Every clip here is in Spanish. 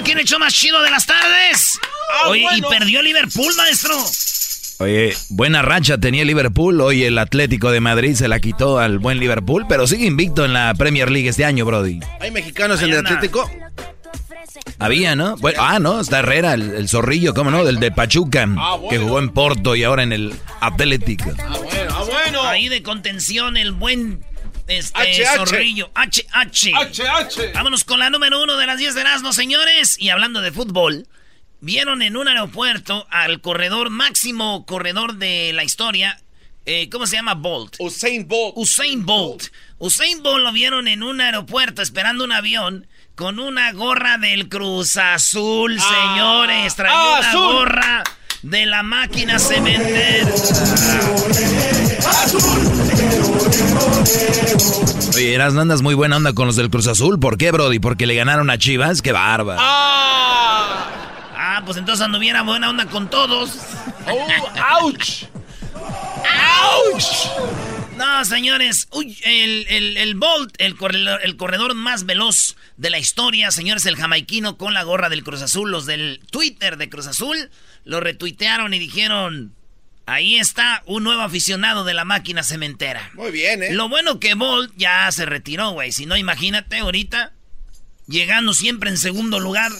Aquí en el show más chido de las tardes. Oye, y perdió Liverpool, maestro. Oye, buena racha tenía Liverpool. Hoy el Atlético de Madrid se la quitó al buen Liverpool, pero sigue invicto en la Premier League este año, Brody. ¿Hay mexicanos en el. Atlético? Había, ¿no? Bueno, ah, no, está Herrera, el, el zorrillo, ¿cómo no? Del de Pachuca, que jugó en Porto y ahora en el Atlético. Ah, bueno, ah, bueno. Ahí de contención, el buen este, HH. zorrillo. HH. HH. Vámonos con la número uno de las 10 de Erasmo, señores. Y hablando de fútbol, vieron en un aeropuerto al corredor, máximo corredor de la historia. eh, ¿Cómo se llama? Bolt. Usain Bolt. Usain Bolt. Usain Bolt lo vieron en un aeropuerto esperando un avión con una gorra del Cruz Azul, señores. Traía ah, una azul. gorra de la máquina cementera. Oye, Eras, ¿no andas muy buena onda con los del Cruz Azul? ¿Por qué, Brody? ¿Porque le ganaron a Chivas? ¡Qué bárbaro! ¡Ah! Ah, pues entonces anduviera buena onda con todos. Oh, ¡Auch! ¡Auch! No, señores, uy, el, el, el Bolt, el corredor, el corredor más veloz de la historia, señores, el jamaiquino con la gorra del Cruz Azul, los del Twitter de Cruz Azul, lo retuitearon y dijeron, ahí está un nuevo aficionado de la máquina cementera. Muy bien, ¿eh? Lo bueno que Bolt ya se retiró, güey, si no, imagínate ahorita, llegando siempre en segundo lugar.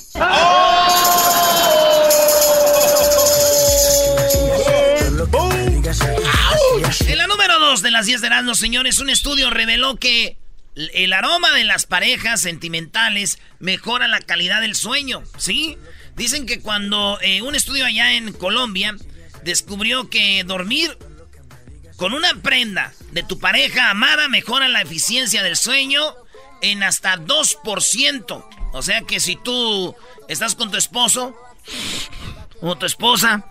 En la número 2 de las 10 de Erasmus, señores, un estudio reveló que el aroma de las parejas sentimentales mejora la calidad del sueño, ¿sí? Dicen que cuando eh, un estudio allá en Colombia descubrió que dormir con una prenda de tu pareja amada mejora la eficiencia del sueño en hasta 2%. O sea que si tú estás con tu esposo o tu esposa,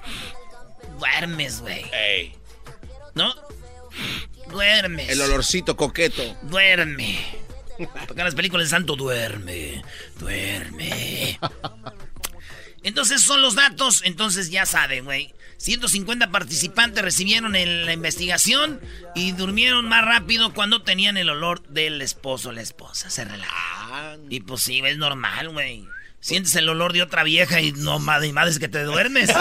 duermes, güey. Ey, ¿No? Duermes. el olorcito coqueto. Duerme. Porque en las películas de santo duerme, duerme. Entonces son los datos, entonces ya saben, güey. 150 participantes recibieron en la investigación y durmieron más rápido cuando tenían el olor del esposo o la esposa. Se relajan. Y pues sí, es normal, güey. Sientes el olor de otra vieja y no madre, madre es que te duermes.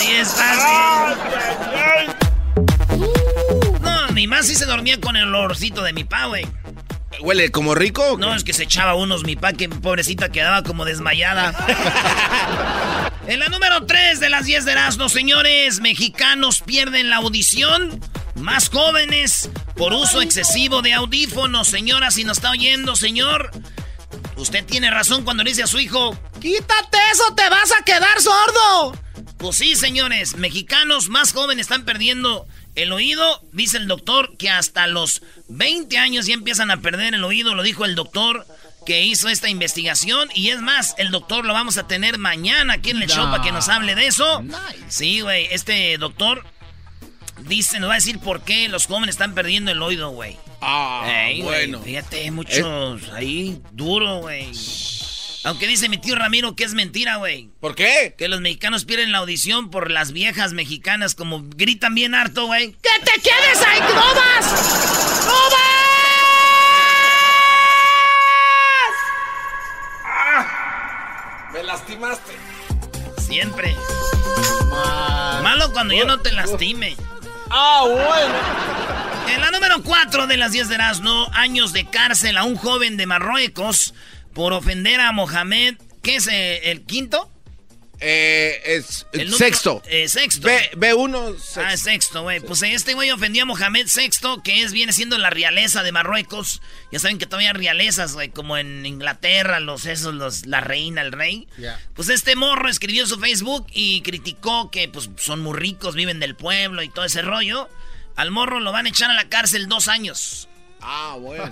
Ahí está, sí. No, mi mamá sí se dormía con el olorcito de mi pa, güey. ¿Huele como rico? No, es que se echaba unos mi pa que pobrecita quedaba como desmayada. en la número 3 de las 10 de Erasmo, señores, mexicanos pierden la audición. Más jóvenes por uso excesivo de audífonos. Señora, si nos está oyendo, señor, usted tiene razón cuando le dice a su hijo, quítate eso, te vas a quedar sordo. Pues sí, señores, mexicanos más jóvenes están perdiendo el oído. Dice el doctor que hasta los 20 años ya empiezan a perder el oído, lo dijo el doctor que hizo esta investigación. Y es más, el doctor lo vamos a tener mañana aquí en el show para que nos hable de eso. Sí, güey, este doctor dice, nos va a decir por qué los jóvenes están perdiendo el oído, güey. Ah, Ey, bueno. Fíjate, muchos ahí, duro, güey. Aunque dice mi tío Ramiro que es mentira, güey. ¿Por qué? Que los mexicanos pierden la audición por las viejas mexicanas, como gritan bien harto, güey. ¡Que te quedes ahí! ¡No vas! ¡No Me lastimaste. Siempre. Malo cuando ya no te lastime. Ah, bueno. En la número 4 de las 10 de Erasmo, años de cárcel a un joven de Marruecos por ofender a Mohamed. ¿Qué es eh, el quinto? Eh, es El número- sexto. eh, sexto. B, B1, sexto. Ah, sexto, güey. Pues este güey ofendió a Mohamed VI, que es, viene siendo la realeza de Marruecos. Ya saben que todavía hay realezas, güey, como en Inglaterra, los esos, los, la reina, el rey. Ya. Pues este morro escribió en su Facebook y criticó que pues son muy ricos, viven del pueblo y todo ese rollo. Al morro lo van a echar a la cárcel dos años. Ah, bueno.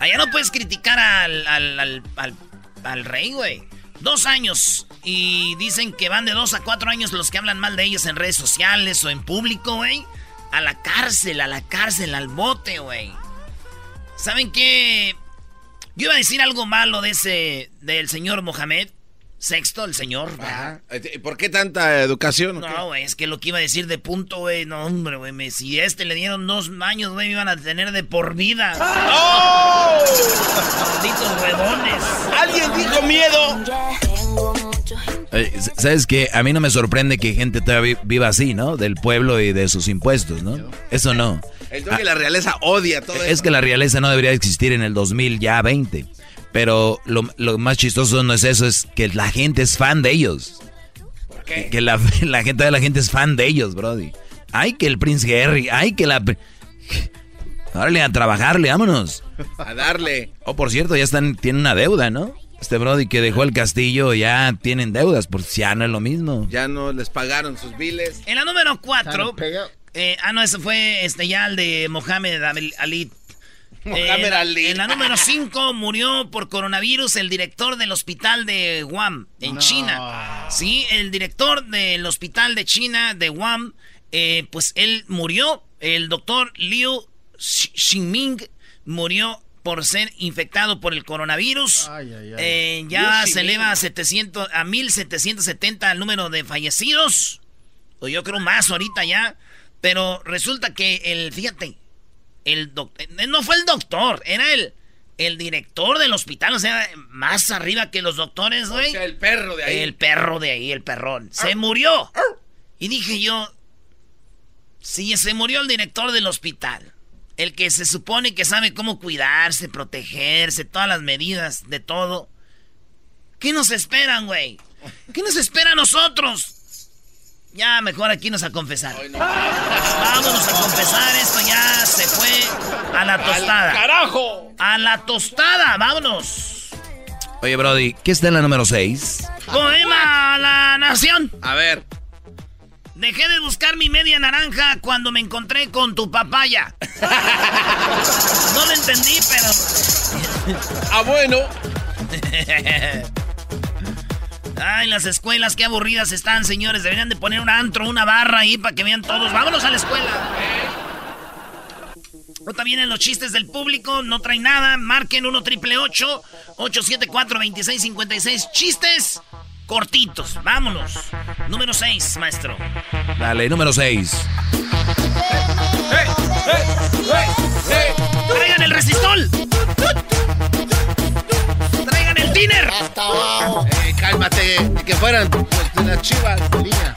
Allá no puedes criticar al, al, al, al- al rey, güey. Dos años. Y dicen que van de dos a cuatro años los que hablan mal de ellos en redes sociales o en público, güey. A la cárcel, a la cárcel, al bote, güey. ¿Saben qué? Yo iba a decir algo malo de ese, del señor Mohamed. Sexto, el señor. ¿verdad? Ah, ¿y ¿Por qué tanta educación? No, güey, es que lo que iba a decir de punto, güey, no, hombre, güey, me- si a este le dieron dos años, güey, me iban a tener de por vida. ¡Oh! Malditos huevones. ¡Alguien dijo miedo! Eh, ¿Sabes qué? A mí no me sorprende que gente todavía vi- viva así, ¿no? Del pueblo y de sus impuestos, ¿no? Eso no. El dueño de la realeza odia todo Es eso. que la realeza no debería existir en el 2000 ya 20. Pero lo, lo más chistoso no es eso, es que la gente es fan de ellos. qué? Que la, la gente de la gente es fan de ellos, brody. Ay, que el Prince Harry, ay, que la... Órale, a trabajarle, vámonos. A darle. Oh, por cierto, ya están, tienen una deuda, ¿no? Este brody que dejó el castillo ya tienen deudas, por si ya no es lo mismo. Ya no les pagaron sus biles. En la número 4. ah, no, ese fue este ya el de Mohamed Abel- Ali. Mohamed en la- Ali. En la número 5 murió por coronavirus el director del hospital de Guam, en China. Sí, el director del hospital de China, de Guam, eh, pues él murió. El doctor Liu Xi- Ximing murió por ser infectado por el coronavirus. Eh, ya se eleva a, 700, a 1770 el número de fallecidos. O yo creo más ahorita ya. Pero resulta que el, fíjate, el doctor, no fue el doctor, era el, el director del hospital, o sea, más arriba que los doctores, O güey. sea, el perro de ahí. El perro de ahí, el perrón. Se murió. Y dije yo, si se murió el director del hospital, el que se supone que sabe cómo cuidarse, protegerse, todas las medidas de todo, ¿qué nos esperan, güey? ¿Qué nos espera a nosotros? Ya, mejor aquí nos a confesar. Ay, no. Vámonos a confesar, esto ya se fue a la tostada. ¡Carajo! A la tostada, vámonos. Oye, Brody, ¿qué está en la número 6? Poema a la nación. A ver. Dejé de buscar mi media naranja cuando me encontré con tu papaya. No lo entendí, pero. Ah, bueno. Ay, las escuelas, qué aburridas están, señores. Deberían de poner un antro, una barra ahí para que vean todos. Vámonos a la escuela. Ahorita vienen los chistes del público, no traen nada. Marquen 1 triple 874 2656 Chistes cortitos. Vámonos. Número 6, maestro. Dale, número 6. ¡Traigan el resistol! ¡Traigan el tiner! Eh, cálmate. Que fueran pues, de las chivas. Línea.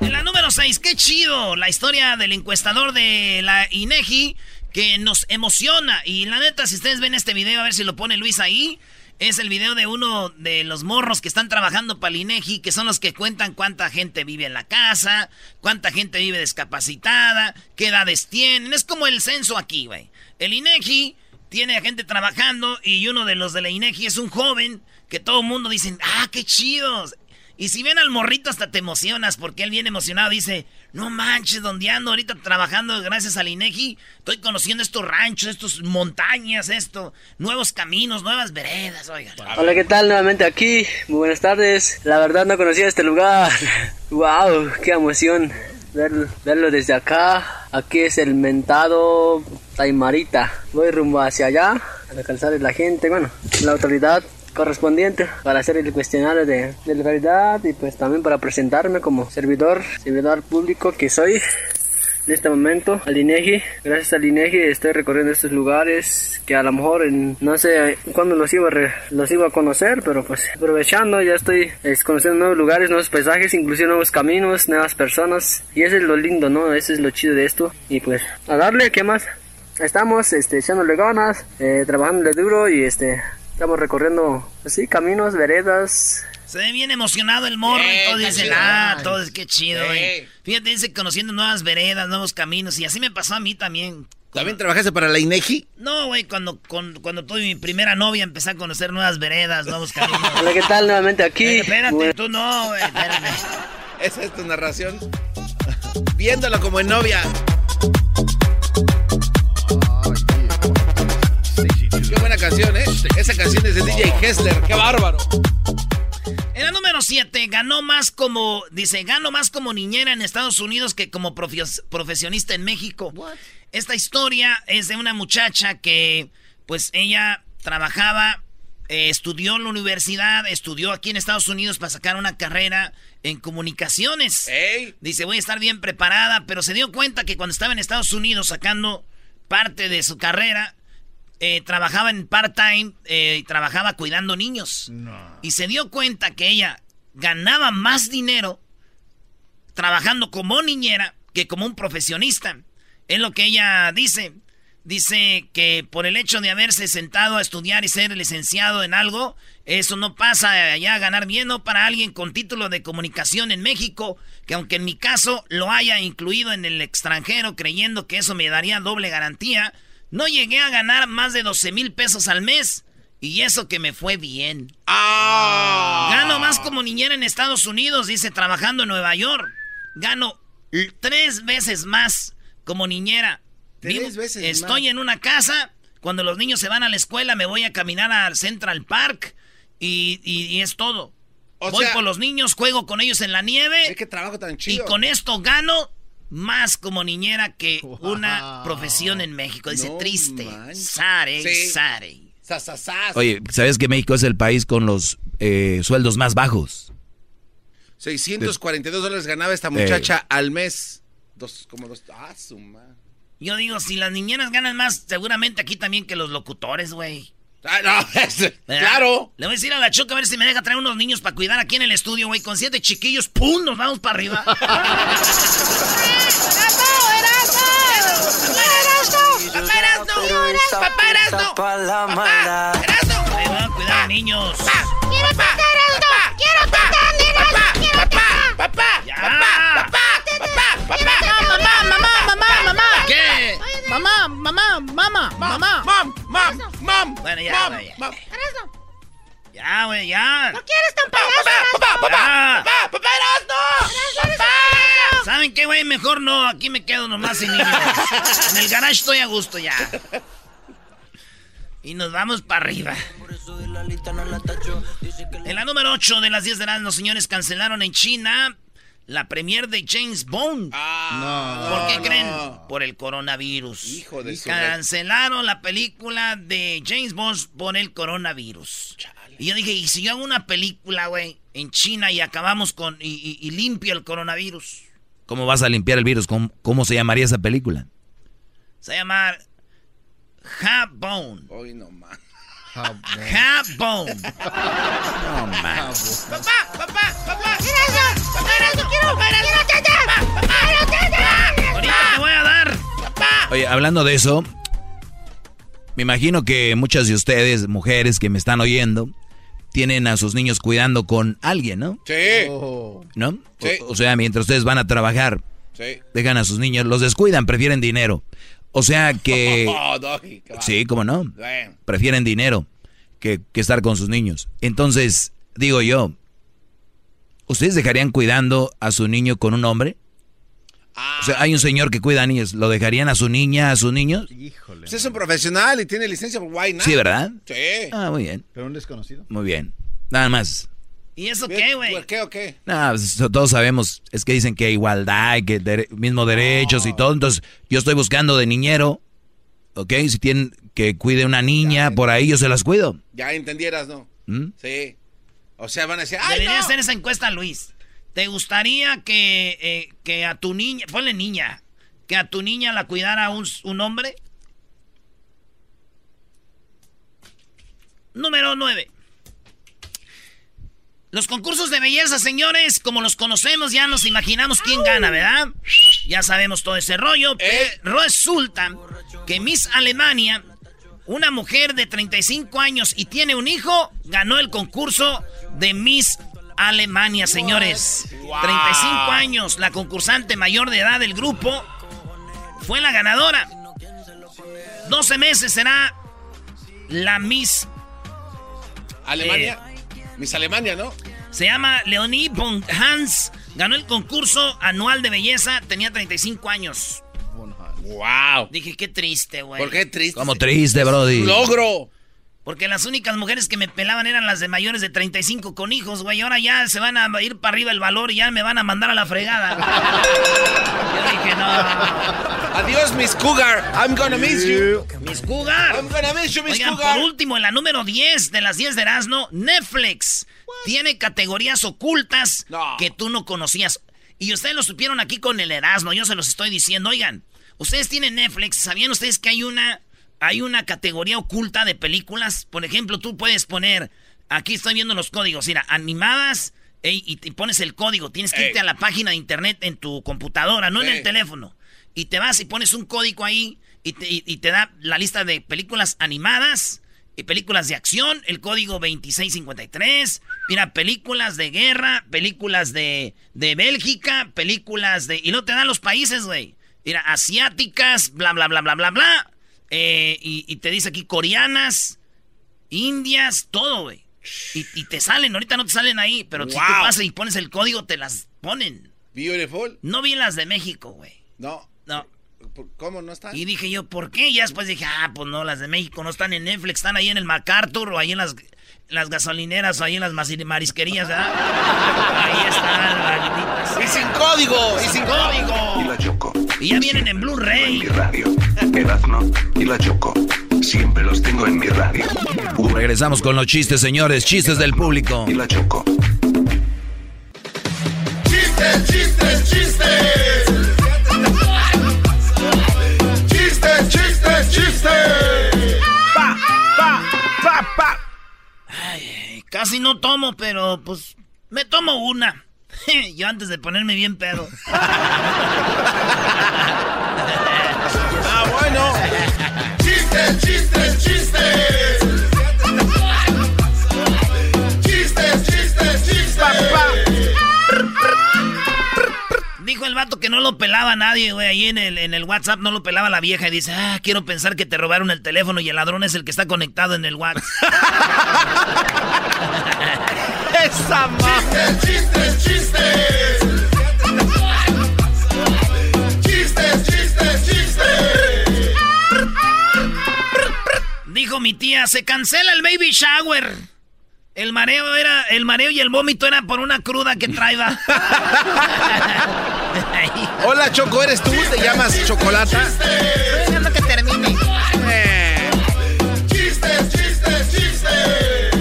En la número 6, qué chido. La historia del encuestador de la INEGI que nos emociona. Y la neta, si ustedes ven este video, a ver si lo pone Luis ahí. Es el video de uno de los morros que están trabajando para el INEGI, que son los que cuentan cuánta gente vive en la casa, cuánta gente vive discapacitada, qué edades tienen. Es como el censo aquí, güey. El INEGI tiene gente trabajando y uno de los de la INEGI es un joven que todo el mundo dice, ah, qué chidos. Y si ven al morrito hasta te emocionas porque él viene emocionado dice, no manches, donde ando ahorita trabajando gracias al INEGI, estoy conociendo estos ranchos, estos montañas, esto, nuevos caminos, nuevas veredas. Hola, ¿qué tal? Nuevamente aquí. Muy buenas tardes. La verdad no conocía este lugar. ¡Wow! ¡Qué emoción! Ver- verlo desde acá. Aquí es el mentado Taimarita. Voy rumbo hacia allá a alcanzar a la gente, bueno, la autoridad correspondiente para hacer el cuestionario de, de legalidad y pues también para presentarme como servidor, servidor público que soy. En este momento al INEGI. Gracias al INEGI estoy recorriendo estos lugares que a lo mejor no sé cuándo los iba, a los iba a conocer, pero pues aprovechando ya estoy es, conociendo nuevos lugares, nuevos paisajes, inclusive nuevos caminos, nuevas personas. Y eso es lo lindo, ¿no? Eso es lo chido de esto. Y pues a darle, ¿qué más? Estamos este, echándole ganas, eh, trabajándole duro y este, estamos recorriendo así caminos, veredas, Se ve bien emocionado el morro Eh, y todos dicen, chido. ah, todo es que chido, güey. Eh. Fíjate, dice conociendo nuevas veredas, nuevos caminos, y así me pasó a mí también. ¿También trabajaste para la INEGI? No, güey, cuando, con- cuando tuve mi primera novia empecé a conocer nuevas veredas, nuevos caminos. Hola, ¿qué tal? Nuevamente aquí. Eh, espérate, Bueno, tú no, güey, espérame. Esa es tu narración. Viéndolo como en novia. Qué buena canción, ¿eh? Esa canción es de DJ Hessler. ¡Qué bárbaro! En la número 7, ganó más como, dice, ganó más como niñera en Estados Unidos que como profesionista en México. Esta historia es de una muchacha que, pues ella trabajaba, eh, estudió en la universidad, estudió aquí en Estados Unidos para sacar una carrera en comunicaciones. Dice, voy a estar bien preparada, pero se dio cuenta que cuando estaba en Estados Unidos sacando parte de su carrera, eh, trabajaba en part-time eh, y trabajaba cuidando niños. Y se dio cuenta que ella ganaba más dinero trabajando como niñera que como un profesionista. Es lo que ella dice. Dice que por el hecho de haberse sentado a estudiar y ser licenciado en algo, eso no pasa allá a ganar bien, no para alguien con título de comunicación en México, que aunque en mi caso lo haya incluido en el extranjero creyendo que eso me daría doble garantía, no llegué a ganar más de 12 mil pesos al mes. Y eso que me fue bien. ¡Ah! Gano más como niñera en Estados Unidos, dice, trabajando en Nueva York. Gano tres veces más como niñera. Tres veces Estoy más. en una casa, cuando los niños se van a la escuela, me voy a caminar al Central Park y, y- y es todo. O voy sea- por los niños, juego con ellos en la nieve ¡Qué trabajo tan y chido! con esto gano más como niñera que una profesión en México. Dice, No triste. Sare, Sí. sare. ¡Sasasas! Oye, ¿sabes que México es el país con los eh, sueldos más bajos? 642 dólares ganaba esta muchacha al mes. Dos, como dos. ¡Ah, su madre! Yo digo, si las niñeras ganan más, seguramente aquí también que los locutores, güey. Ah, no, claro. Le voy a decir a la Choca a ver si me deja traer unos niños para cuidar aquí en el estudio, güey. Con siete chiquillos, ¡pum! Nos vamos para arriba. Ahí van a cuidar a niños. ¡Quiero tocar esto! ¡Quiero nenas! ¡Quiero tocar! ¡Papá! Ya. ¡Mamá, mamá, mamá, mamá! ¿Qué? ¡Mamá, mamá, mamá, mamá! ¡Mam! ¡Mam! ¡Mam! Bueno, ya, mam, güey, ya. güey, ya. ¿No quieres tan payaso, ¡Papá! ¡Papá! Ya. ¡Papá! ¡Papá! ¡Erasmo! ¿Saben qué, güey? Mejor no. Aquí me quedo nomás sin niños. En el garage estoy a gusto ya. Y nos vamos para arriba. En la número 8 de las 10 de las los señores cancelaron en China la premier de James Bond. Ah, ¿Por qué no, creen? no. Por el coronavirus. Hijo de su- Cancelaron la película de James Bond por el coronavirus. Y yo dije, ¿y si yo hago una película, güey, en China y acabamos con... y, y- y limpio el coronavirus? ¿Cómo vas a limpiar el virus? ¿Cómo, cómo se llamaría esa película? Se llama... Habone. Hoy no más. Habone. No, man. ¡Papá! ¡Papá! ¡Papá! ¡Erasmo! ¡Erasmo, quiero! ¡Quiero teta! ¡Quiero teta! Ahorita te voy a dar. Oye, hablando de eso, me imagino que muchas de ustedes, mujeres que me están oyendo, tienen a sus niños cuidando con alguien, ¿no? Sí. ¿No? Sí. O, o sea, mientras ustedes van a trabajar, Sí. dejan a sus niños, los descuidan, prefieren dinero. O sea que... Oh, Doggy. Sí, ¿cómo no? Prefieren dinero que, que estar con sus niños. Entonces, digo yo, ¿ustedes dejarían cuidando a su niño con un hombre? Ah, O sea, hay un señor que cuida a niños, ¿lo dejarían a su niña, a sus niños? pues es un profesional y tiene licencia por why not? Sí, ¿verdad? Sí. Ah, muy bien, Pero un desconocido. muy bien. Nada más. ¿Y eso qué, güey? ¿Qué o qué? No, pues, todos sabemos, es que dicen que igualdad, que dere- mismo derechos y todo. Entonces, yo estoy buscando de niñero, ¿ok? Si tienen que cuide una niña, por ahí yo se las cuido. Ya entendieras, ¿no? ¿Mm? Sí. O sea, van a decir, ¡ay, Debería no! hacer esa encuesta, Luis. ¿Te gustaría que, eh, que a tu niña, ponle niña, que a tu niña la cuidara un, un hombre? Número 9. Los concursos de belleza, señores, como los conocemos, ya nos imaginamos quién gana, ¿verdad? Ya sabemos todo ese rollo. Eh. Resulta que Miss Alemania, una mujer de 35 años y tiene un hijo, ganó el concurso de Miss Alemania, señores. 35 años, la concursante mayor de edad del grupo fue la ganadora. 12 meses será la Miss Alemania. Miss Alemania, ¿no? Se llama Leonie von Hans. Ganó el concurso anual de belleza. Tenía 35 años. Wow. Dije, qué triste, güey. ¿Por qué triste? Como triste, Brody. Logro. Porque las únicas mujeres que me pelaban eran las de mayores de 35 con hijos, güey. Ahora ya se van a ir para arriba el valor y ya me van a mandar a la fregada. Yo dije, no. Adiós, Miss Cougar. I'm gonna miss you. Miss Cougar. I'm gonna miss you, Miss Oigan, Cougar. por último, en la número 10 de las 10 de Erasmo, Netflix tiene categorías ocultas No. que tú no conocías. Y ustedes lo supieron aquí con el Erasmo, yo se los estoy diciendo. Oigan, ustedes tienen Netflix, ¿sabían ustedes que hay una, hay una categoría oculta de películas? Por ejemplo, tú puedes poner, aquí estoy viendo los códigos, mira, animadas, ey, y te pones el código, tienes que Ey. irte a la página de internet en tu computadora, no en el teléfono. Y te vas y pones un código ahí y te, y- y te da la lista de películas animadas y películas de acción, el código 2653. Mira, películas de guerra, películas de, de Bélgica, películas de... Y no te dan los países, güey. Mira, asiáticas, bla, bla, bla, bla, bla, bla. Eh, y, y te dice aquí coreanas, indias, todo, güey. Y, y te salen, ahorita no te salen ahí, pero si tú Wow. pasas y pones el código, te las ponen. Beautiful. No vi las de México, güey. No. No. ¿Por- ¿Cómo no está? Y dije yo, ¿por qué? Y ya después dije, ah, pues no, las de México no están en Netflix, están ahí en el MacArthur o ahí en las, las gasolineras o ahí en las marisquerías, ¿verdad? Ahí están, malditas. Y sin código. Y sin Y código. la Choco. Y ya vienen en Blu-ray. radio. Erazno y la Choco. Siempre los tengo en mi radio. Regresamos con los chistes, señores. Chistes del público. Y la Choco. ¡Chistes, chistes, chistes! ¡Chistes, Casi no tomo, pero pues me tomo una. Yo antes de ponerme bien pedo. Ah, bueno. ¡Chistes, chistes, chistes! El vato que no lo pelaba nadie, güey. Ahí en el, en el WhatsApp no lo pelaba la vieja. Y dice, ah, quiero pensar que te robaron el teléfono y el ladrón es el que está conectado en el WhatsApp. Esa ma... ¡Chistes, chistes, chistes! ¡Chistes, chistes, chistes! Dijo mi tía, se cancela el baby shower. El mareo era, el mareo y el vómito era por una cruda que traía. Hola, Choco, ¿eres tú? ¿Te llamas Chocolata? Dejando que termine. Eh. ¡Chistes, chistes, chistes!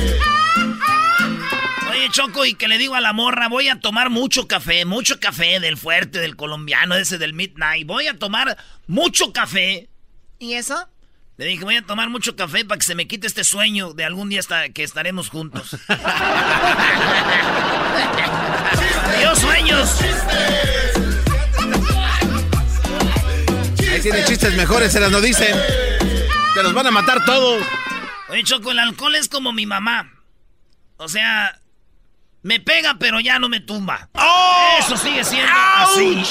Oye, Choco, y que le digo a la morra, voy a tomar mucho café, mucho café del fuerte, del colombiano, ese del midnight. Voy a tomar mucho café. ¿Y eso? Le dije, voy a tomar mucho café para que se me quite este sueño de algún día hasta que estaremos juntos. Adiós, sueños. Ahí tiene chistes mejores, se las no dicen. Te los van a matar todos. Oye, Choco, el alcohol es como mi mamá. O sea, me pega, pero ya no me tumba. Eso sigue siendo así.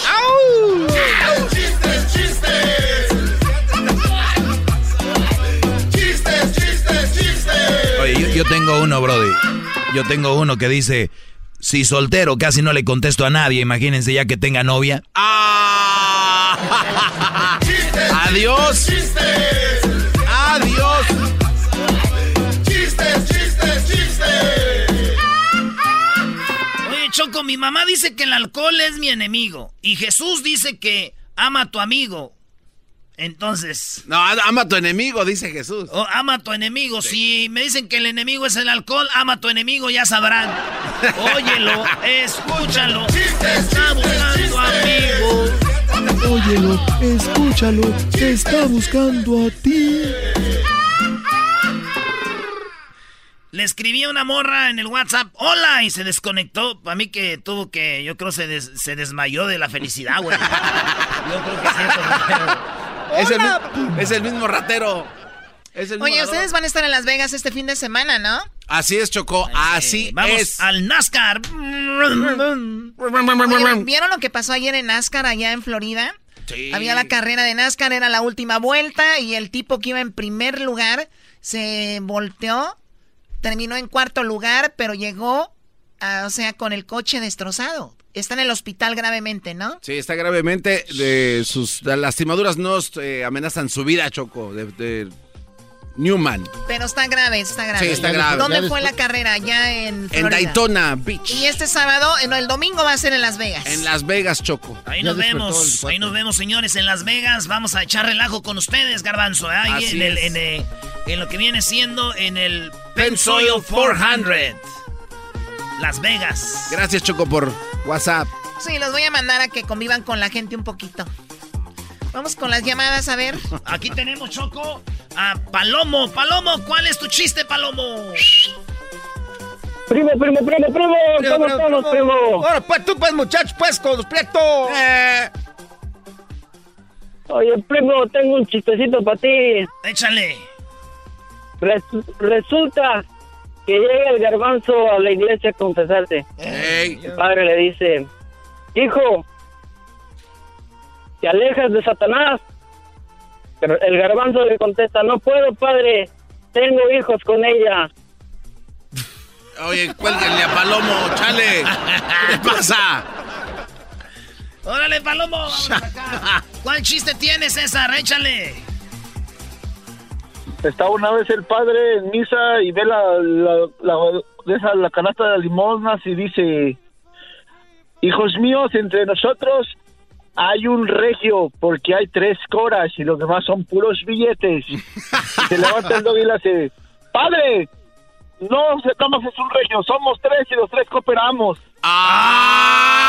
¡Chistes, chistes! ¡Chistes, yo, tengo uno, Brody. Yo tengo uno que dice, si soltero casi no le contesto a nadie, imagínense ya que tenga novia. Ah. ¡Chistes, Adiós. chistes! Adiós. ¡Chistes, chistes, chistes! Oye, Choco, mi mamá dice que el alcohol es mi enemigo. Y Jesús dice que ama a tu amigo. Entonces, No, ama a tu enemigo, dice Jesús. oh, ama a tu enemigo. Si me dicen que el enemigo es el alcohol, ama a tu enemigo, ya sabrán. Óyelo, escúchalo. Está buscando amigo. óyelo, escúchalo, te está buscando a ti. Le escribí a una morra en el WhatsApp, hola, y se desconectó. Para mí que tuvo que, yo creo se, se desmayó de la felicidad, güey. Yo creo que sí, es, el, es el mismo ratero. Oye, ustedes van a estar en Las Vegas este fin de semana, ¿no? Así es, Choco, así Vamos es. al NASCAR. ¿Vieron lo que pasó ayer en NASCAR allá en Florida? Sí. Había la carrera de NASCAR, era la última vuelta y el tipo que iba en primer lugar se volteó terminó en cuarto lugar, pero llegó, o sea, con el coche destrozado. Está en el hospital gravemente, ¿no? Sí, está gravemente. De sus lastimaduras no eh, amenazan su vida, Choco. De, Newman. Pero está grave, está grave. Sí, está grave. ¿Dónde fue la carrera? Ya en En Daytona Beach. Y este sábado, no, el domingo va a ser en Las Vegas. En Las Vegas, Choco. Ahí nos vemos, ahí nos vemos, señores, en Las Vegas. Vamos a echar relajo con ustedes, Garbanzo. ¿eh? Ahí en, el, en, el, en, lo que viene siendo en el Pensoil 400. Las Vegas. Gracias, Choco, por WhatsApp. Sí, los voy a mandar a que convivan con la gente un poquito. Vamos con las llamadas, a ver. Aquí tenemos, Choco, a Palomo. Palomo, ¿cuál es tu chiste, Palomo? Primo, primo, primo, primo. ¿Cómo estamos, primo? Ahora, pues tú, pues, muchachos, pues, con los prietos. Eh. Oye, primo, tengo un chistecito para ti. Échale. resulta que llega el garbanzo a la iglesia a confesarse. Hey. El padre le dice, hijo, te alejas de Satanás. Pero el garbanzo le contesta, no puedo, padre, tengo hijos con ella. Oye, cuélguenle a Palomo, chale. ¿Qué pasa? Órale, Palomo. ¿Cuál chiste tienes, César? Échale. Está una vez el padre en misa y ve la, la, la, la canasta de limosnas y dice, hijos míos, entre nosotros hay un regio porque hay tres coras y los demás son puros billetes. Se levanta el doble y le hace, padre, no, estamos es un regio, somos tres y los tres cooperamos. ¡Ah!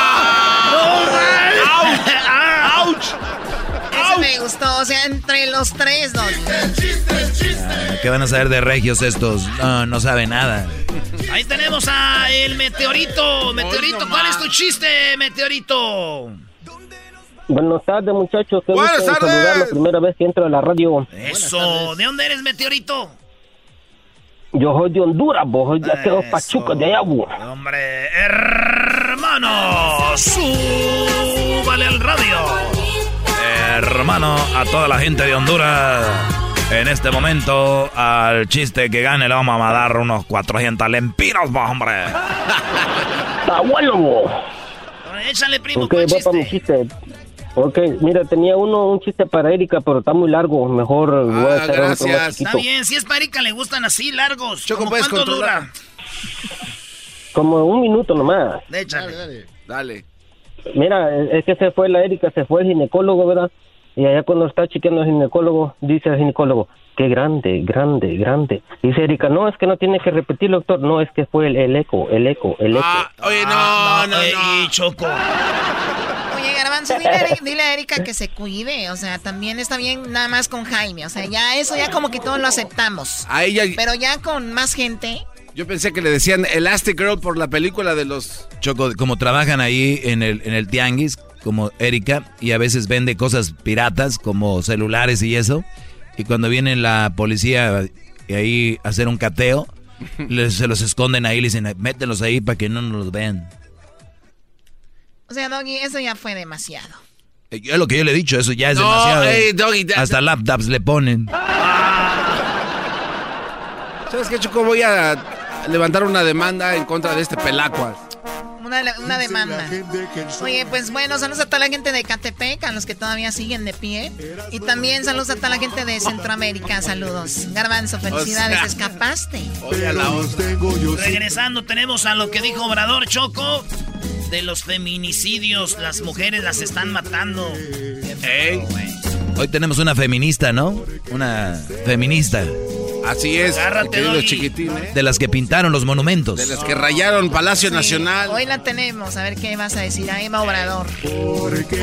¡Auch! Ese me gustó, o sea, entre los tres, dos. ¿Qué van a saber de regios estos? No, no sabe nada. Ahí tenemos a el meteorito. Meteorito, ¿cuál es tu chiste, meteorito? Buenas tardes, muchachos. Qué Buenas tardes. la primera vez que entro a la radio. Eso. ¿De dónde eres, meteorito? Yo soy de Honduras, vos soy de pachucos de allá, vos. Hombre, hermano, súbale al radio. Hermano, a toda la gente de Honduras, en este momento, al chiste que gane le vamos a dar unos 400 lempiros, vos, hombre. Está bueno, vos. Échale, primo, Ok, ¿cuál voy para mi chiste? chiste. Ok, mira, tenía uno, un chiste para Erika, pero está muy largo. Mejor voy a hacer otro más Está bien, si es para Erika le gustan así, largos. Choco, ¿Cómo puedes ¿Cuánto controlar. dura? Como un minuto nomás. Échale. Dale. Mira, es que se fue la Erika, se fue el ginecólogo, ¿verdad? Y allá cuando está chequeando el ginecólogo, dice el ginecólogo, qué grande, grande, grande. Dice Erika, no, es que no tiene que repetirlo, doctor. No, es que fue el, el eco, el eco, el eco. Ah, oye, no, Ah, no, no. Y Choco. Oye, Garbanzo, dile, a Eri- dile a Erika que se cuide. O sea, también está bien nada más con Jaime. O sea, ya eso ya como que todos lo aceptamos. A ella, Pero ya con más gente. yo pensé que le decían Elastic Girl por la película de los... Choco, como trabajan ahí en el, en el tianguis, como Erika, y a veces vende cosas piratas, como celulares y eso, y cuando viene la policía y ahí a hacer un cateo, les- se los esconden ahí, le dicen, mételos ahí para que no nos los vean. O sea, Doggy, eso ya fue demasiado. Eh, Es lo que yo le he dicho, eso ya es No, demasiado. ey, Doggy, da- Hasta laptops le ponen. ¿Sabes qué, Choco? Voy a levantar una demanda en contra de este pelacuas. Una, una demanda. Oye, pues bueno, saludos a toda la gente de Catepec, a los que todavía siguen de pie. Y también saludos a toda la gente de Centroamérica. Saludos. Garbanzo, felicidades, O sea- escapaste. Oye, a la. Regresando, tenemos a lo que dijo Obrador Choco. De los feminicidios, las mujeres las están matando. Qué feo, güey. Hoy tenemos una feminista, ¿no? Una feminista. Así es, Agárrate, querido Doggy. chiquitín, ¿eh? De las que pintaron los monumentos. De las que rayaron Palacio Sí, Nacional. Hoy la tenemos, a ver qué vas a decir a Emma Obrador.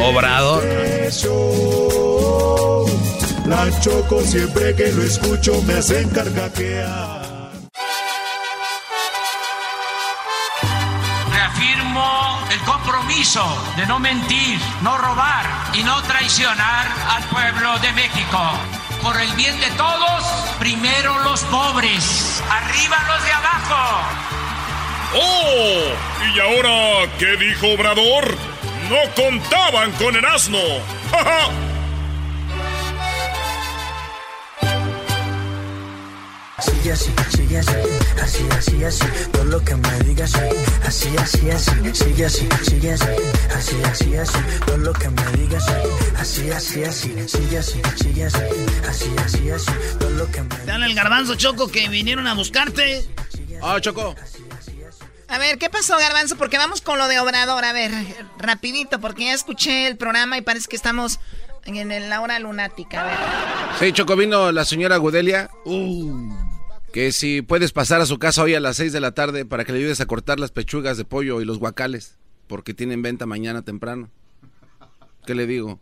Obrador. La choco siempre que lo escucho me hacen carcaquear. De no mentir, no robar y no traicionar al pueblo de México. Por el bien de todos, primero los pobres, arriba los de abajo. ¡Oh! ¿Y ahora qué dijo Obrador? No contaban con el asno. ¡Ja, Sigue así, sigue así, así, así, así, todo lo que me digas, así, así, así, sigue así, sigue así, así, así, así, todo lo que me digas, así, así, así, sigue así, sigue así, así, así, así, todo lo que me Dale el garbanzo, Choco, que vinieron a buscarte. Oh, Choco. A ver, ¿qué pasó, Garbanzo? Porque vamos con lo de Obrador. A ver, rapidito, porque ya escuché el programa y parece que estamos en el- la hora lunática. A ver. Sí, Choco, vino la señora Gudelia. Que si puedes pasar a su casa hoy a las 6 de la tarde para que le ayudes a cortar las pechugas de pollo y los guacales. Porque tienen venta mañana temprano. ¿Qué le digo?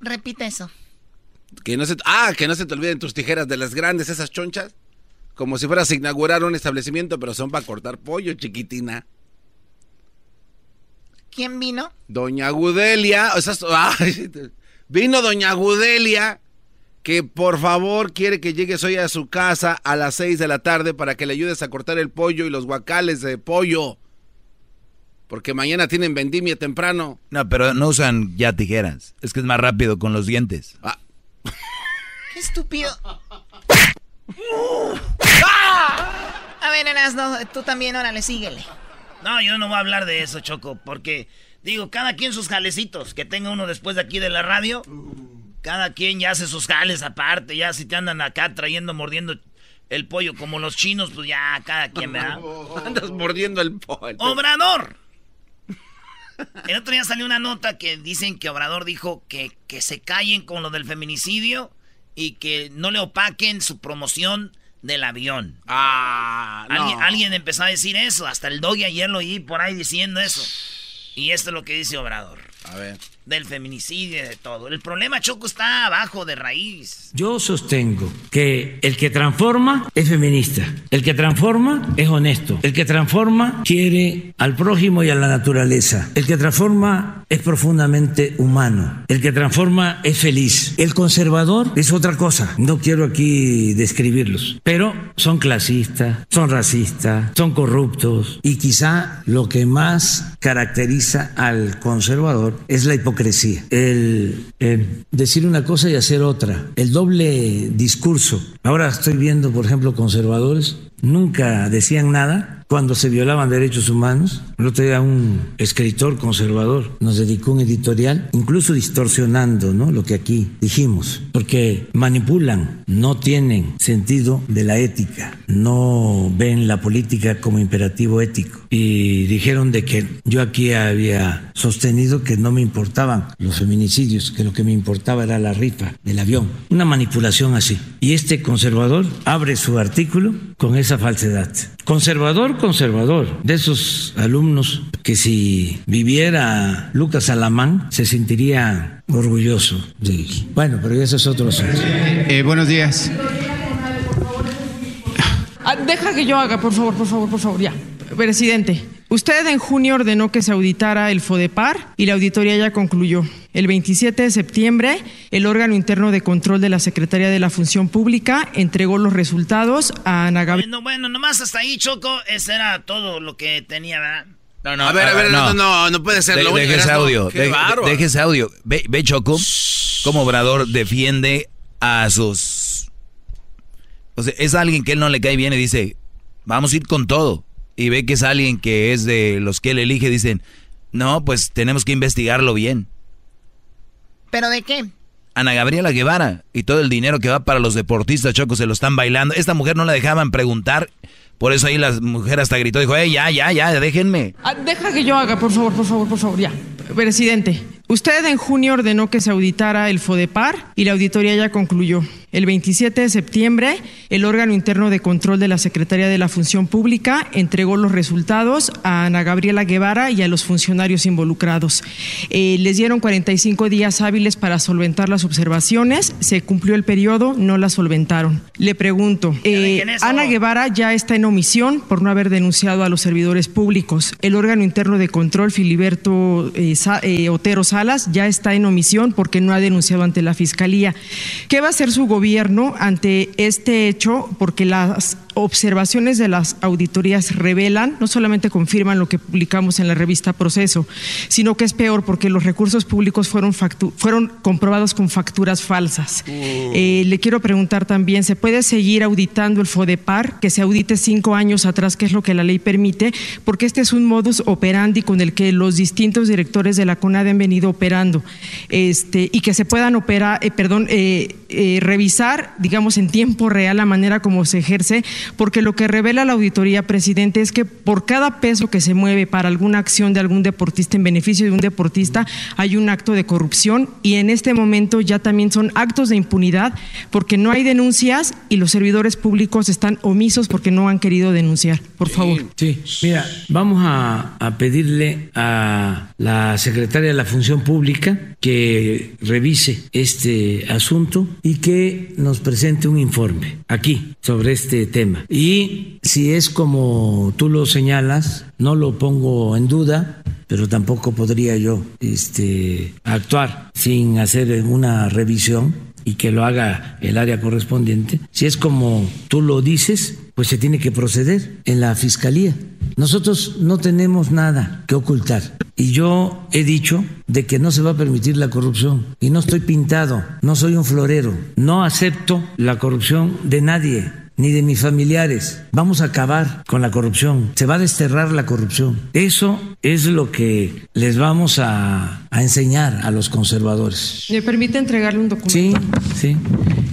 Repite eso. Que no se, ah, que no se te olviden tus tijeras de las grandes, esas chonchas. Como si fueras a inaugurar un establecimiento, pero son para cortar pollo, chiquitina. ¿Quién vino? Doña Gudelia, o sea, ay, vino Doña Gudelia, que por favor quiere que llegues hoy a su casa a las 6 de la tarde para que le ayudes a cortar el pollo y los guacales de pollo. Porque mañana tienen vendimia temprano. No, pero no usan ya tijeras. Es que es más rápido con los dientes. Qué estúpido. A ver, Erasno, tú también, órale, síguele. No, yo no voy a hablar de eso, Choco, porque digo, cada quien sus jalecitos, que tenga uno después de aquí de la radio. Cada quien ya hace sus jales aparte, ya si te andan acá trayendo, mordiendo el pollo como los chinos, pues ya cada quien, ¿verdad? Andas mordiendo el pollo. Obrador. El otro día salió una nota que dicen que Obrador dijo que, que se callen con lo del feminicidio y que no le opaquen su promoción del avión. Ah, no. Alguien, alguien empezó a decir eso, hasta el doggy ayer lo oí por ahí diciendo eso. Y esto es lo que dice Obrador. A ver. Del feminicidio y de todo. El problema, Choco, está abajo de raíz. Yo sostengo que el que transforma es feminista, el que transforma es honesto, el que transforma quiere al prójimo y a la naturaleza, el que transforma es profundamente humano, el que transforma es feliz. El conservador es otra cosa, no quiero aquí describirlos, pero son clasistas, son racistas, son corruptos y quizá lo que más caracteriza al conservador es la hipocresía, el eh, decir una cosa y hacer otra, el doble discurso. Ahora estoy viendo, por ejemplo, conservadores, nunca decían nada cuando se violaban derechos humanos. El otro día un escritor conservador nos dedicó un editorial, incluso distorsionando lo que aquí dijimos, porque manipulan, no tienen sentido de la ética, no ven la política como imperativo ético. Y dijeron de que yo aquí había sostenido que no me importaban los feminicidios, que lo que me importaba era la rifa del avión. Una manipulación así. Y este conservador abre su artículo con esa falsedad. Conservador, conservador, de esos alumnos que si viviera Lucas Alamán se sentiría orgulloso de él. Bueno, pero ese es otro asunto. Eh, buenos días. Ah, deja que yo haga, por favor, por favor, por favor, ya. Presidente, usted en junio ordenó que se auditara el FODEPAR y la auditoría ya concluyó. El 27 de septiembre, el órgano interno de control de la Secretaría de la Función Pública entregó los resultados a Ana Gabriela. Bueno, bueno, nomás hasta ahí, Choco. Ese era todo lo que tenía, ¿verdad? No, no, a ver, a ver, no, no, no puede ser De- lo único. deje ese audio. De- deje ese audio. Ve, ve, Choco, cómo Obrador defiende a sus... O sea, es alguien que él no le cae bien y dice, vamos a ir con todo. Y ve que es alguien que es de los que él elige, dicen, no, pues tenemos que investigarlo bien. ¿Pero de qué? Ana Gabriela Guevara y todo el dinero que va para los deportistas, Choco, se lo están bailando. Esta mujer no la dejaban preguntar, por eso ahí la mujer hasta gritó, dijo, hey, ya, ya, ya, déjenme. Ah, deja que yo haga, por favor, por favor, por favor, ya. Presidente, usted en junio ordenó que se auditara el FODEPAR y la auditoría ya concluyó. El El 27 de septiembre, el órgano interno de control de la Secretaría de la Función Pública entregó los resultados a Ana Gabriela Guevara y a los funcionarios involucrados. Eh, les dieron 45 días hábiles para solventar las observaciones. Se cumplió el periodo, no las solventaron. Le pregunto, eh, Ana Guevara ya está en omisión por no haber denunciado a los servidores públicos. El órgano interno de control, Filiberto eh, Sa- eh, Otero Salas, ya está en omisión porque no ha denunciado ante la Fiscalía. ¿Qué va a hacer su gobierno ante este hecho? Porque las observaciones de las auditorías revelan, no solamente confirman lo que publicamos en la revista Proceso, sino que es peor porque los recursos públicos fueron, comprobados con facturas falsas. Eh, le quiero preguntar también, ¿se puede seguir auditando el FODEPAR, que se audite cinco años atrás, que es lo que la ley permite? Porque este es un modus operandi con el que los distintos directores de la CONADE han venido operando este, y que se puedan operar, eh, perdón, eh, revisar, digamos, en tiempo real la manera como se ejerce, porque lo que revela la auditoría, presidente, es que por cada peso que se mueve para alguna acción de algún deportista en beneficio de un deportista, hay un acto de corrupción y en este momento ya también son actos de impunidad porque no hay denuncias y los servidores públicos están omisos porque no han querido denunciar. Por favor. Sí, mira, vamos a, a pedirle a la secretaria de la Función Pública que revise este asunto y que nos presente un informe aquí sobre este tema. Y si es como tú lo señalas, no lo pongo en duda, pero tampoco podría yo este, actuar sin hacer una revisión y que lo haga el área correspondiente. Si es como tú lo dices, pues se tiene que proceder en la fiscalía. Nosotros no tenemos nada que ocultar. Y yo he dicho de que no se va a permitir la corrupción. Y no estoy pintado, no soy un florero. No acepto la corrupción de nadie ni de mis familiares. Vamos a acabar con la corrupción. Se va a desterrar la corrupción. Eso es lo que les vamos a, a enseñar a los conservadores. ¿Me permite entregarle un documento? Sí, sí.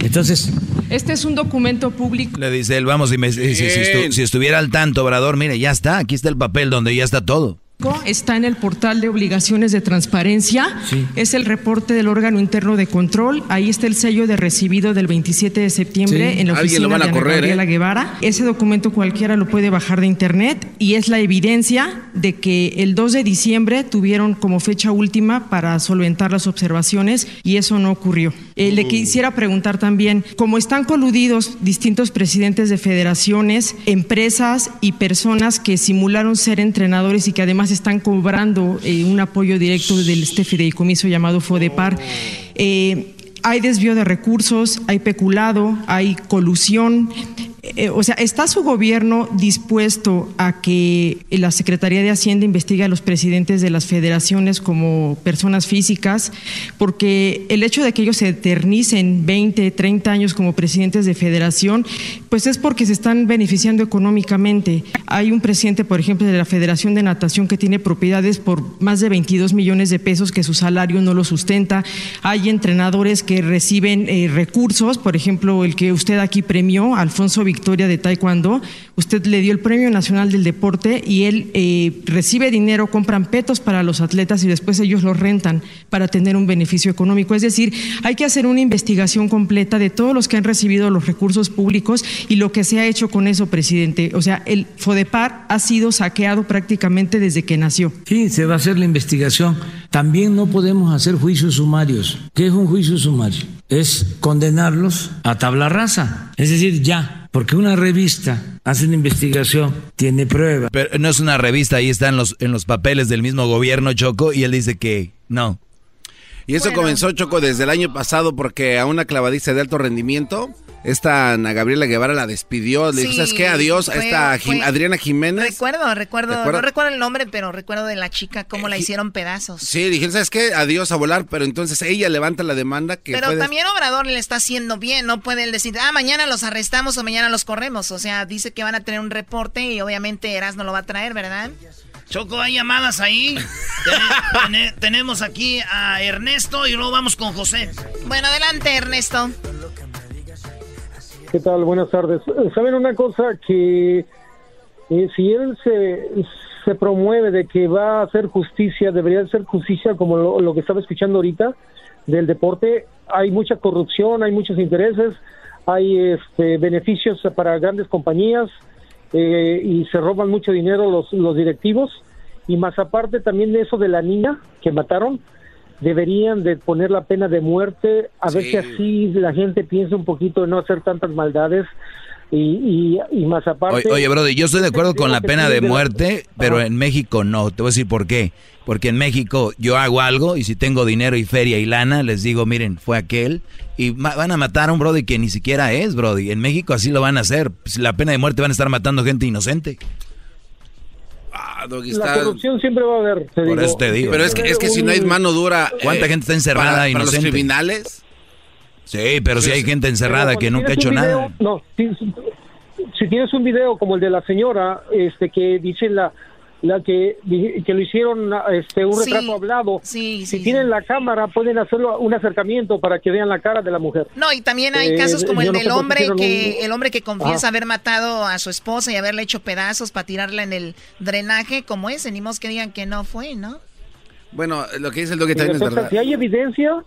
Entonces, Este es un documento público. Le dice él, vamos, si, me- si- si estu- si estuviera al tanto, Obrador, mire, ya está, aquí está el papel donde ya está todo. Está en el portal de obligaciones de transparencia. Es el reporte del órgano interno de control. Ahí está el sello de recibido del 27 de septiembre Sí. en la Alguien lo oficina van a de Ana correr, Gabriela ¿eh? Guevara. Ese documento cualquiera lo puede bajar de internet y es la evidencia de que el 2 de diciembre tuvieron como fecha última para solventar las observaciones y eso no ocurrió. Eh, Mm. le quisiera preguntar también, como están coludidos distintos presidentes de federaciones, empresas y personas que simularon ser entrenadores y que además están cobrando eh, un apoyo directo del este fideicomiso llamado FODEPAR, eh, hay desvío de recursos, hay peculado, hay colusión. Eh, o sea, ¿está su gobierno dispuesto a que la Secretaría de Hacienda investigue a los presidentes de las federaciones como personas físicas? Porque el hecho de que ellos se eternicen 20, 30 años como presidentes de federación, pues es porque se están beneficiando económicamente. Hay un presidente, por ejemplo, de la Federación de Natación que tiene propiedades por más de 22 millones de pesos que su salario no lo sustenta. Hay entrenadores que reciben eh, recursos, por ejemplo, el que usted aquí premió, Alfonso Victoria de Taekwondo, usted le dio el Premio Nacional del Deporte y él eh, recibe dinero, compran petos para los atletas y después ellos los rentan para tener un beneficio económico. Es decir, hay que hacer una investigación completa de todos los que han recibido los recursos públicos y lo que se ha hecho con eso, presidente. O sea, el FODEPAR ha sido saqueado prácticamente desde que nació. Sí, se va a hacer la investigación. También no podemos hacer juicios sumarios. ¿Qué es un juicio sumario? Es condenarlos a tabla rasa. Es decir, ya, porque una revista hace una investigación, tiene pruebas. Pero no es una revista, ahí están los, en los papeles del mismo gobierno, Choco, y él dice que no. Y eso comenzó, Choco, desde el año pasado porque a una clavadista de alto rendimiento, esta Ana Gabriela Guevara la despidió. Le dijo, Sí, ¿sabes qué? Adiós a fue- esta Jim- fue- Adriana Jiménez. Recuerdo, recuerdo, ¿Recuerda? no recuerdo el nombre, pero recuerdo de la chica cómo la hicieron pedazos. Sí, dijeron, ¿sabes qué? Adiós a volar. Pero entonces ella levanta la demanda que Pero también Obrador le está haciendo bien, no puede él decir, ah, mañana los arrestamos o mañana los corremos. O sea, dice que van a tener un reporte y obviamente Eras no lo va a traer, ¿verdad? Choco, hay llamadas ahí. Tene- tene- tenemos aquí a Ernesto y luego vamos con José. Bueno, adelante, Ernesto. ¿Qué tal? Buenas tardes. ¿Saben una cosa? Que eh, si él se, se promueve de que va a hacer justicia, debería hacer justicia como lo, lo que estaba escuchando ahorita, del deporte. Hay mucha corrupción, hay muchos intereses, hay este, beneficios para grandes compañías eh, y se roban mucho dinero los, los directivos. Y más aparte también de eso de la niña que mataron, deberían de poner la pena de muerte, a ver si así la gente piensa un poquito de no hacer tantas maldades. Y, y, y más aparte... Oye, oye, Brody, yo estoy de acuerdo con la pena de muerte, pero en México no. Te voy a decir por qué. Porque en México yo hago algo y si tengo dinero y feria y lana, les digo, miren, fue aquel. Y van a matar a un Brody que ni siquiera es, Brody. En México así lo van a hacer. Si la pena de muerte van a estar matando gente inocente. Doggy, La está- corrupción siempre va a haber. te Por digo. eso te digo. Pero es que, es que si no hay mano dura... ¿Cuánta eh, gente está encerrada para, para los inocente? criminales? Sí, pero si hay gente encerrada que nunca ha hecho video- nada. No, si, si- si tienes un video como el de la señora, este que dice la la que que lo hicieron este un Sí, retrato hablado. sí, si tienen la cámara pueden hacerlo un acercamiento para que vean la cara de la mujer. No, y también hay Eh, casos como el no del hombre que un- el hombre que confiesa Ajá. haber matado a su esposa y haberle hecho pedazos para tirarla en el drenaje, como ese, ni modo que digan que no fue, ¿no? Bueno, lo que dice el En también es verdad. Si hay evidencia,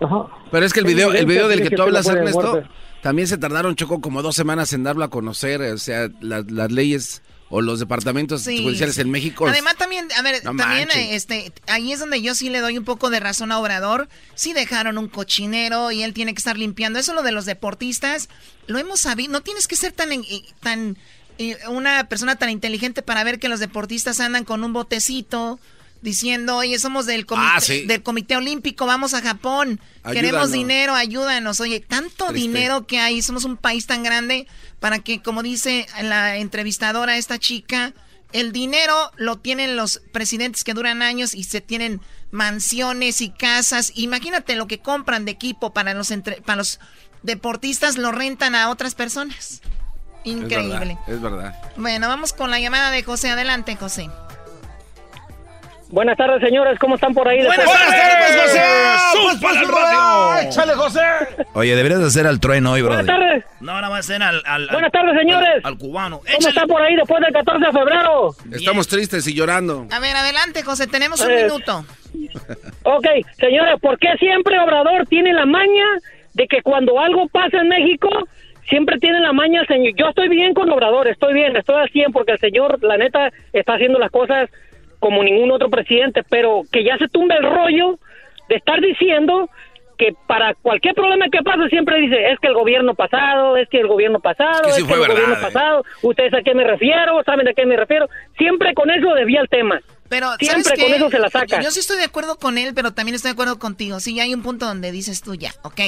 ajá. Pero es que el Hay video, el evidencia, video del que tú hablas, Ernesto, también se tardaron, Choco, como dos semanas en darlo a conocer. O sea, la- las leyes o los departamentos Sí, judiciales sí. en México. Además también, a ver, No también este, ahí es donde yo sí le doy un poco de razón a Obrador. Sí dejaron un cochinero y él tiene que estar limpiando. Eso lo de los deportistas, lo hemos sabido. No tienes que ser tan, eh, tan eh, una persona tan inteligente para ver que los deportistas andan con un botecito diciendo, oye, somos del comité, Ah, sí. del comité olímpico, vamos a Japón, queremos dinero, ayúdanos. Oye, tanto Triste. dinero que hay, somos un país tan grande para que, como dice la entrevistadora, esta chica, el dinero lo tienen los presidentes que duran años y se tienen mansiones y casas. Imagínate lo que compran de equipo para los, entre- para los deportistas, lo rentan a otras personas. Increíble. Es verdad. Bueno, vamos con la llamada de José. Adelante, José. Buenas tardes, señores. ¿Cómo están por ahí? Buenas Después- tardes, José! ¡Sus ¡Súbale al pasos, radio! ¡Échale, José! Oye, deberías de hacer al trueno hoy, Brody. Buenas tardes. No, ahora va a ser al, al- al- Buenas tardes, señores. al cubano. ¿Cómo están por ahí después del 14 de febrero? Estamos tristes y llorando. A ver, adelante, José. Tenemos un Eh, minuto. Ok, señores, ¿por qué siempre Obrador tiene la maña de que cuando algo pasa en México, siempre tiene la maña el señor? Yo estoy bien con Obrador, estoy bien, estoy al 100 porque el señor, la neta, está haciendo las cosas como ningún otro presidente, pero que ya se tumbe el rollo de estar diciendo que para cualquier problema que pase siempre dice, es que el gobierno pasado, es que el gobierno pasado, Es que el verdad, gobierno eh. pasado, ustedes a qué me refiero, saben a qué me refiero, siempre con eso desvía el tema. Pero ¿sabes Siempre con qué? eso se la saca. Yo sí estoy de acuerdo con él, pero también estoy de acuerdo contigo. Sí, hay un punto donde dices tú ya, ok.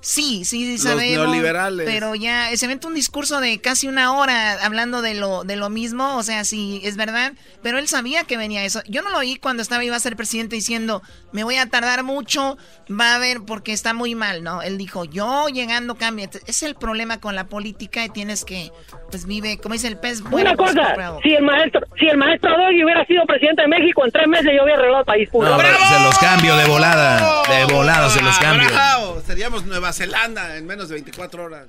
Sí, sí, Los sabemos. neoliberales. Pero ya se inventa un discurso de casi una hora hablando de lo, de lo mismo. O sea, sí, es verdad. Pero él sabía que venía eso. Yo no lo oí cuando estaba iba a ser presidente diciendo, me voy a tardar mucho, va a haber, porque está muy mal, ¿no? Él dijo, yo llegando cambia. Es el problema con la política y tienes que, pues vive, como dice el pez. bueno, Una pues, cosa, si el maestro, si el maestro Doggy hubiera sido presidente de México en tres meses, yo hubiera arreglado el país. No, pero se los cambio de volada. De volada se los cambio. bravo. Seríamos Nueva Zelanda en menos de 24 horas.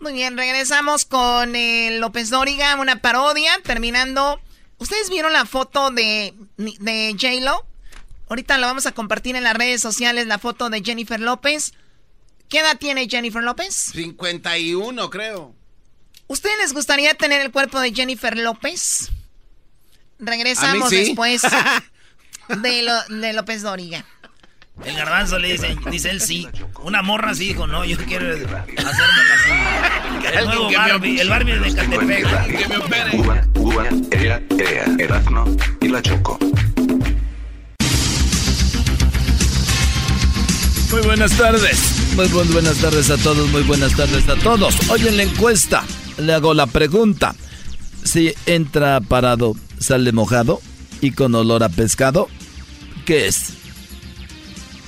Muy bien, regresamos con eh, López Dóriga, una parodia, terminando. ¿Ustedes vieron la foto de, de J-Lo? Ahorita la vamos a compartir en las redes sociales, la foto de Jennifer López. ¿Qué edad tiene Jennifer López? 51, creo. ¿Ustedes les gustaría tener el cuerpo de Jennifer López? Regresamos sí. después de, lo- de López Dóriga. El garbanzo le dice, dice él sí. Una morra sí dijo, no, yo quiero hacérmela así. El nuevo que me Barbie, el Barbie de Catepec. Que me opere. Cuba, Cuba, Ea, Ea, Erazno y la Choco. Muy buenas tardes. Muy bu- buenas tardes a todos, muy buenas tardes a todos. Hoy en la encuesta le hago la pregunta. Si entra parado, sale mojado y con olor a pescado, ¿qué es?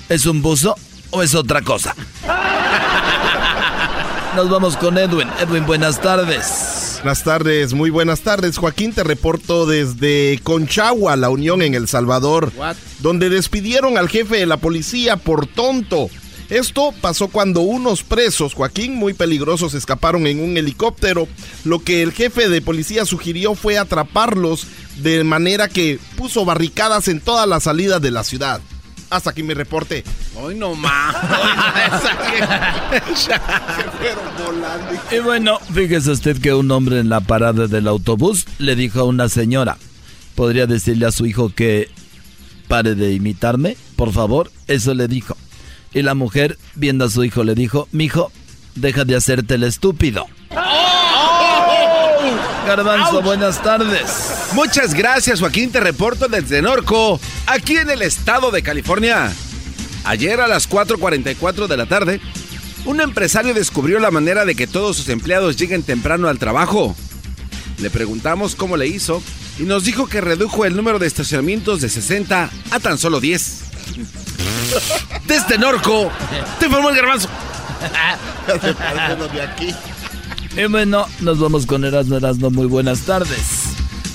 ¿Es un buzo o es otra cosa? Nos vamos con Edwin. Edwin, buenas tardes. Buenas tardes, muy buenas tardes. Joaquín, te reporto desde Conchagua, la Unión en El Salvador, What? donde despidieron al jefe de la policía por tonto. Esto pasó cuando unos presos, Joaquín, muy peligrosos, escaparon en un helicóptero. Lo que el jefe de policía sugirió fue atraparlos de manera que puso barricadas en todas las salidas de la ciudad. Hasta aquí mi reporte. Hoy no más. Se fueron volando. Y bueno, fíjese usted que un hombre en la parada del autobús le dijo a una señora, ¿podría decirle a su hijo que pare de imitarme? Por favor, eso le dijo. Y la mujer, viendo a su hijo, le dijo, mijo, deja de hacerte el estúpido. Garbanzo, buenas tardes. Muchas gracias, Joaquín. Te reporto desde Norco, aquí en el estado de California. Ayer a las 4:44 de la tarde, un empresario descubrió la manera de que todos sus empleados lleguen temprano al trabajo. Le preguntamos cómo le hizo y nos dijo que redujo el número de estacionamientos de 60 a tan solo 10. Desde Norco, te informó el garbanzo. de aquí. Y bueno, nos vamos con Erasmo Erasmo. Muy buenas tardes.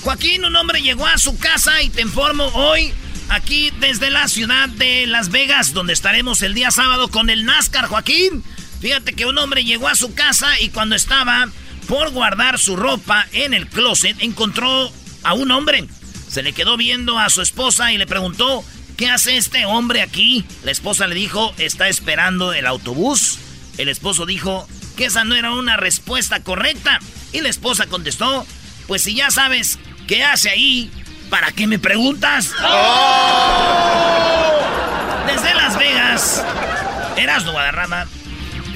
Joaquín, un hombre llegó a su casa y te informo hoy aquí desde la ciudad de Las Vegas, donde estaremos el día sábado con el NASCAR, Joaquín. Fíjate que un hombre llegó a su casa y cuando estaba por guardar su ropa en el closet, encontró a un hombre. Se le quedó viendo a su esposa y le preguntó, ¿qué hace este hombre aquí? La esposa le dijo, está esperando el autobús. El esposo dijo que esa no era una respuesta correcta. Y la esposa contestó, pues si ya sabes qué hace ahí, ¿para qué me preguntas? Desde Las Vegas, Erasmo Guadarrama.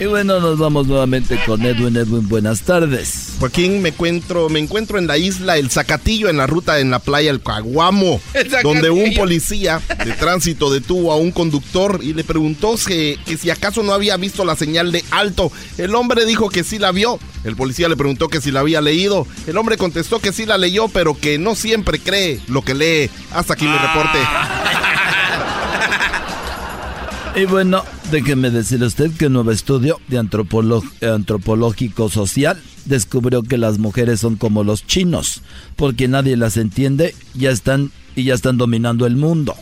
Y bueno, nos vamos nuevamente con Edwin. Edwin, buenas tardes. Joaquín, me encuentro, me encuentro en la isla El Zacatillo, en la ruta en la playa El Caguamo, donde un policía de tránsito detuvo a un conductor y le preguntó que, que si acaso no había visto la señal de alto. El hombre dijo que sí la vio. El policía le preguntó que si la había leído. El hombre contestó que sí la leyó, pero que no siempre cree lo que lee. Hasta aquí mi reporte. Y bueno, déjeme decirle a usted que un nuevo estudio de antropológico social descubrió que las mujeres son como los chinos, porque nadie las entiende ya están, y ya están dominando el mundo.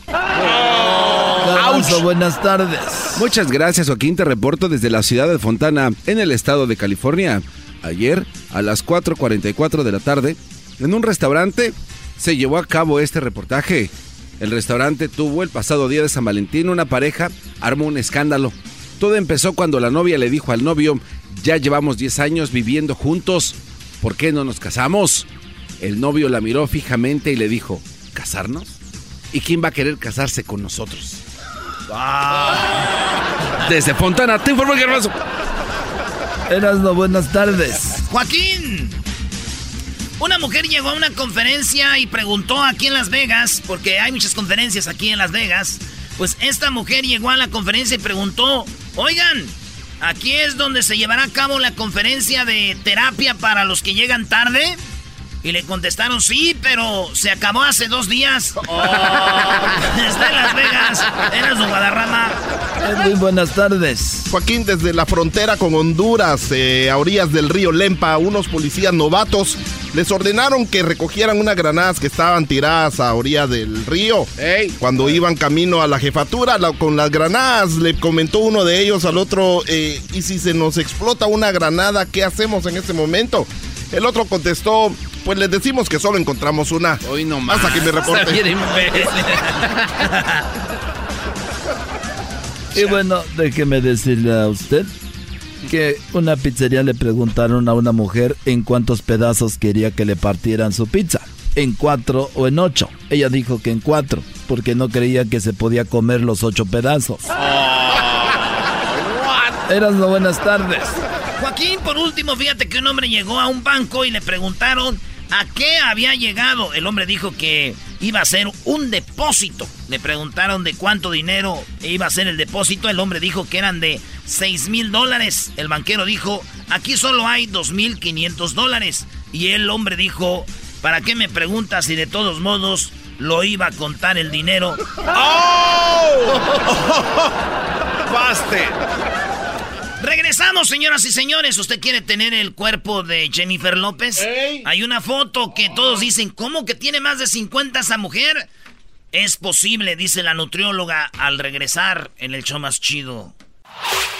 Garbanzo, buenas tardes. Muchas gracias, Joaquín. Te reporto desde la ciudad de Fontana, en el estado de California. Ayer, a las 4:44 de la tarde, en un restaurante se llevó a cabo este reportaje. El restaurante tuvo el pasado día de San Valentín una pareja, armó un escándalo. Todo empezó cuando la novia le dijo al novio, ya llevamos 10 años viviendo juntos, ¿por qué no nos casamos? El novio la miró fijamente y le dijo, ¿casarnos? ¿Y quién va a querer casarse con nosotros? Desde Fontana, te informo el garbanzo. Erasno, buenas tardes. Joaquín. Una mujer llegó a una conferencia y preguntó aquí en Las Vegas, porque hay muchas conferencias aquí en Las Vegas. Pues esta mujer llegó a la conferencia y preguntó, oigan, aquí es donde se llevará a cabo la conferencia de terapia para los que llegan tarde. Y le contestaron, sí, pero se acabó hace dos días. Desde Las Vegas, era su Guadarrama. Edwin, buenas tardes. Joaquín, desde la frontera con Honduras, eh, a orillas del río Lempa, unos policías novatos les ordenaron que recogieran unas granadas que estaban tiradas a orilla del río. Cuando iban camino a la jefatura la- con las granadas, le comentó uno de ellos al otro, eh, ¿y si se nos explota una granada, qué hacemos en este momento? El otro contestó, pues les decimos que solo encontramos una. Hoy no Hasta que me reporte. Y bueno, déjeme decirle a usted que una pizzería le preguntaron a una mujer en cuántos pedazos quería que le partieran su pizza. En cuatro o en ocho. Ella dijo que en cuatro, porque no creía que se podía comer los ocho pedazos. Eras no buenas tardes. Joaquín, por último, fíjate que un hombre llegó a un banco y le preguntaron a qué había llegado. El hombre dijo que iba a ser un depósito. Le preguntaron de cuánto dinero iba a ser el depósito. El hombre dijo que eran de 6 mil dólares. El banquero dijo, aquí solo hay 2 mil 500 dólares. Y el hombre dijo, ¿para qué me preguntas si de todos modos lo iba a contar el dinero? ¡Baste! Regresamos, señoras y señores. ¿Usted quiere tener el cuerpo de Jennifer López? Hay una foto que todos dicen, ¿cómo que tiene más de 50 esa mujer? Es posible, dice la nutrióloga al regresar en el show más chido.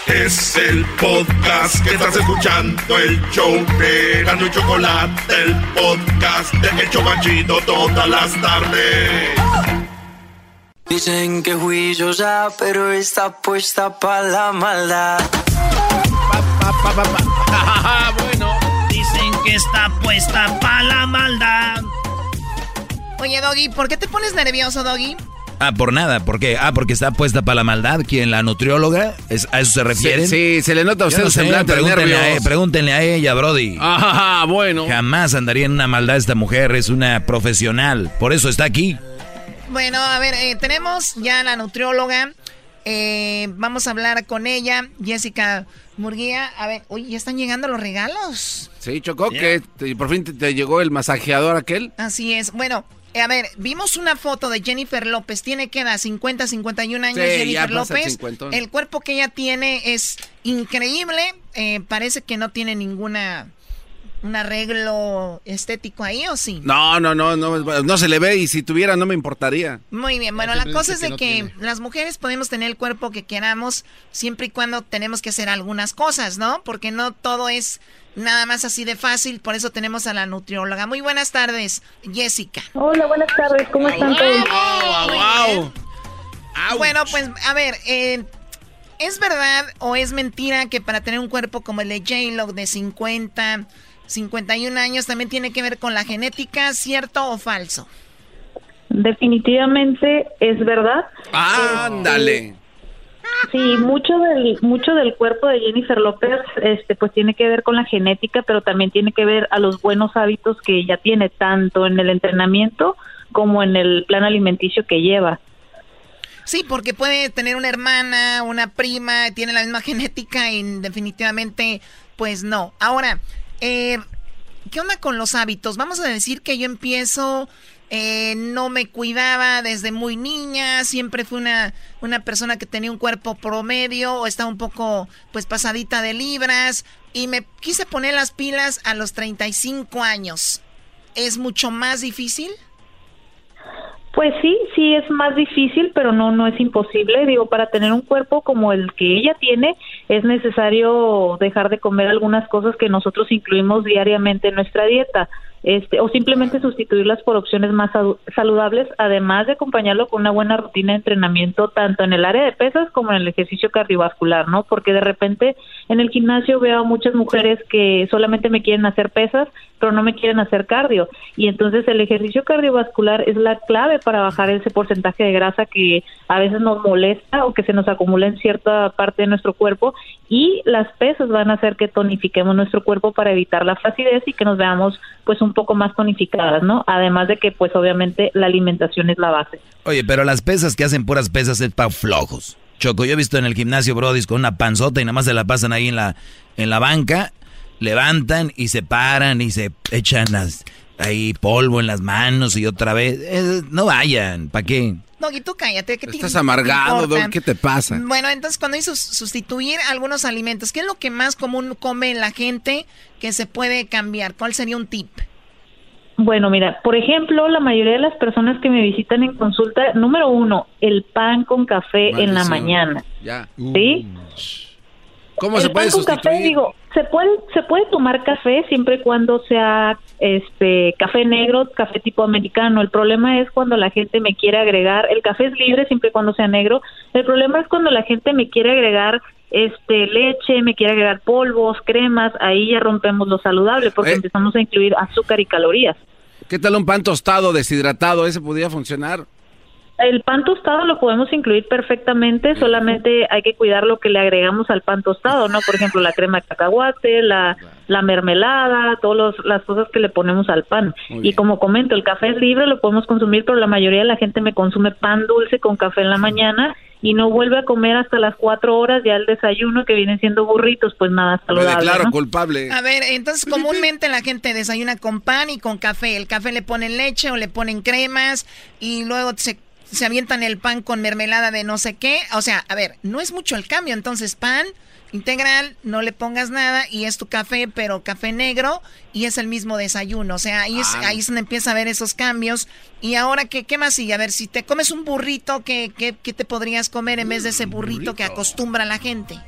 Es el podcast que estás escuchando, el show de Gano y Chocolate, el podcast de El Chobachito todas las tardes. Dicen que juiciosa, pero está puesta para la maldad. bueno. Dicen que está puesta para la maldad. Oye, Doggy, ¿por qué te pones nervioso, Doggy? Ah, por nada, ¿por qué? Ah, porque está puesta para la maldad. ¿Quién? ¿La nutrióloga? ¿Es, ¿A eso se refieren? Sí, sí, se le nota a usted no sé, semblante pregúntenle, a, e- pregúntenle a ella, Brody. Ajá, bueno. Jamás andaría en una maldad esta mujer, es una profesional. Por eso está aquí. Bueno, a ver, eh, tenemos ya la nutrióloga. Eh, vamos a hablar con ella, Jessica Murguía. A ver, uy, ya están llegando los regalos. Sí, Chocó, que te- por fin te, te llegó el masajeador aquel. Así es. Bueno, eh, a ver, vimos una foto de Jennifer López. Tiene que edad 50, 51 años Sí, Jennifer López. El cuerpo que ella tiene es increíble. Eh, parece que no tiene ninguna un arreglo estético ahí, ¿o sí? No, no, no, no, no se le ve y si tuviera no me importaría. Muy bien, bueno, la cosa es de que las mujeres podemos tener el cuerpo que queramos siempre y cuando tenemos que hacer algunas cosas, ¿no? Porque no todo es nada más así de fácil, por eso tenemos a la nutrióloga. Muy buenas tardes, Jessica. Hola, buenas tardes, ¿cómo están todos? Bueno, pues a ver, eh, ¿es verdad o es mentira que para tener un cuerpo como el de J-Lo de 50, 51 años también tiene que ver con la genética, cierto o falso? Definitivamente es verdad. Ándale. Sí, mucho del mucho del cuerpo de Jennifer López este pues tiene que ver con la genética, pero también tiene que ver a los buenos hábitos que ella tiene tanto en el entrenamiento como en el plan alimenticio que lleva. Sí, porque puede tener una hermana, una prima, tiene la misma genética y definitivamente, pues no. Ahora, eh, ¿qué onda con los hábitos? Vamos a decir que yo empiezo, eh, no me cuidaba desde muy niña, siempre fui una, una persona que tenía un cuerpo promedio o estaba un poco, pues, pasadita de libras y me quise poner las pilas a los 35 años. ¿Es mucho más difícil? Pues sí, sí es más difícil, pero no no es imposible. Digo, para tener un cuerpo como el que ella tiene, es necesario dejar de comer algunas cosas que nosotros incluimos diariamente en nuestra dieta. Este, o simplemente sustituirlas por opciones más saludables, además de acompañarlo con una buena rutina de entrenamiento tanto en el área de pesas como en el ejercicio cardiovascular, ¿no? Porque de repente en el gimnasio veo a muchas mujeres que solamente me quieren hacer pesas, pero no me quieren hacer cardio. Y entonces el ejercicio cardiovascular es la clave para bajar ese porcentaje de grasa que a veces nos molesta o que se nos acumula en cierta parte de nuestro cuerpo. Y las pesas van a hacer que tonifiquemos nuestro cuerpo para evitar la flacidez y que nos veamos pues un poco más tonificadas, ¿no? Además de que pues obviamente la alimentación es la base. Oye, pero las pesas que hacen puras pesas es para flojos. Choco, yo he visto en el gimnasio Brodis con una panzota y nada más se la pasan ahí en la, en la banca, levantan y se paran y se echan las, ahí polvo en las manos y otra vez. Eh, no vayan, ¿para qué? Doggy, tú cállate. ¿qué te- Estás te amargado? Doc, ¿qué te pasa? Bueno, entonces cuando dices sustituir algunos alimentos, ¿qué es lo que más común come la gente que se puede cambiar? ¿Cuál sería un tip? Bueno, mira, por ejemplo, la mayoría de las personas que me visitan en consulta, número uno, el pan con café en la mañana. Ya. ¿Sí? ¿Cómo el se puede pan con café, sustituir? digo, se puede, se puede tomar café siempre y cuando sea este café negro, café tipo americano. El problema es cuando la gente me quiere agregar, el café es libre siempre y cuando sea negro. El problema es cuando la gente me quiere agregar este leche, me quiere agregar polvos, cremas, ahí ya rompemos lo saludable porque Eh. empezamos a incluir azúcar y calorías. ¿Qué tal un pan tostado, deshidratado? ¿Ese podría funcionar? El pan tostado lo podemos incluir perfectamente, solamente hay que cuidar lo que le agregamos al pan tostado, ¿no? Por ejemplo, la crema de cacahuate, la, la mermelada, todas las cosas que le ponemos al pan. Y como comento, el café es libre, lo podemos consumir, pero la mayoría de la gente me consume pan dulce con café en la mañana y no vuelve a comer hasta las cuatro horas ya el desayuno, que vienen siendo burritos, pues nada Me saludable. declaro ¿no? culpable. A ver, entonces comúnmente la gente desayuna con pan y con café. El café le ponen leche o le ponen cremas y luego se, se avientan el pan con mermelada de no sé qué. O sea, a ver, no es mucho el cambio. Entonces pan integral, no le pongas nada y es tu café, pero café negro y es el mismo desayuno. O sea, ahí es, Ah. ahí es donde empieza a ver esos cambios. Y ahora, ¿qué, qué más sigue? A ver, si te comes un burrito, ¿qué, qué, qué te podrías comer en vez de ese burrito que acostumbra la gente?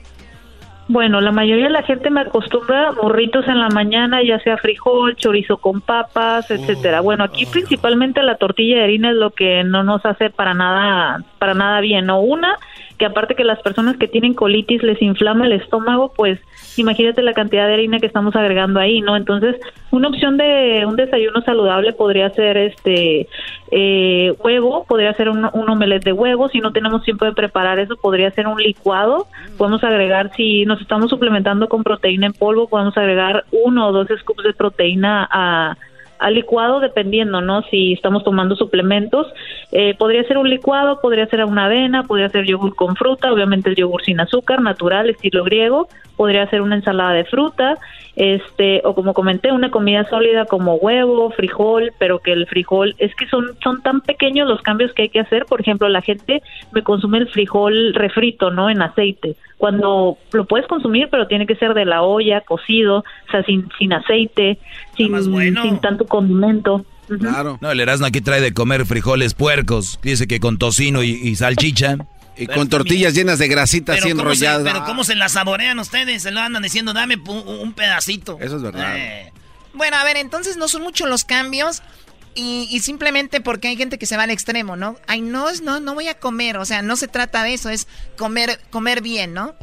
Bueno, la mayoría de la gente me acostumbra burritos en la mañana, ya sea frijol, chorizo con papas, etcétera. Bueno, aquí principalmente la tortilla de harina es lo que no nos hace para nada, para nada bien. O una, que aparte que las personas que tienen colitis les inflama el estómago, pues imagínate la cantidad de harina que estamos agregando ahí, ¿no? Entonces, una opción de un desayuno saludable podría ser este eh, huevo, podría ser un, un de huevo, si no tenemos tiempo de preparar eso, podría ser un licuado, podemos agregar, si nos estamos suplementando con proteína en polvo, podemos agregar uno o dos scoops de proteína a al licuado dependiendo, ¿no? Si estamos tomando suplementos, eh, podría ser un licuado, podría ser una avena, podría ser yogur con fruta, obviamente el yogur sin azúcar, natural, estilo griego, podría ser una ensalada de fruta, este, o como comenté, una comida sólida como huevo, frijol, pero que el frijol, es que son, son tan pequeños los cambios que hay que hacer, por ejemplo, la gente me consume el frijol refrito, ¿no? En aceite, cuando lo puedes consumir, pero tiene que ser de la olla, cocido, o sea, sin, sin aceite, sin, sin tanto condimento. Claro. No, el Erasmo aquí trae de comer frijoles puercos. Dice que con tocino y, salchicha. Y con tortillas llenas de grasita así enrolladas. pero ¿cómo se la saborean ustedes? Se lo andan diciendo, dame un pedacito. Eso es verdad. Eh. Bueno, a ver, entonces no son muchos los cambios. Y, simplemente porque hay gente que se va al extremo, ¿no? Ay, no, no, no voy a comer. O sea, no se trata de eso, es comer, comer bien, ¿no?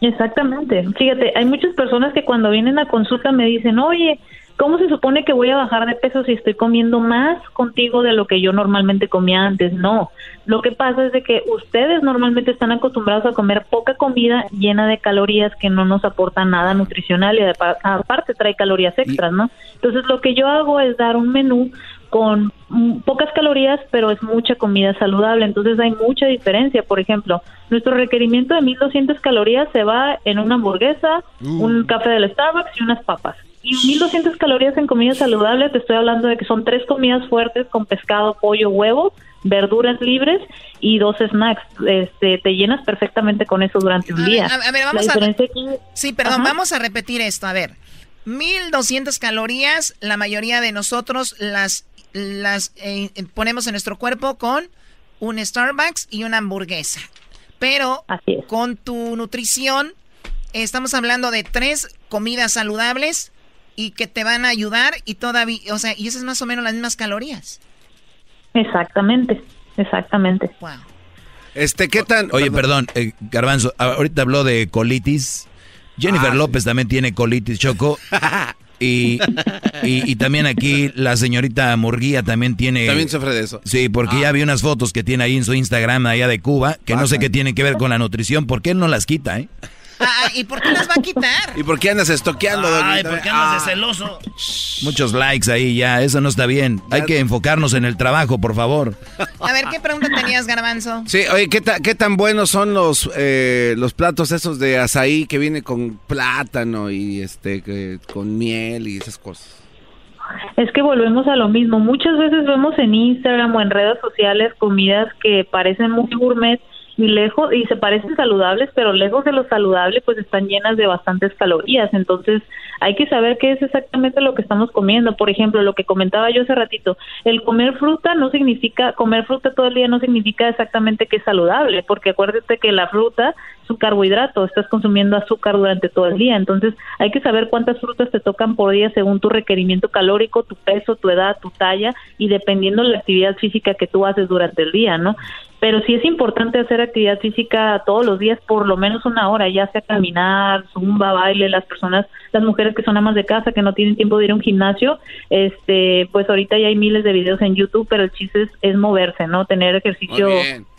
Exactamente. Fíjate, hay muchas personas que cuando vienen a consulta me dicen, oye, ¿Cómo se supone que voy a bajar de peso si estoy comiendo más contigo de lo que yo normalmente comía antes? No. Lo que pasa es de que ustedes normalmente están acostumbrados a comer poca comida llena de calorías que no nos aportan nada nutricional y aparte trae calorías extras, ¿no? Entonces lo que yo hago es dar un menú con pocas calorías, pero es mucha comida saludable. Entonces hay mucha diferencia. Por ejemplo, nuestro requerimiento de 1200 calorías se va en una hamburguesa, un uh. café del Starbucks y unas papas. Y 1200 calorías en comida saludable, te estoy hablando de que son tres comidas fuertes con pescado, pollo, huevo, verduras libres y dos snacks. Este, te llenas perfectamente con eso durante un día. a, ver, vamos a... Sí, perdón, vamos a repetir esto. A ver, 1200 calorías, la mayoría de nosotros las, las eh, ponemos en nuestro cuerpo con un Starbucks y una hamburguesa. Pero con tu nutrición, estamos hablando de tres comidas saludables y que te van a ayudar y todavía, o sea, y esas es más o menos las mismas calorías. Exactamente, exactamente. Wow. Este, ¿qué tan? Oye, perdón, eh, Garbanzo, ahorita habló de colitis. Jennifer ah, López también tiene colitis, Choco. Y, y, también aquí la señorita Murguía también tiene... También sufre de eso. Sí, porque ya ah. vi unas fotos que tiene ahí en su Instagram allá de Cuba, que no sé qué tienen que ver con la nutrición. ¿Por qué no las quita, eh? Ah, ¿Y por qué las va a quitar? ¿Y por qué andas estoqueando, Ay, ¿por qué andas de ah. celoso? Muchos likes ahí ya, eso no está bien. Hay que enfocarnos en el trabajo, por favor. A ver, ¿qué pregunta tenías, Garbanzo? Sí, oye, ¿qué, qué tan buenos son los, eh, los platos esos de azaí que viene con plátano y este con miel y esas cosas? Es que volvemos a lo mismo. Muchas veces vemos en Instagram o en redes sociales comidas que parecen muy gourmet y lejos y se parecen saludables, pero lejos de lo saludable pues están llenas de bastantes calorías, entonces hay que saber qué es exactamente lo que estamos comiendo. Por ejemplo, lo que comentaba yo hace ratito, el comer fruta no significa comer fruta todo el día no significa exactamente que es saludable, porque acuérdate que la fruta es un carbohidrato, estás consumiendo azúcar durante todo el día, entonces hay que saber cuántas frutas te tocan por día según tu requerimiento calórico, tu peso, tu edad, tu talla y dependiendo de la actividad física que tú haces durante el día, ¿no? pero sí es importante hacer actividad física todos los días, por lo menos una hora, ya sea caminar, zumba, baile, las personas, las mujeres que son amas de casa, que no tienen tiempo de ir a un gimnasio, este, pues ahorita ya hay miles de videos en YouTube, pero el chiste es, moverse, ¿no? Tener ejercicio,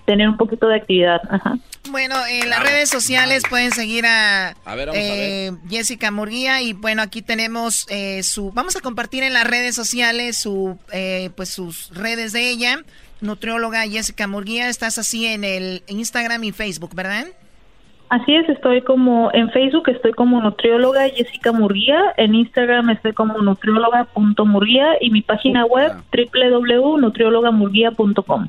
tener un poquito de actividad. Ajá. Bueno, en las redes sociales pueden seguir a, eh, Jessica Murguía y bueno, aquí tenemos eh, su, vamos a compartir en las redes sociales su, eh, pues sus redes de ella nutrióloga Jessica Murguía. Estás así en el Instagram y Facebook, ¿verdad? Así es, estoy como en Facebook, estoy como nutrióloga Jessica Murguía, en Instagram estoy como nutrióloga.murguía y mi página web www.nutriólogamurguía.com.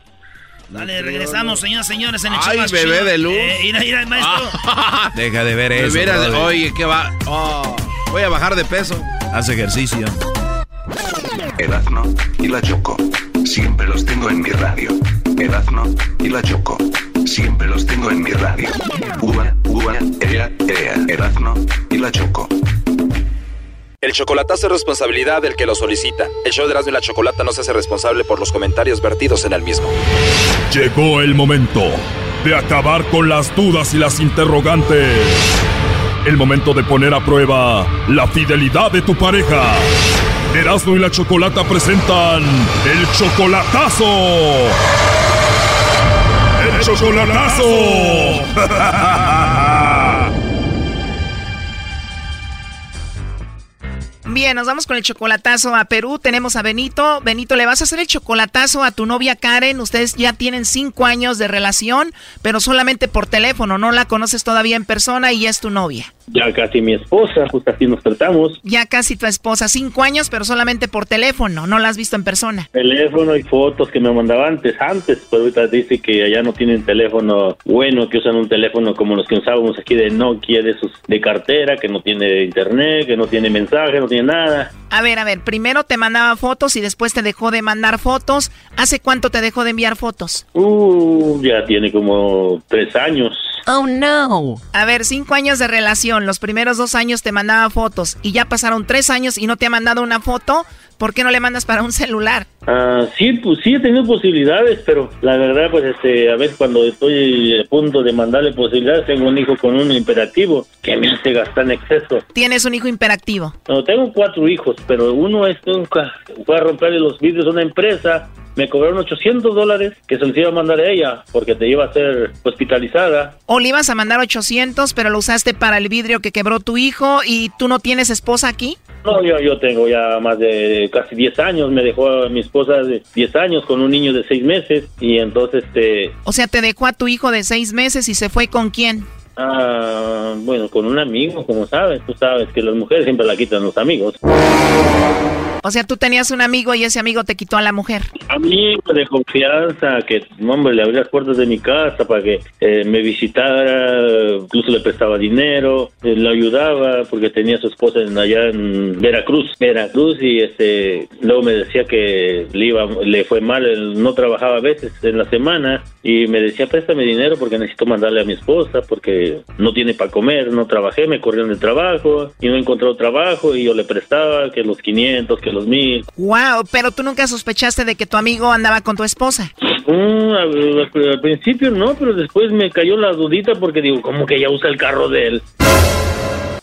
Dale, regresamos, señoras y señores, en el Ay, bebé de luz. Eh, maestro. Deja de ver eso. oye, ¿qué va? Oh, voy a bajar de peso. Haz ejercicio. Erazno y la Choco. Siempre los tengo en mi radio. Erazno y la Choco. Siempre los tengo en mi radio. Uva, uva, ea, ea. Erasno y la Choco. El chocolatazo es responsabilidad del que lo solicita. El show de Erasmo y la Chocolata no se hace responsable por los comentarios vertidos en el mismo. Llegó el momento de acabar con las dudas y las interrogantes. El momento de poner a prueba la fidelidad de tu pareja. Erasmo y la Chocolata presentan el chocolatazo. ¡El chocolatazo! Bien, nos vamos con el chocolatazo a Perú. Tenemos a Benito. Benito, le vas a hacer el chocolatazo a tu novia Karen. Ustedes ya tienen cinco años de relación, pero solamente por teléfono. No la conoces todavía en persona y es tu novia. Ya casi mi esposa, justo así nos tratamos. Ya casi tu esposa. Cinco años, pero solamente por teléfono. No la has visto en persona. Teléfono y fotos que me mandaba antes, antes. Pero ahorita dice que allá no tienen teléfono bueno, que usan un teléfono como los que usábamos aquí de Nokia, de, sus, de cartera, que no tiene internet, que no tiene mensaje, no tiene nada. A ver, a ver, primero te mandaba fotos y después te dejó de mandar fotos. ¿Hace cuánto te dejó de enviar fotos? Uh, ya tiene como tres años. Oh, no. A ver, cinco años de relación. Los primeros dos años te mandaba fotos y ya pasaron tres años y no te ha mandado una foto. ¿Por qué no le mandas para un celular? Ah, sí, pues sí he tenido posibilidades, pero la verdad, pues este, a veces cuando estoy a punto de mandarle posibilidades, tengo un hijo con un imperativo que me hace gastar en exceso. ¿Tienes un hijo imperactivo? No, tengo cuatro hijos, pero uno es nunca fue a romperle los vidrios a una empresa. Me cobraron 800 dólares que se los iba a mandar a ella porque te iba a ser hospitalizada. O le ibas a mandar 800, pero lo usaste para el vidrio que quebró tu hijo y tú no tienes esposa aquí? No, yo, yo tengo ya más de casi 10 años. Me dejó a mi esposa de 10 años con un niño de 6 meses. Y entonces, este. O sea, te dejó a tu hijo de 6 meses y se fue con quién? Ah, bueno, con un amigo, como sabes. Tú sabes que las mujeres siempre la quitan los amigos. O sea, tú tenías un amigo y ese amigo te quitó a la mujer. Amigo de confianza, que, hombre, le abría las puertas de mi casa para que eh, me visitara, incluso le prestaba dinero, eh, ayudaba porque tenía a su esposa en, allá en Veracruz, Veracruz, y este, luego me decía que le, iba, le fue mal, él no trabajaba a veces en la semana, y me decía, préstame dinero porque necesito mandarle a mi esposa, porque no tiene para comer, no trabajé, me corrieron de trabajo, y no encontró trabajo, y yo le prestaba que los 500, que los mil. Wow, pero tú nunca sospechaste de que tu amigo andaba con tu esposa. Mm, al, al principio no, pero después me cayó la dudita porque digo, ¿cómo que ella usa el carro de él?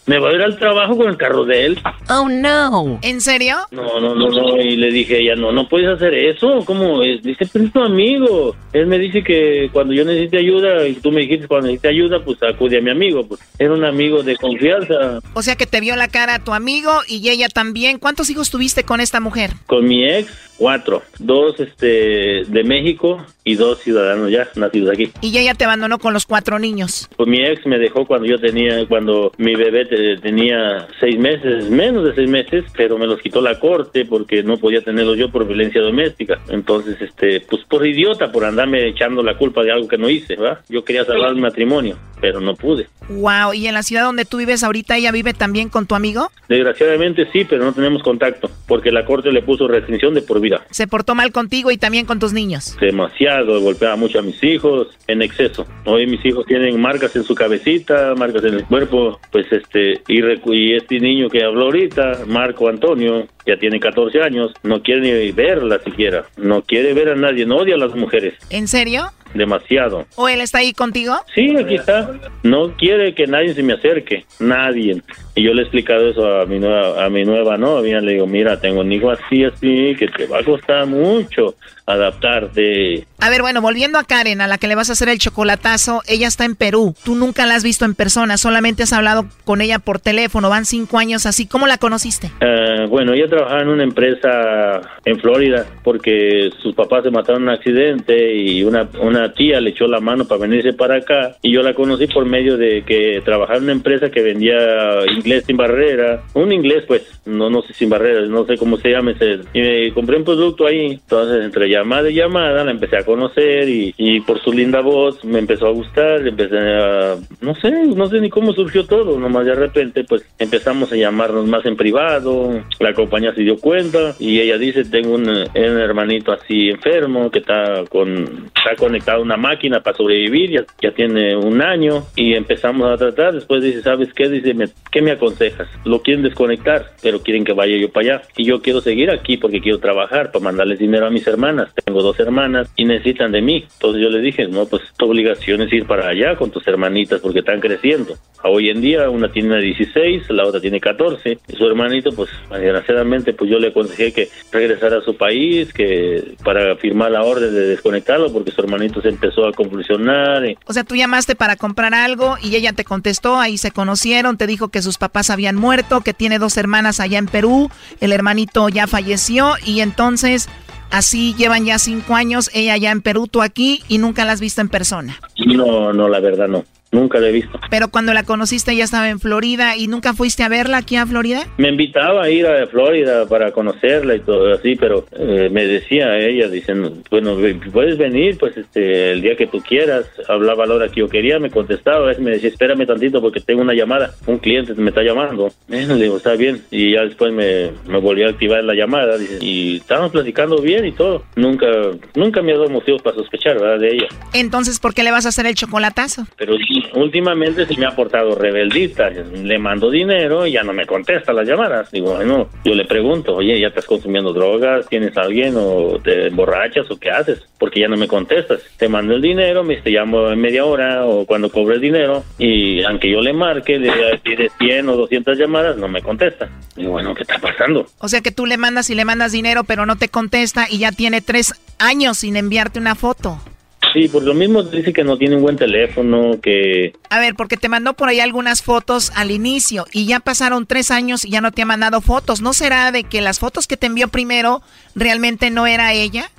¿Me va a ir al trabajo con el carro de él? Oh, no. ¿En serio? No, no, no, no. Y le dije a ella, no, no puedes hacer eso. ¿Cómo? es? Dice, pero es tu amigo. Él me dice que cuando yo necesite ayuda, y tú me dijiste cuando necesite ayuda, pues acude a mi amigo. Pues era un amigo de confianza. O sea que te vio la cara a tu amigo y ella también. ¿Cuántos hijos tuviste con esta mujer? Con mi ex, cuatro. Dos este, de México y dos ciudadanos ya nacidos aquí. Y ella te abandonó con los cuatro niños. Pues mi ex me dejó cuando yo tenía, cuando mi bebé te- tenía seis meses, menos de seis meses, pero me los quitó la corte porque no podía tenerlos yo por violencia doméstica. Entonces, este, pues por idiota, por andarme echando la culpa de algo que no hice, ¿verdad? Yo quería salvar mi matrimonio, pero no pude. Wow, ¿y en la ciudad donde tú vives ahorita ella vive también con tu amigo? Desgraciadamente sí, pero no tenemos contacto, porque la corte le puso restricción de por vida. Se portó mal contigo y también con tus niños. demasiado, golpeaba mucho a mis hijos en exceso. Hoy mis hijos tienen marcas en su cabecita, marcas en el cuerpo, pues este, y, y este niño que habló ahorita, Marco Antonio, ya tiene 14 años, no quiere ni verla siquiera, no quiere ver a nadie, no odia a las mujeres, ¿En serio? Demasiado. ¿O él está ahí contigo? Sí, aquí está. No quiere que nadie se me acerque, nadie. Y yo le he explicado eso a mi nueva, a mi nueva novia. Le digo, mira, tengo un hijo así, así, que te va a costar mucho adaptarte. A ver, bueno, volviendo a Karen, a la que le vas a hacer el chocolatazo, ella está en Perú. Tú nunca la has visto en persona, solamente has hablado con ella por teléfono. Van cinco años así. ¿Cómo la conociste? Eh, bueno, ella trabajaba en una empresa en Florida porque sus papás se mataron en un accidente y una, una tía le echó la mano para venirse para acá y yo la conocí por medio de que trabajaba en una empresa que vendía inglés sin barrera, un inglés pues, no no sé sin barreras, no sé cómo se llama ese, y me compré un producto ahí, entonces entre llamada y llamada la empecé a conocer y, y por su linda voz me empezó a gustar, empecé a, no sé, no sé ni cómo surgió todo, nomás de repente pues empezamos a llamarnos más en privado, la compañía se dio cuenta y ella dice, tengo un, un hermanito así enfermo que está con está conectado una máquina para sobrevivir, ya, ya tiene un año y empezamos a tratar. Después dice, ¿sabes qué? Dice, "Me- ¿qué me aconsejas? Lo quieren desconectar, pero quieren que vaya yo para allá. Y yo quiero seguir aquí porque quiero trabajar para mandarles dinero a mis hermanas. Tengo dos hermanas y necesitan de mí. Entonces yo les dije, no, pues tu obligación es ir para allá con tus hermanitas porque están creciendo. Hoy en día una tiene 16, la otra tiene 14. Y su hermanito, pues desgraciadamente, pues yo le aconsejé que regresara a su país, que para firmar la orden de desconectarlo porque su hermanito se empezó a convulsionar. y- O sea, tú llamaste para comprar algo y ella te contestó, ahí se conocieron, te dijo que sus papás habían muerto, que tiene dos hermanas allá en Perú, el hermanito ya falleció y entonces así llevan ya cinco años, ella ya en Perú, tú aquí y nunca la has visto en persona. No, no, la verdad no. Nunca la he visto. Pero cuando la conociste ella estaba en Florida y nunca fuiste a verla aquí a Florida. Me invitaba a ir a Florida para conocerla y todo así, pero eh, me decía ella, diciendo, bueno, puedes venir, pues este, el día que tú quieras. Hablaba a la hora que yo quería, me contestaba, a veces me decía, espérame tantito porque tengo una llamada, un cliente me está llamando. Bueno, le digo, está bien. Y ya después me, me volví a activar la llamada, dice, y estábamos platicando bien y todo. Nunca, nunca me ha dado motivos para sospechar, ¿verdad? De ella. Entonces, ¿por qué le vas a hacer el chocolatazo? Pero sí, últimamente se me ha portado rebeldita. Le mando dinero y ya no me contesta las llamadas. Digo, bueno, yo le pregunto, oye, ¿ya estás consumiendo drogas? ¿Tienes a alguien o te emborrachas o qué haces? Porque ya no me contestas. Te mando el dinero, me te llamo en media hora o cuando cobre el dinero y aunque yo le marque, le pide 100 o 200 llamadas, no me contesta. Digo, bueno, ¿qué está pasando? O sea que tú le mandas y le mandas dinero, pero no te contesta y ya tiene tres años sin enviarte una foto. Sí, por lo mismo dice que no tiene un buen teléfono, que A ver, porque te mandó por ahí algunas fotos al inicio y ya pasaron tres años y ya no te ha mandado fotos. ¿No será de que las fotos que te envió primero realmente no era ella?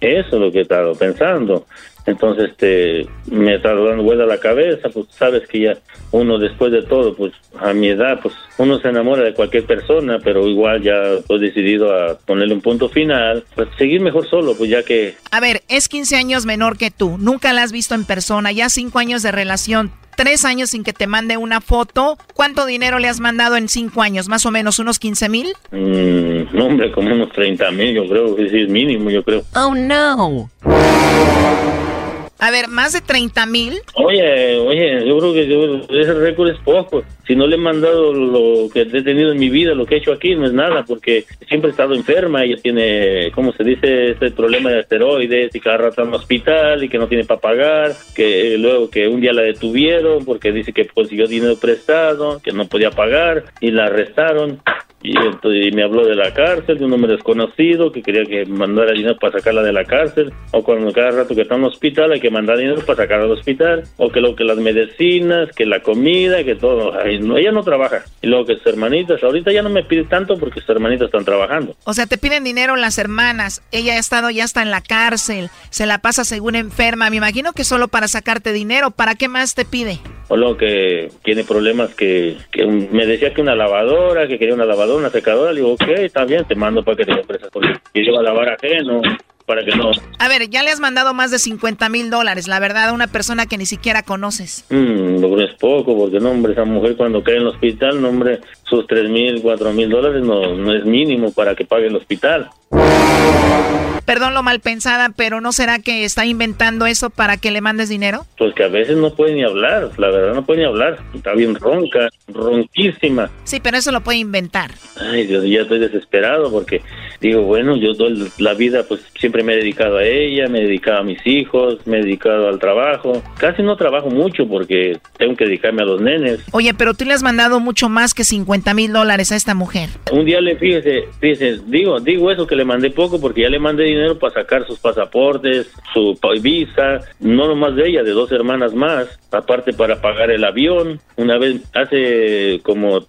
Eso es lo que he estado pensando. Entonces, este, me está dando vuelta la cabeza, pues sabes que ya uno después de todo, pues a mi edad, pues uno se enamora de cualquier persona, pero igual ya he decidido a ponerle un punto final, pues seguir mejor solo, pues ya que A ver, es 15 años menor que tú, nunca la has visto en persona, ya cinco años de relación, tres años sin que te mande una foto. ¿Cuánto dinero le has mandado en cinco años? ¿Más o menos unos 15 mil? mm, no, hombre, como unos 30 mil, yo creo que sí es mínimo, yo creo. Oh, no. A ver, más de 30 mil. Oye, oye, yo creo que yo- ese récord es poco. Si no le he mandado lo que he tenido en mi vida, lo que he hecho aquí, no es nada, porque siempre he estado enferma. Ella tiene, ¿cómo se dice? Este problema de esteroides y cada rato en el hospital y que no tiene para pagar. Que luego que un día la detuvieron porque dice que consiguió dinero prestado, que no podía pagar y la arrestaron. Y, entonces, me habló de la cárcel, de un hombre desconocido que quería que mandara dinero para sacarla de la cárcel, o cuando cada rato que está en el hospital hay que mandar dinero para sacarla del hospital, o que lo que las medicinas, que la comida, que todo. Ay, no, ella no trabaja. Y luego que sus hermanitas, ahorita ya no me pide tanto porque sus hermanitas están trabajando. O sea, te piden dinero las hermanas. Ella ha estado ya está en la cárcel. Se la pasa según enferma. Me imagino que solo para sacarte dinero. ¿Para qué más te pide? O luego que tiene problemas que, que me decía que una lavadora, que quería una lavadora, una secadora. Le digo, ok, está bien, te mando para que te compres porque quiero a lavar ajeno, para que no. A ver, ya le has mandado más de 50 mil dólares, la verdad, a una persona que ni siquiera conoces. Mm, lo es poco, porque no, hombre, esa mujer cuando cae en el hospital, no, hombre, sus tres mil, cuatro mil dólares no, no es mínimo para que pague el hospital. Perdón lo mal pensada, pero ¿no será que está inventando eso para que le mandes dinero? Pues que a veces no puede ni hablar, la verdad no puede ni hablar. Está bien ronca, ronquísima. Sí, pero eso lo puede inventar. Ay, Dios, ya estoy desesperado porque digo, bueno, yo doy la vida, pues siempre me he dedicado a ella, me he dedicado a mis hijos, me he dedicado al trabajo. Casi no trabajo mucho porque tengo que dedicarme a los nenes. Oye, pero tú le has mandado mucho más que 50 mil dólares a esta mujer. Un día le fíjese, fíjese, digo, digo eso que le mandé poco porque ya le mandé dinero para sacar sus pasaportes, su visa, no nomás de ella, de dos hermanas más, aparte para pagar el avión. Una vez, hace como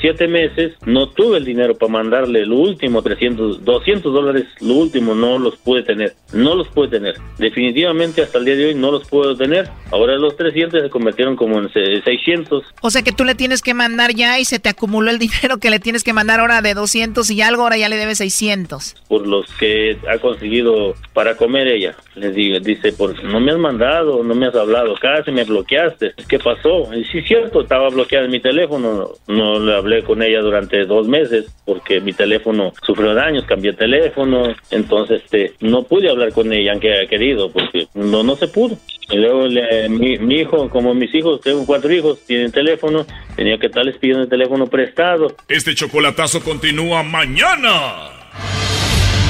siete meses, no tuve el dinero para mandarle lo último, 300, 200 dólares, lo último, no los pude tener, no los pude tener. Definitivamente hasta el día de hoy no los puedo tener. Ahora los 300 se convirtieron como en se- 600. O sea que tú le tienes que mandar ya y se te acumuló el dinero que le tienes que mandar ahora de 200 y algo, ahora ya le debes 600. por los que ha conseguido para comer ella. Les digo, dice, por no me has mandado, no me has hablado, casi me bloqueaste. ¿Qué pasó? Y sí, es cierto, estaba bloqueado en mi teléfono. No le hablé con ella durante dos meses porque mi teléfono sufrió daños. Años, cambié teléfono, entonces este, no pude hablar con ella, aunque haya querido, porque no, no se pudo. Y luego mi, mi, hijo, como mis hijos, tengo cuatro hijos, tienen teléfono, tenía que estarles pidiendo el teléfono prestado. Este chocolatazo continúa mañana.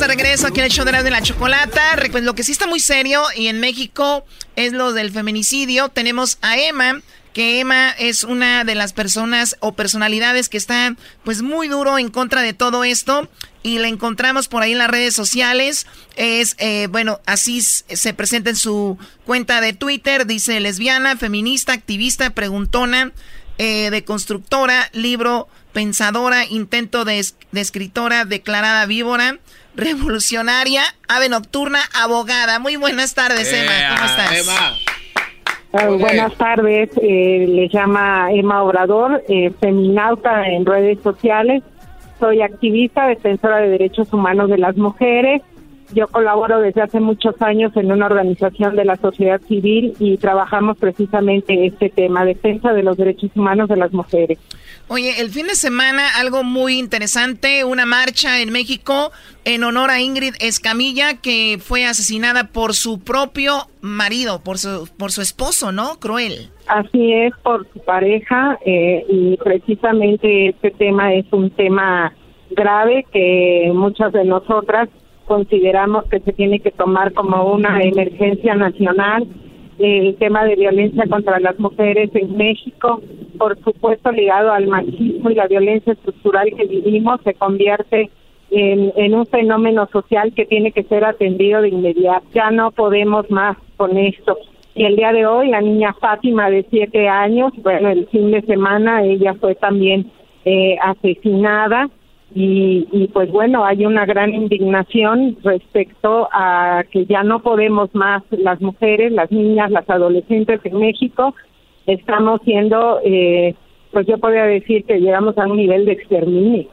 de regreso aquí en el show de la, chocolata. Pues lo que sí está muy serio y en México es lo del feminicidio. Tenemos a Emma, que Emma es una de las personas o personalidades que está pues muy duro en contra de todo esto y la encontramos por ahí en las redes sociales. Es, eh, bueno, así se presenta en su cuenta de Twitter. Dice lesbiana, feminista, activista, preguntona, eh, de constructora, libro, pensadora, intento de escritora, declarada víbora revolucionaria, ave nocturna, abogada. Muy buenas tardes, Emma. ¿Cómo estás? Emma. Ah, buenas tardes, eh, le llama Emma Obrador, eh, feminauta en redes sociales. Soy activista, defensora de derechos humanos de las mujeres. Yo colaboro desde hace muchos años en una organización de la sociedad civil y trabajamos precisamente este tema, defensa de los derechos humanos de las mujeres. Oye, el fin de semana algo muy interesante, una marcha en México en honor a Ingrid Escamilla que fue asesinada por su propio marido, por su, por su esposo, ¿no? Cruel. Así es, por su pareja eh, y precisamente este tema es un tema grave que muchas de nosotras consideramos que se tiene que tomar como una emergencia nacional el tema de violencia contra las mujeres en México, por supuesto ligado al machismo y la violencia estructural que vivimos, se convierte en, un fenómeno social que tiene que ser atendido de inmediato. Ya no podemos más con esto. Y el día de hoy, la niña Fátima de siete años, bueno, el fin de semana ella fue también eh, asesinada y, pues bueno, hay una gran indignación respecto a que ya no podemos más las mujeres, las niñas, las adolescentes en México, estamos siendo, eh, pues yo podría decir que llegamos a un nivel de exterminio.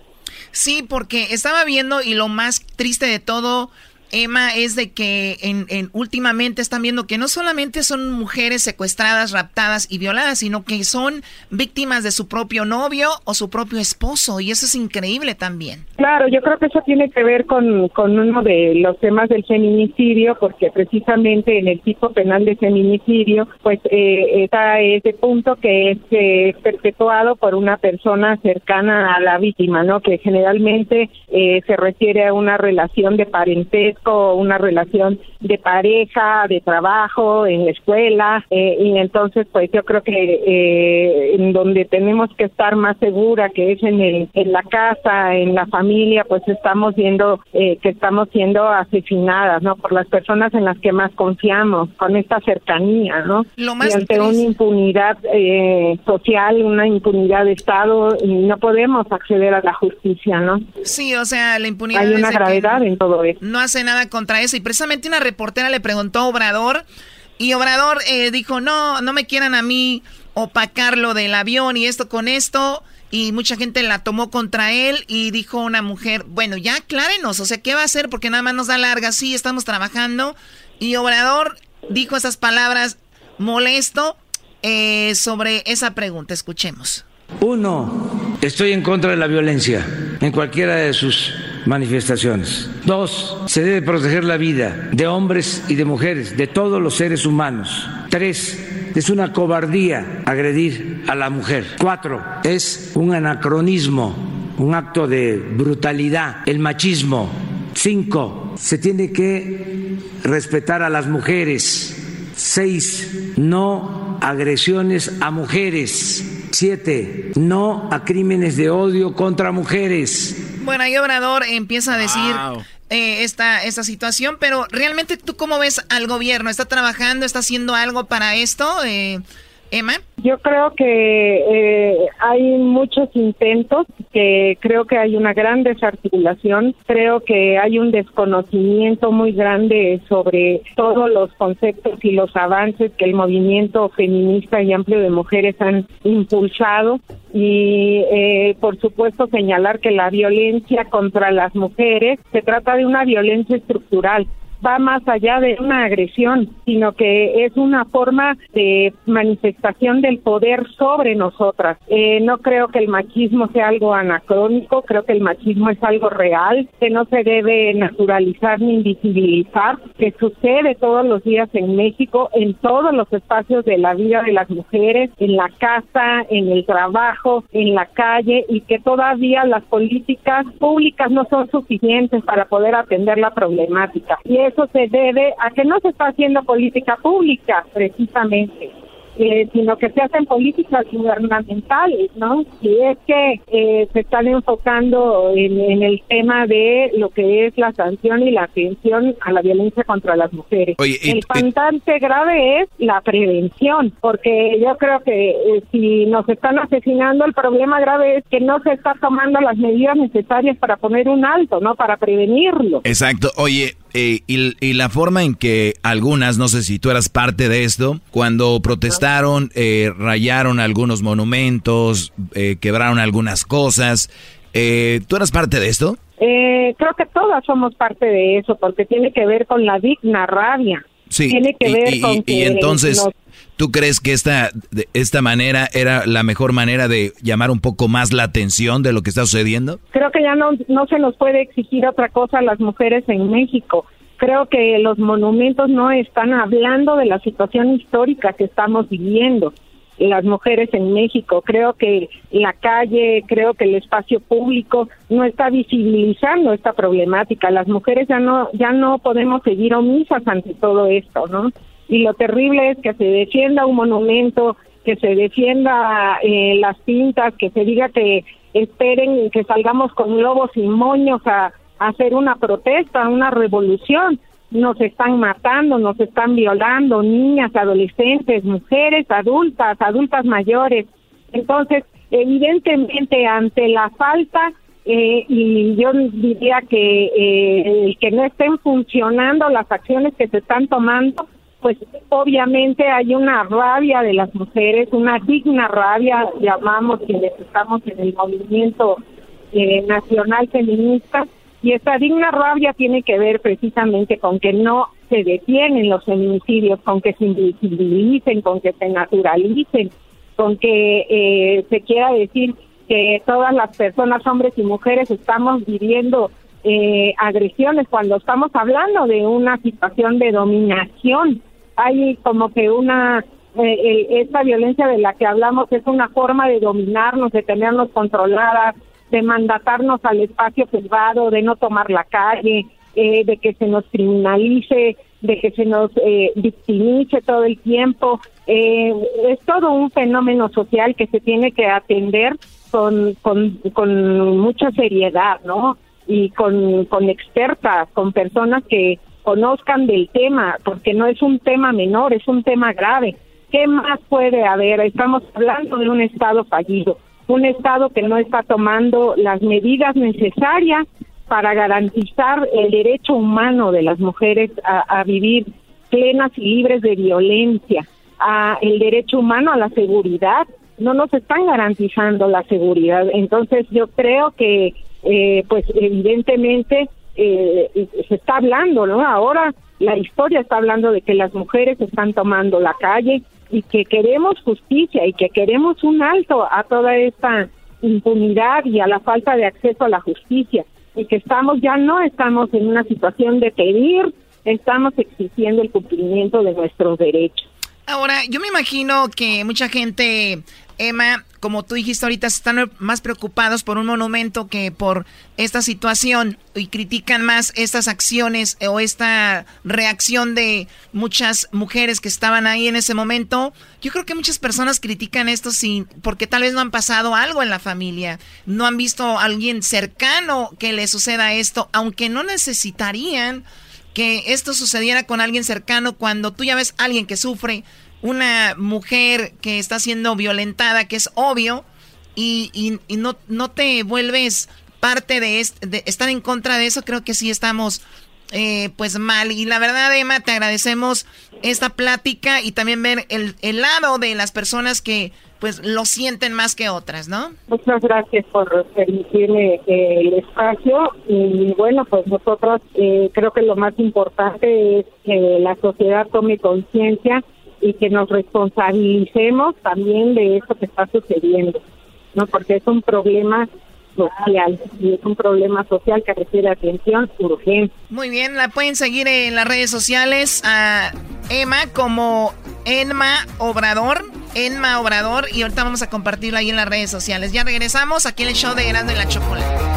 Sí, porque estaba viendo y lo más triste de todo Emma, es de que en, últimamente están viendo que no solamente son mujeres secuestradas, raptadas y violadas, sino que son víctimas de su propio novio o su propio esposo, y eso es increíble también. Claro, yo creo que eso tiene que ver con, con uno de los temas del feminicidio, porque precisamente en el tipo penal de feminicidio, pues eh, está ese punto que es eh, perpetuado por una persona cercana a la víctima, ¿no? Que generalmente eh, se refiere a una relación de parentesco una relación de pareja, de trabajo, en la escuela, eh, y entonces pues yo creo que eh, en donde tenemos que estar más segura, que es en, el, en la casa, en la familia, pues estamos viendo eh, que estamos siendo asesinadas, ¿no? Por las personas en las que más confiamos, con esta cercanía, ¿no? Lo más y ante una impunidad social, una impunidad de Estado, no podemos acceder a la justicia, ¿no? Sí, o sea, la impunidad. Hay una gravedad en todo esto. No hacen nada contra eso. Y precisamente una reportera le preguntó a Obrador y Obrador eh, dijo, no, no me quieran a mí opacar lo del avión y esto con esto. Y mucha gente la tomó contra él y dijo una mujer, bueno, ya aclárenos, o sea, ¿qué va a hacer? Porque nada más nos da larga, sí, estamos trabajando. Y Obrador dijo esas palabras molesto eh, sobre esa pregunta. Escuchemos. Uno, estoy en contra de la violencia en cualquiera de sus manifestaciones. Dos, se debe proteger la vida de hombres y de mujeres, de todos los seres humanos. Tres, es una cobardía agredir a la mujer. Cuatro, es un anacronismo, un acto de brutalidad, el machismo. Cinco, se tiene que respetar a las mujeres. Seis, no agresiones a mujeres. Siete, no a crímenes de odio contra mujeres. Bueno, ahí Obrador empieza a decir eh, esta, esta situación, pero realmente tú cómo ves al gobierno? ¿Está trabajando? ¿Está haciendo algo para esto? Eh, Emma. Yo creo que eh, hay muchos intentos, que creo que hay una gran desarticulación, creo que hay un desconocimiento muy grande sobre todos los conceptos y los avances que el movimiento feminista y amplio de mujeres han impulsado y eh, por supuesto señalar que la violencia contra las mujeres se trata de una violencia estructural va más allá de una agresión, sino que es una forma de manifestación del poder sobre nosotras. Eh, no creo que el machismo sea algo anacrónico, creo que el machismo es algo real, que no se debe naturalizar ni invisibilizar, que sucede todos los días en México, en todos los espacios de la vida de las mujeres, en la casa, en el trabajo, en la calle, y que todavía las políticas públicas no son suficientes para poder atender la problemática. Y eso se debe a que no se está haciendo política pública, precisamente. Eh, sino que se hacen políticas gubernamentales, ¿no? Y es que eh, se están enfocando en, el tema de lo que es la sanción y la atención a la violencia contra las mujeres. el faltante grave es la prevención, porque yo creo que eh, si nos están asesinando, el problema grave es que no se está tomando las medidas necesarias para poner un alto, ¿no? Para prevenirlo. Exacto. Oye, eh, y, la forma en que algunas, no sé si tú eras parte de esto, cuando protestaron, eh, rayaron algunos monumentos, eh, quebraron algunas cosas, ¿tú eras parte de esto? creo que todas somos parte de eso, porque tiene que ver con la digna rabia. Sí, tiene que ver con y entonces, ¿tú crees que esta, esta manera era la mejor manera de llamar un poco más la atención de lo que está sucediendo? Creo que ya no, no se nos puede exigir otra cosa a las mujeres en México. Creo que los monumentos no están hablando de la situación histórica que estamos viviendo las mujeres en México. Creo que la calle, creo que el espacio público no está visibilizando esta problemática. Las mujeres ya no ya no podemos seguir omisas ante todo esto, ¿no? Y lo terrible es que se defienda un monumento, que se defienda eh, las pintas, que se diga que esperen que salgamos con globos y moños a, hacer una protesta, una revolución. Nos están matando, nos están violando, niñas, adolescentes, mujeres, adultas, adultas mayores. Entonces, evidentemente, ante la falta eh, y yo diría que eh, que no estén funcionando las acciones que se están tomando, pues obviamente hay una rabia de las mujeres, una digna rabia, llamamos quienes estamos en el movimiento eh, nacional feminista, y esta digna rabia tiene que ver precisamente con que no se detienen los feminicidios, con que se invisibilicen, con que se naturalicen, con que eh, se quiera decir que todas las personas, hombres y mujeres, estamos viviendo eh, agresiones cuando estamos hablando de una situación de dominación hay como que una eh, esta violencia de la que hablamos es una forma de dominarnos, de tenernos controladas, de mandatarnos al espacio privado, de no tomar la calle, eh, de que se nos criminalice, de que se nos eh, victimice todo el tiempo. Eh, es todo un fenómeno social que se tiene que atender con, con, con mucha seriedad, ¿no? Y con, con expertas, con personas que, conozcan del tema, porque no es un tema menor, es un tema grave. ¿Qué más puede haber? Estamos hablando de un Estado fallido, un Estado que no está tomando las medidas necesarias para garantizar el derecho humano de las mujeres a, vivir plenas y libres de violencia, a el derecho humano a la seguridad. No nos están garantizando la seguridad. Entonces yo creo que, eh, pues evidentemente, eh, se está hablando, ¿no? Ahora la historia está hablando de que las mujeres están tomando la calle y que queremos justicia y que queremos un alto a toda esta impunidad y a la falta de acceso a la justicia y que estamos ya no estamos en una situación de pedir, estamos exigiendo el cumplimiento de nuestros derechos. Ahora, yo me imagino que mucha gente Emma, como tú dijiste ahorita, están más preocupados por un monumento que por esta situación y critican más estas acciones o esta reacción de muchas mujeres que estaban ahí en ese momento. Yo creo que muchas personas critican esto sin, porque tal vez no han pasado algo en la familia, no han visto a alguien cercano que le suceda esto, aunque no necesitarían que esto sucediera con alguien cercano cuando tú ya ves a alguien que sufre una mujer que está siendo violentada, que es obvio, y, no, no te vuelves parte de, de, estar en contra de eso, creo que sí estamos eh, pues mal. Y la verdad, Emma, te agradecemos esta plática y también ver el, el lado de las personas que pues lo sienten más que otras, ¿no? Muchas gracias por permitirme eh, el espacio y bueno, pues nosotros eh, creo que lo más importante es que la sociedad tome conciencia y que nos responsabilicemos también de eso que está sucediendo, ¿no? Porque es un problema social y es un problema social que requiere atención urgente. Muy bien, la pueden seguir en las redes sociales a Emma como Enma Obrador, Enma Obrador y ahorita vamos a compartirlo ahí en las redes sociales. Ya regresamos aquí en el show de Grande la Chocolate.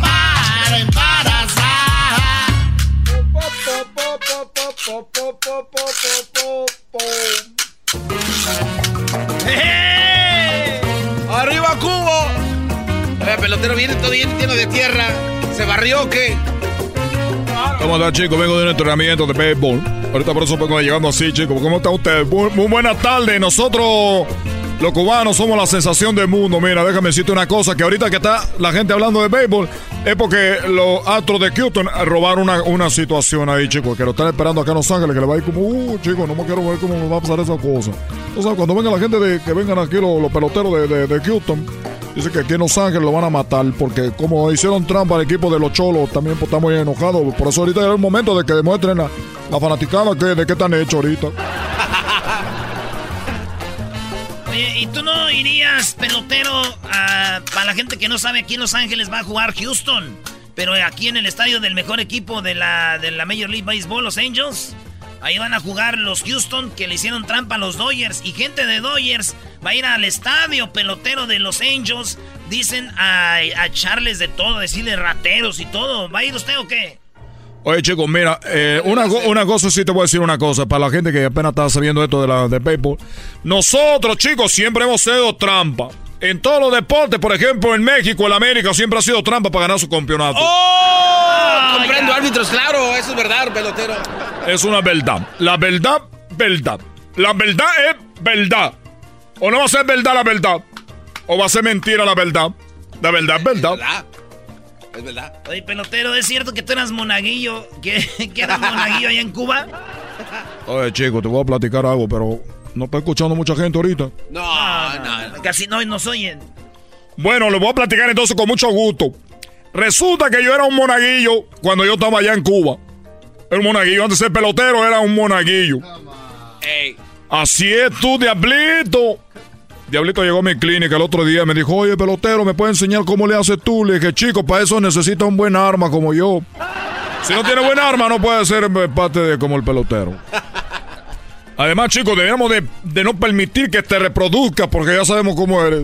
¡Arriba Cuba! El pelotero viene todo lleno de tierra. ¿Se barrió o qué? ¿Cómo está, chicos? Vengo de un entrenamiento de béisbol. Ahorita por eso vengo llegando así, chicos. ¿Cómo está usted? Muy, muy buena tarde. Nosotros, los cubanos, somos la sensación del mundo. Mira, déjame decirte una cosa: que ahorita que está la gente hablando de béisbol, es porque los astros de Houston robaron una, una situación ahí, chicos, que lo están esperando acá en Los Ángeles, que le va a ir como, uh, chicos, no me quiero ver cómo va a pasar esa cosa. Sea, cuando venga la gente de, que vengan aquí los, peloteros de, de, de Houston Dice que aquí en Los Ángeles lo van a matar porque como hicieron trampa al equipo de los cholos, también pues, estamos muy enojados. Por eso ahorita es el momento de que demuestren la, la fanaticada que, de qué están hechos ahorita. Oye, ¿y tú no irías, pelotero, a, para la gente que no sabe, aquí en Los Ángeles va a jugar Houston? Pero aquí en el estadio del mejor equipo de la, de la Major League Baseball, los Angels. Ahí van a jugar los Houston que le hicieron trampa a los Dodgers. Y gente de Dodgers va a ir al estadio pelotero de los Angels. Dicen a, a echarles de todo, decirle rateros y todo. ¿Va a ir usted o qué? Oye, chicos, mira, eh, una, una, cosa sí te voy a decir una cosa, para la gente que apenas está sabiendo esto de la de PayPal. Nosotros, chicos, siempre hemos sido trampa. En todos los deportes, por ejemplo, en México, en América, siempre ha sido trampa para ganar su campeonato. ¡Oh! Comprendo árbitros, claro, eso es verdad, pelotero. Es una verdad. La verdad, verdad. La verdad es verdad. O no va a ser verdad la verdad. O va a ser mentira la verdad. La verdad es verdad. Es verdad. Oye, pelotero, ¿es cierto que tú eras monaguillo? ¿Que, que eras monaguillo allá en Cuba? Oye, chico, te voy a platicar algo, pero no está escuchando mucha gente ahorita. No, no, Casi no nos oyen. Bueno, le voy a platicar entonces con mucho gusto. Resulta que yo era un monaguillo cuando yo estaba allá en Cuba. Era un monaguillo. Antes de ser pelotero era un monaguillo. Así es tú, Diablito. Diablito llegó a mi clínica el otro día y me dijo, oye, pelotero, ¿me puedes enseñar cómo le haces tú? Le dije, chico, para eso necesita un buen arma como yo. Si no tiene buen arma, no puede ser parte de como el pelotero. Además, chicos, debemos de, no permitir que te reproduzca porque ya sabemos cómo eres.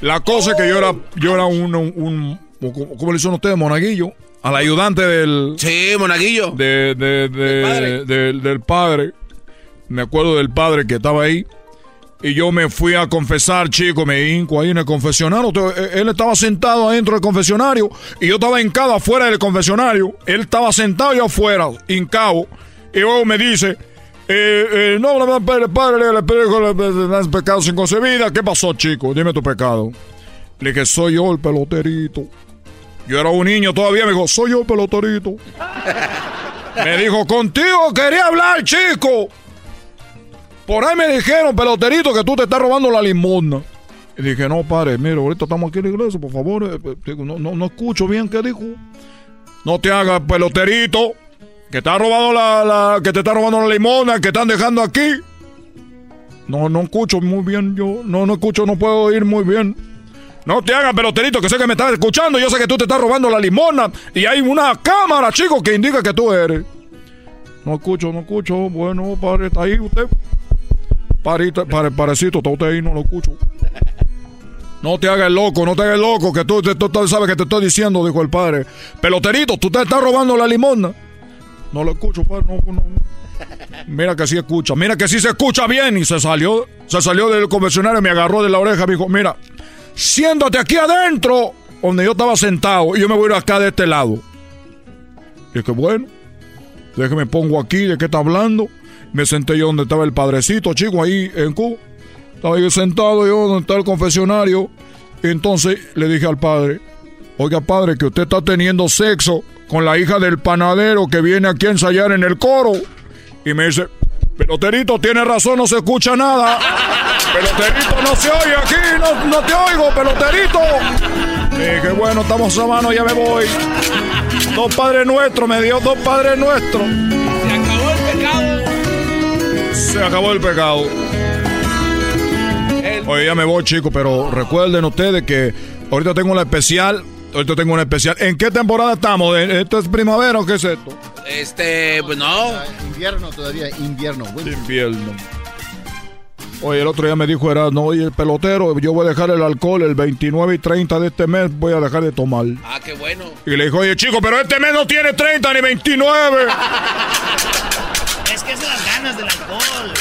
La cosa es que yo era, yo era un, un, ¿cómo le hicieron ustedes? Monaguillo. Al ayudante del... Sí, monaguillo. De, del, padre. Me acuerdo del padre que estaba ahí. Y yo me fui a confesar, chico, me hinco ahí en el confesionario. E, él estaba sentado adentro del confesionario y yo estaba hincado afuera del confesionario. Él estaba sentado yo afuera, hincado. Y luego me dice, eh, eh, no, padre, padre, le pecado sin concebida. ¿Qué pasó, chico? Dime tu pecado. Le dije, soy yo el peloterito. Yo era un niño todavía, me dijo, soy yo el peloterito. me dijo, contigo quería hablar, chico. Por ahí me dijeron, peloterito, que tú te estás robando la limosna. Y dije, no, padre, mira, ahorita estamos aquí en la iglesia, por favor. eh, no, no, no escucho bien qué dijo. No te hagas peloterito, que te ha está robando la limosna, que están dejando aquí. No, no escucho muy bien, yo no, no escucho, no puedo oír muy bien. No te hagas peloterito, que sé que me estás escuchando. Yo sé que tú te estás robando la limona. Y hay una cámara, chico, que indica que tú eres. No escucho, no escucho. Bueno, padre, está ahí usted. Parecito, está usted ahí, no lo escucho. No te hagas loco, no te hagas loco, que tú, tú, tú sabes que te estoy diciendo, dijo el padre. Peloterito, tú te estás robando la limona. No lo escucho, padre, no, no, no. Mira que sí escucha, mira que sí se escucha bien. Y se salió, se salió del convencionario, me agarró de la oreja, me dijo, mira, siéntate aquí adentro, donde yo estaba sentado, y yo me voy a ir acá de este lado. Y dije, bueno, déjeme pongo aquí, ¿de qué está hablando? Me senté yo donde estaba el padrecito, chico, ahí en Cuba. Estaba yo sentado yo donde está el confesionario. Entonces le dije al padre, oiga padre, que usted está teniendo sexo con la hija del panadero que viene aquí a ensayar en el coro. Y me dice, peloterito, tiene razón, no se escucha nada. Peloterito, no se oye aquí, no, no te oigo, peloterito. Y dije, bueno, estamos a mano, ya me voy. Dos padres nuestros, me dio dos padres nuestros. Se acabó el pecado. Se acabó el pecado. Oye, ya me voy, chicos, pero recuerden ustedes que ahorita tengo una especial. Ahorita tengo una especial. ¿En qué temporada estamos? ¿Esto es primavera o qué es esto? Este, pues no. Invierno todavía, invierno. winter. Invierno. Oye, el otro día me dijo era, no, oye, el pelotero, yo voy a dejar el alcohol el 29 y 30 de este mes, voy a dejar de tomar. Ah, qué bueno. Y le dijo, oye, chico, pero este mes no tiene 30 ni 29. Es que son las ganas del alcohol.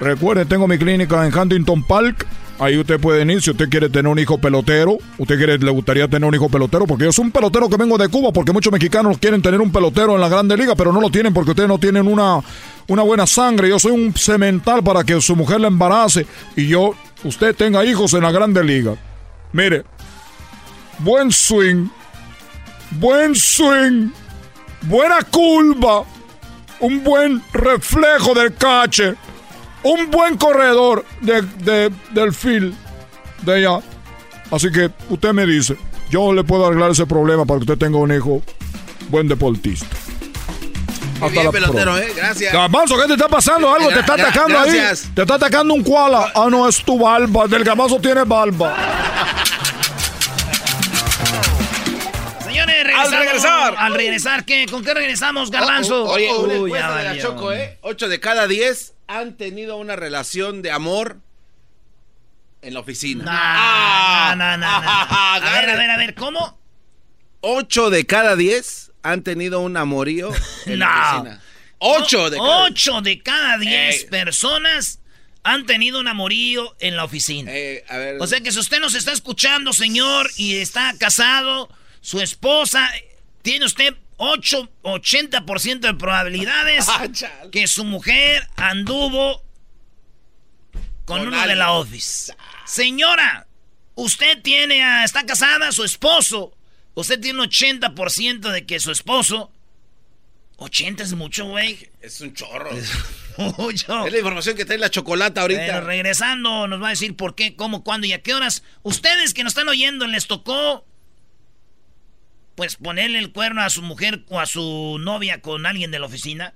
Recuerden, tengo mi clínica en Huntington Park. Ahí usted puede ir si usted quiere tener un hijo pelotero. Usted quiere, le gustaría tener un hijo pelotero. Porque yo soy un pelotero que vengo de Cuba. Porque muchos mexicanos quieren tener un pelotero en la Grande Liga. Pero no lo tienen porque ustedes no tienen una, una buena sangre. Yo soy un cemental para que su mujer la embarace. Y yo, usted tenga hijos en la Grande Liga. Mire, buen swing. Buen swing. Buena curva. Un buen reflejo del cache un buen corredor de, de- del field de allá. Así que usted me dice, yo le puedo arreglar ese problema para que usted tenga un hijo buen deportista. Muy bien, pelotero, eh. Gracias. Garbanzo, ¿qué te está pasando? Algo te está atacando gracias. ahí. Te está atacando un koala. Ah, no, es tu barba. Del garbanzo tiene barba. Señores, regresamos. Al regresar. Al regresar, ¿qué? ¿Con qué regresamos, Garbanzo? Oh, oh, oye, una Uy, ya de la. Choco, ¿eh? 8 de cada 10 han tenido una relación de amor en la oficina. No, no, no, no. A ver, a ver, a ver, ¿cómo? 8 de cada 10 han tenido un amorío en la oficina. 8 de cada Ocho de cada diez Ey. personas han tenido un amorío en la oficina. Eh, a ver. O sea que si usted nos está escuchando, señor, y está casado, su esposa, tiene usted 8, 80% de probabilidades Ah, que su mujer anduvo con, Con uno de alguien. la office. Señora, usted tiene, a- está casada, su esposo, usted tiene un 80% de que su esposo, 80 es mucho, güey. Es un chorro. Mucho. Es la información que trae la chocolata ahorita. Bueno, regresando, nos va a decir por qué, cómo, cuándo y a qué horas. Ustedes que nos están oyendo, les tocó, pues, ponerle el cuerno a su mujer o a su novia con alguien de la oficina.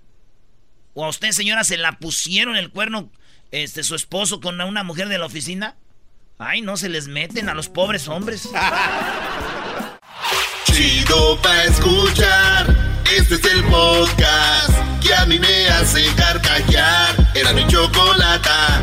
O a usted, señora, se la pusieron el cuerno, este, su esposo con una mujer de la oficina. Ay, no se les meten a los pobres hombres. Chido pa' escuchar. Este es el podcast que a mí me hace carcajear. Era mi chocolata.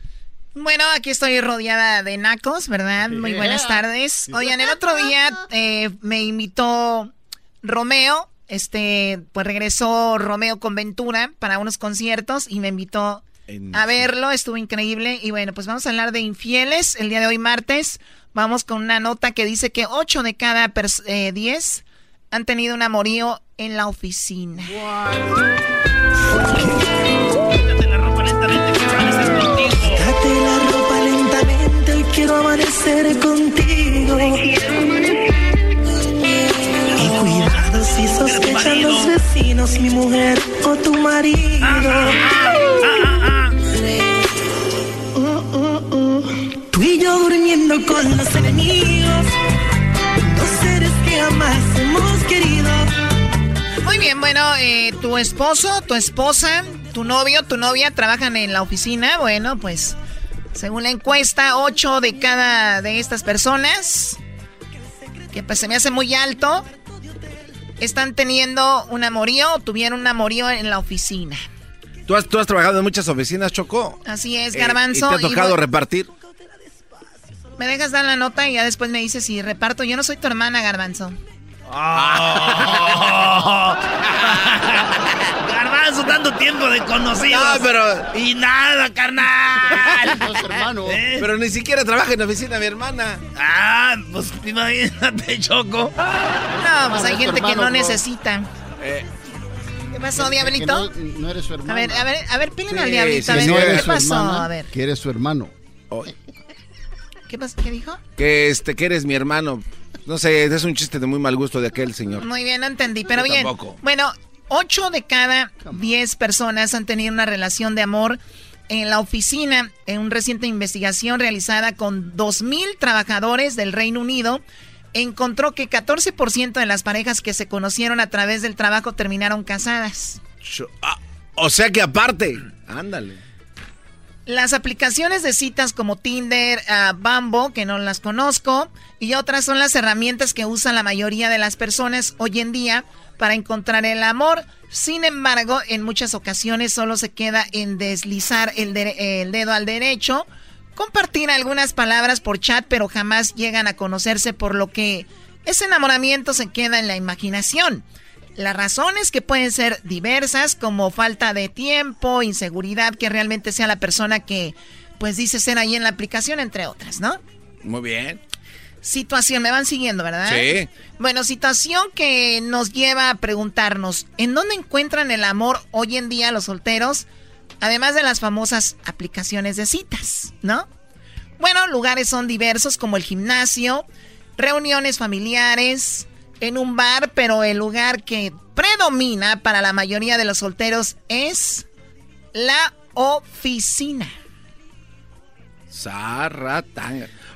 Bueno, aquí estoy rodeada de nacos, ¿verdad? Muy buenas tardes. Oigan, el otro día eh, me invitó Romeo, este, pues regresó Romeo con Ventura para unos conciertos y me invitó a verlo, estuvo increíble. Y bueno, pues vamos a hablar de infieles el día de hoy martes. Vamos con una nota que dice que 8 de cada 10 eh, han tenido un amorío en la oficina. Quiero amanecer contigo. Y cuidado si sospechan los vecinos, mi mujer o tu marido. Tú y yo durmiendo con los enemigos, dos seres que jamás hemos querido. Muy bien, bueno, eh, tu esposo, tu esposa, tu novio, tu novia trabajan en la oficina. Bueno, pues según la encuesta, 8 de cada de estas personas, que pues se me hace muy alto, están teniendo un amorío o tuvieron un amorío en la oficina. ¿Tú has, trabajado en muchas oficinas, Choco? Así es, Garbanzo. Eh, ¿Y te ha tocado repartir? Me dejas dar la nota y ya después me dices si reparto. Yo no soy tu hermana, Garbanzo. Oh. Garbanzo, tanto tiempo de conocidos. No, pero. Y nada, carnal. hermano. ¿Eh? Pero ni siquiera trabaja en la oficina mi hermana. Ah, pues imagínate, Choco. No, pues hay gente que no necesita. Eh. ¿Qué pasó, Diablito? No, eres su hermano. A ver, a ver, a ver, pílenme al Diablito. a ver, ¿qué pasó? a ver. Que eres su hermano. ¿Qué, pasó? ¿Qué dijo? Que, este, que eres mi hermano. No sé, es un chiste de muy mal gusto de aquel señor. Muy bien, no entendí, pero bien. Bueno, 8 de cada 10 personas han tenido una relación de amor en la oficina. En una reciente investigación realizada con 2.000 trabajadores del Reino Unido, encontró que 14% de las parejas que se conocieron a través del trabajo terminaron casadas. Ah, o sea que aparte, ándale. Las aplicaciones de citas como Tinder, uh, que no las conozco, y otras son las herramientas que usan la mayoría de las personas hoy en día para encontrar el amor. Sin embargo, en muchas ocasiones solo se queda en deslizar el, el dedo al derecho, compartir algunas palabras por chat, pero jamás llegan a conocerse, por lo que ese enamoramiento se queda en la imaginación. Las razones que pueden ser diversas, como falta de tiempo, inseguridad, que realmente sea la persona que, pues, dice ser ahí en la aplicación, entre otras, ¿no? Muy bien. Situación, me van siguiendo, ¿verdad? Sí. Bueno, situación que nos lleva a preguntarnos, ¿en dónde encuentran el amor hoy en día los solteros? Además de las famosas aplicaciones de citas, ¿no? Bueno, lugares son diversos como el gimnasio, reuniones familiares, en un bar, pero el lugar que predomina para la mayoría de los solteros es la oficina.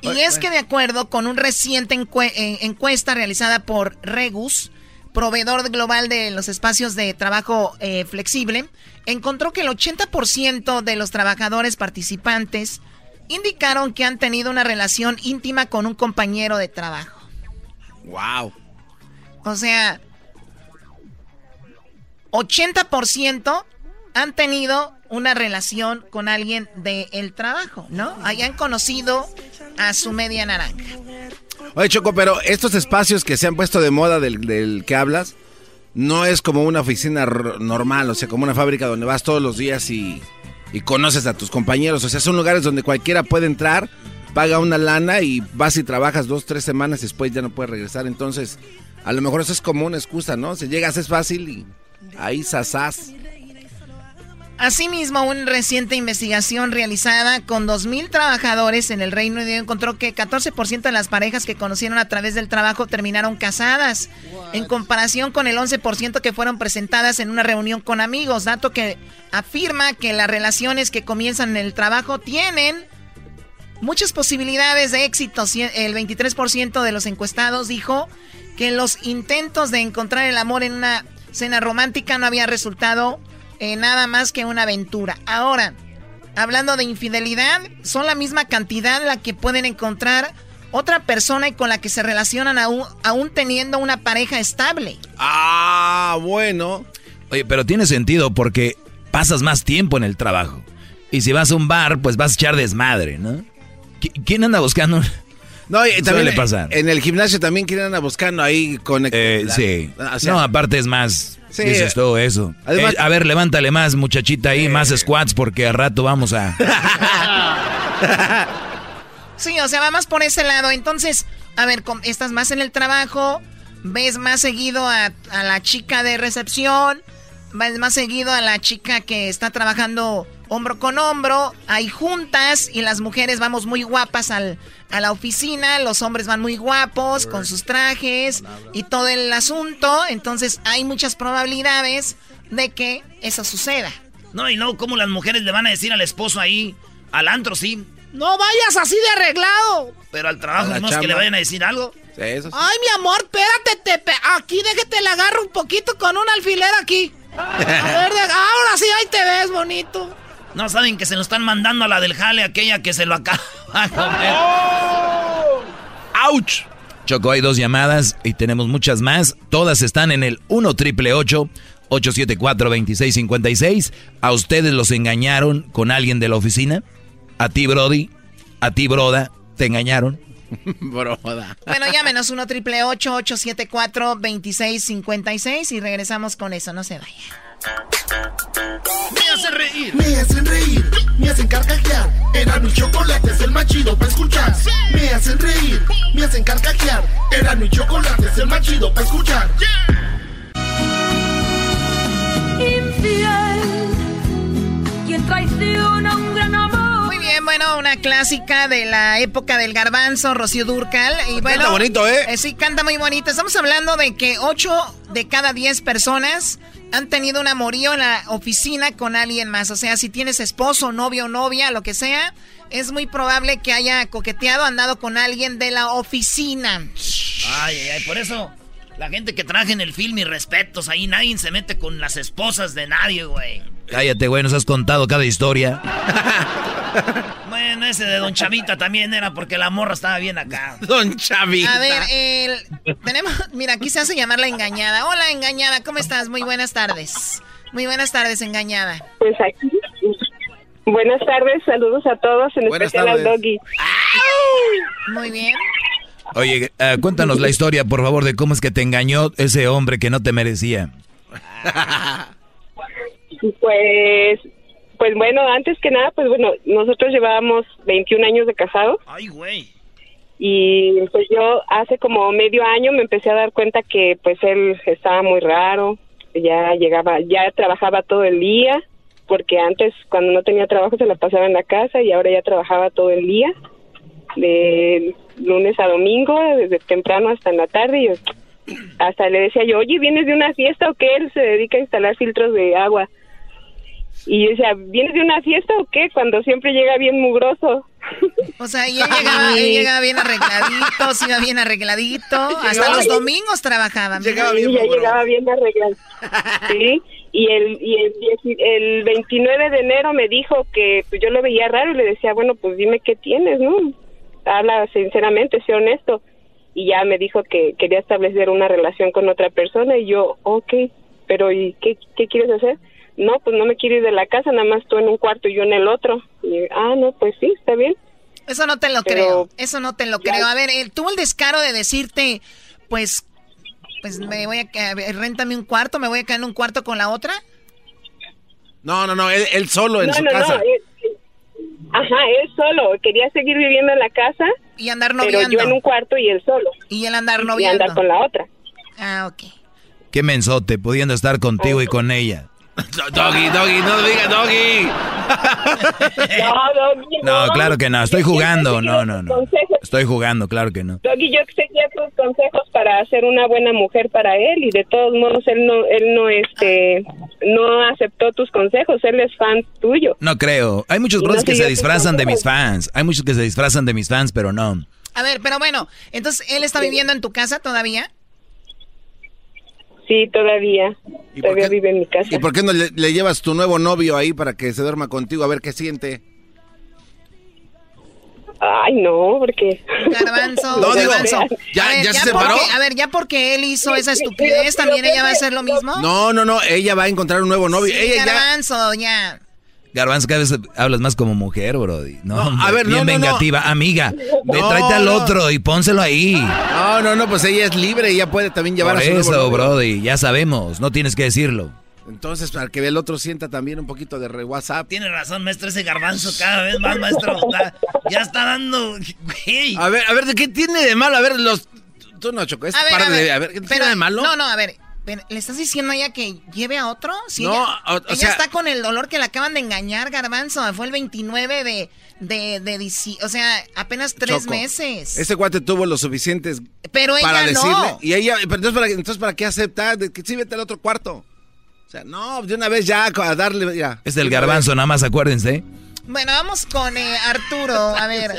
Y es que de acuerdo con un reciente eh, encuesta realizada por Regus, proveedor global de los espacios de trabajo eh, flexible, encontró que el 80% de los trabajadores participantes indicaron que han tenido una relación íntima con un compañero de trabajo. Wow. O sea, 80% han tenido una relación con alguien del trabajo, ¿no? Hayan conocido a su media naranja. Oye, Choco, pero estos espacios que se han puesto de moda del, que hablas, no es como una oficina normal, o sea, como una fábrica donde vas todos los días y, y conoces a tus compañeros. O sea, son lugares donde cualquiera puede entrar, paga una lana y vas y trabajas dos, tres semanas y después ya no puedes regresar. Entonces, a lo mejor eso es como una excusa, ¿no? Si llegas es fácil y ahí sasás. Asimismo, una reciente investigación realizada con 2.000 trabajadores en el Reino Unido encontró que 14% de las parejas que conocieron a través del trabajo terminaron casadas, en comparación con el 11% que fueron presentadas en una reunión con amigos, dato que afirma que las relaciones que comienzan en el trabajo tienen muchas posibilidades de éxito. El 23% de los encuestados dijo que los intentos de encontrar el amor en una cena romántica no había resultado en nada más que una aventura. Ahora, hablando de infidelidad, son la misma cantidad la que pueden encontrar otra persona y con la que se relacionan aún, aún teniendo una pareja estable. Ah, bueno. Oye, pero tiene sentido porque pasas más tiempo en el trabajo. Y si vas a un bar, pues vas a echar desmadre, ¿no? ¿Quién anda buscando? No, y también le pasa. En el gimnasio también quieren andar buscando ahí con eh, sí. no, aparte es más. Sí. Dices todo eso. Eh, a ver, levántale más, muchachita ahí, más squats porque a rato vamos a. sí, o sea, va más por ese lado. Entonces, a ver, estás más en el trabajo, ves más seguido a, a la chica de recepción, ves más seguido a la chica que está trabajando hombro con hombro, hay juntas y las mujeres vamos muy guapas al, a la oficina, los hombres van muy guapos con sus trajes y todo el asunto, entonces hay muchas probabilidades de que eso suceda. No, y luego cómo las mujeres le van a decir al esposo ahí, al antro, sí. No vayas así de arreglado. Pero al trabajo no es que le vayan a decir algo. Ay, mi amor, espérate, te aquí déjate la agarro un poquito con un alfiler aquí. A ver, ahora sí, ahí te ves, bonito. No saben que se nos están mandando a la del jale, aquella que se lo acaba ¡Oh! ¡Auch! Choco, hay dos llamadas y tenemos muchas más. Todas están en el 1 triple 874 2656. ¿A ustedes los engañaron con alguien de la oficina? ¿A ti, Brody? ¿A ti, Broda? ¿Te engañaron? Broda. Bueno, llámenos 1 triple 874 2656 y regresamos con eso. No se vayan. Me hacen reír. Me hacen reír. Me hacen carcajear. Era mi chocolate es el machido para escuchar. Me hacen reír. Me hacen carcajear. Era mi chocolate es el machido para escuchar. Infiel. Quien traiciona un gran amor. Muy bien, bueno, una clásica de la época del garbanzo, Rocío Durcal. Y bueno, canta bonito, ¿eh? ¿eh? Sí, canta muy bonito. Estamos hablando de que 8 de cada 10 personas han tenido un amorío en la oficina con alguien más. O sea, si tienes esposo, novio, novia, lo que sea, es muy probable que haya coqueteado, andado con alguien de la oficina. Ay, ay, por eso la gente que traje en el film y respetos, ahí nadie se mete con las esposas de nadie, güey. Cállate, güey, nos has contado cada historia. bueno, ese de Don Chavita también era porque la morra estaba bien acá. Don Chavita. A ver, el, tenemos, mira, aquí se hace llamar la engañada. Hola, engañada, ¿cómo estás? Muy buenas tardes. Muy buenas tardes, engañada. Pues aquí. Buenas tardes, saludos a todos, en especial al doggy. Muy bien. Oye, eh, cuéntanos la historia, por favor, de cómo es que te engañó ese hombre que no te merecía. Pues, pues bueno, antes que nada, pues bueno, nosotros llevábamos 21 años de casados. Ay, güey. Y pues yo hace como medio año me empecé a dar cuenta que pues él estaba muy raro, ya llegaba, ya trabajaba todo el día, porque antes cuando no tenía trabajo se la pasaba en la casa y ahora ya trabajaba todo el día, de lunes a domingo, desde temprano hasta en la tarde. Y hasta le decía yo, oye, ¿vienes de una fiesta o qué? Él se dedica a instalar filtros de agua. Y yo decía, ¿vienes de una fiesta o qué? Cuando siempre llega bien mugroso. O sea, y él llegaba, llegaba bien arregladito, se iba bien arregladito. Hasta los domingos trabajaba. Llegaba bien ya llegaba bien arregladito. Sí, y el, y el, el 29 de enero me dijo que pues, yo lo veía raro y le decía, bueno, pues dime qué tienes, ¿no? Habla sinceramente, sé honesto. Y ya me dijo que quería establecer una relación con otra persona y yo, ok, pero ¿y qué, qué quieres hacer? No, pues no me quiero ir de la casa, nada más tú en un cuarto y yo en el otro. Y, ah, no, pues sí, está bien. Eso no te lo creo, eso no te lo creo. A ver, él tuvo el descaro de decirte, pues, pues me voy a, réntame un cuarto, me voy a quedar en un cuarto con la otra. No, no, no, él, solo en su casa. ajá, él solo, quería seguir viviendo en la casa. Y andar noviando. Pero yo en un cuarto y él solo. Y él andar noviando. Y andar con la otra. Ah, ok. Qué mensote, pudiendo estar contigo y con ella. Doggy, doggy, no diga doggy. No, claro que no. Estoy jugando. No, no, no. Estoy jugando, claro que no. Doggy, yo seguía tus consejos para ser una buena mujer para él y de todos modos él no, él no, este, no aceptó tus consejos. Él es fan tuyo. No creo. Hay muchos brothers que se disfrazan de mis fans. Hay muchos que se disfrazan de mis fans, pero no. A ver, pero bueno, entonces él está viviendo en tu casa todavía. Sí, todavía. Todavía vive en mi casa. ¿Y por qué no le, le llevas tu nuevo novio ahí para que se duerma contigo a ver qué siente? Ay, no, porque... Garbanzo, No, digo, garbanzo. ya- a ver, ya se porque- separó. a ver, ya porque él hizo esa estupidez, ¿también ella va a hacer lo mismo? No, no, no, ella va a encontrar un nuevo novio. Sí, ella ya... garbanzo, ya. Garbanzo, cada vez hablas más como mujer, brody. No, hombre, a ver, no, bien no, no. vengativa. Amiga, ve, No, tráete al no. otro y pónselo ahí. No, no, no, pues ella es libre, ella puede también llevar Por a su eso, brody, ya sabemos, no tienes que decirlo. Entonces, para que el otro sienta también un poquito de re WhatsApp. Tiene razón, maestro, ese garbanzo cada vez más, maestro. está- ya está dando. Güey. A ver, a ver, ¿de qué tiene de malo? A ver, los... Tú no, Choco, es A ver, par a de... A ver, ¿qué pero- tiene de malo? No, no, a ver. ¿Le estás diciendo a ella que lleve a otro? Si No, ella, o- o ella sea- está con el dolor que le acaban de engañar, Garbanzo. Fue el 29 de, de, de O sea, apenas tres Choco, meses. Ese cuate tuvo lo suficientes Pero ella para no. decirle. Y ella, pero entonces, ¿para, entonces, ¿para qué aceptar? De que sí, vete al otro cuarto. O sea, no, de una vez ya a darle. Es del garbanzo, nada más acuérdense. Bueno, vamos con eh, Arturo. A ver,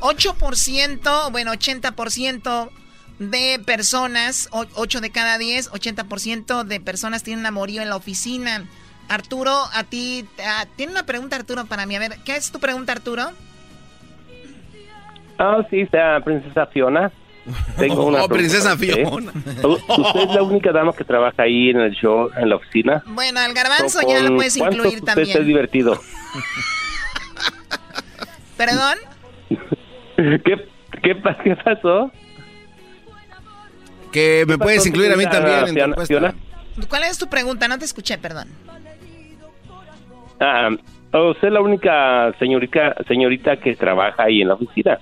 8%, bueno, 80% de personas, 8 de cada 10, 80% de personas tienen un amorío en la oficina. Arturo, a ti, ah, tiene una pregunta Arturo para mí. A ver, ¿qué es tu pregunta Arturo? Ah, sí, está Princesa Fiona. Tengo una Oh, Princesa Fiona. usted. Usted es la única dama que trabaja ahí en el show, en la oficina. Bueno, al garbanzo ¿Con ya lo puedes incluir usted está también. divertido? ¿Perdón? ¿Qué, qué, qué pasó? Que me ¿Qué puedes incluir a mí también en tu Fiona- encuesta. Fiona? ¿Cuál es tu pregunta? No te escuché, perdón. Ah, usted es la única señorita, señorita que trabaja ahí en la oficina.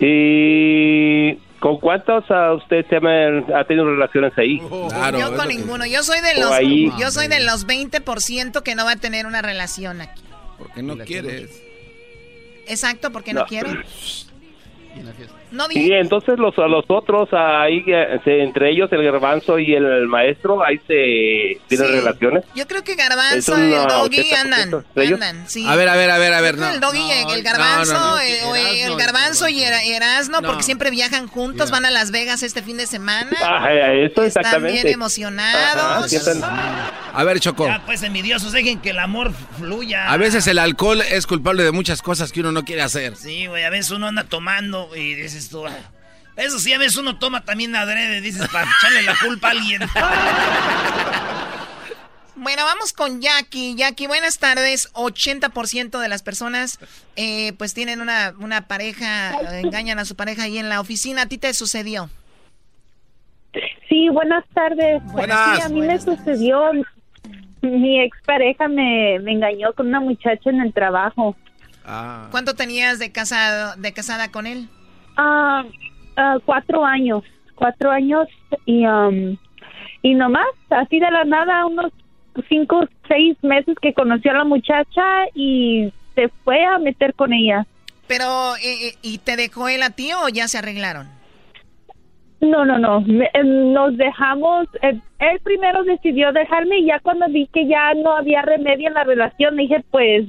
¿Y con cuántos a usted se ha, ha tenido relaciones ahí? yo con ninguno. Yo soy de los ahí. yo soy de los 20% que no va a tener una relación aquí. Porque no quieres. Exacto, porque no, No. quiero. No dije. Y entonces los, a los otros, ahí, eh, se- entre ellos el garbanzo y el maestro, ahí se tienen Sí. relaciones. Yo creo que Garbanzo y el Doggy 80% andan. sí. A ver, a ver, a ver, a ver. No. El Doggy y el no, Garbanzo, no, no. eh, el Garbanzo y Era- Erasno, porque siempre viajan juntos, van a Las Vegas este fin de semana. Ah, eh, eso Están exactamente. bien emocionados. Ajá, A ver, Choco. Ya, pues envidiosos, dejen que el amor fluya. A veces el alcohol es culpable de muchas cosas que uno no quiere hacer. Sí, güey, a veces uno anda tomando y dices tú. "Ah". Eso sí, a veces uno toma también adrede, dices, para echarle la culpa a alguien. Bueno, vamos con Jackie. Jackie, buenas tardes. 80% de las personas eh, pues tienen una, una pareja, engañan a su pareja ahí en la oficina. ¿A ti te sucedió? Sí, buenas tardes. Buenas. Sí, a mí me sucedió. Mi expareja me, me engañó con una muchacha en el trabajo. ¿Cuánto tenías de casado, de casada con él? Ah, cuatro años. Cuatro años y, um, y nomás, así de la nada, unos cinco, seis meses que conocí a la muchacha y se fue a meter con ella. Pero, eh, eh, ¿y te dejó él a ti o ya se arreglaron? No, no, no. Eh, nos dejamos. él primero decidió dejarme y ya cuando vi que ya no había remedio en la relación, dije, pues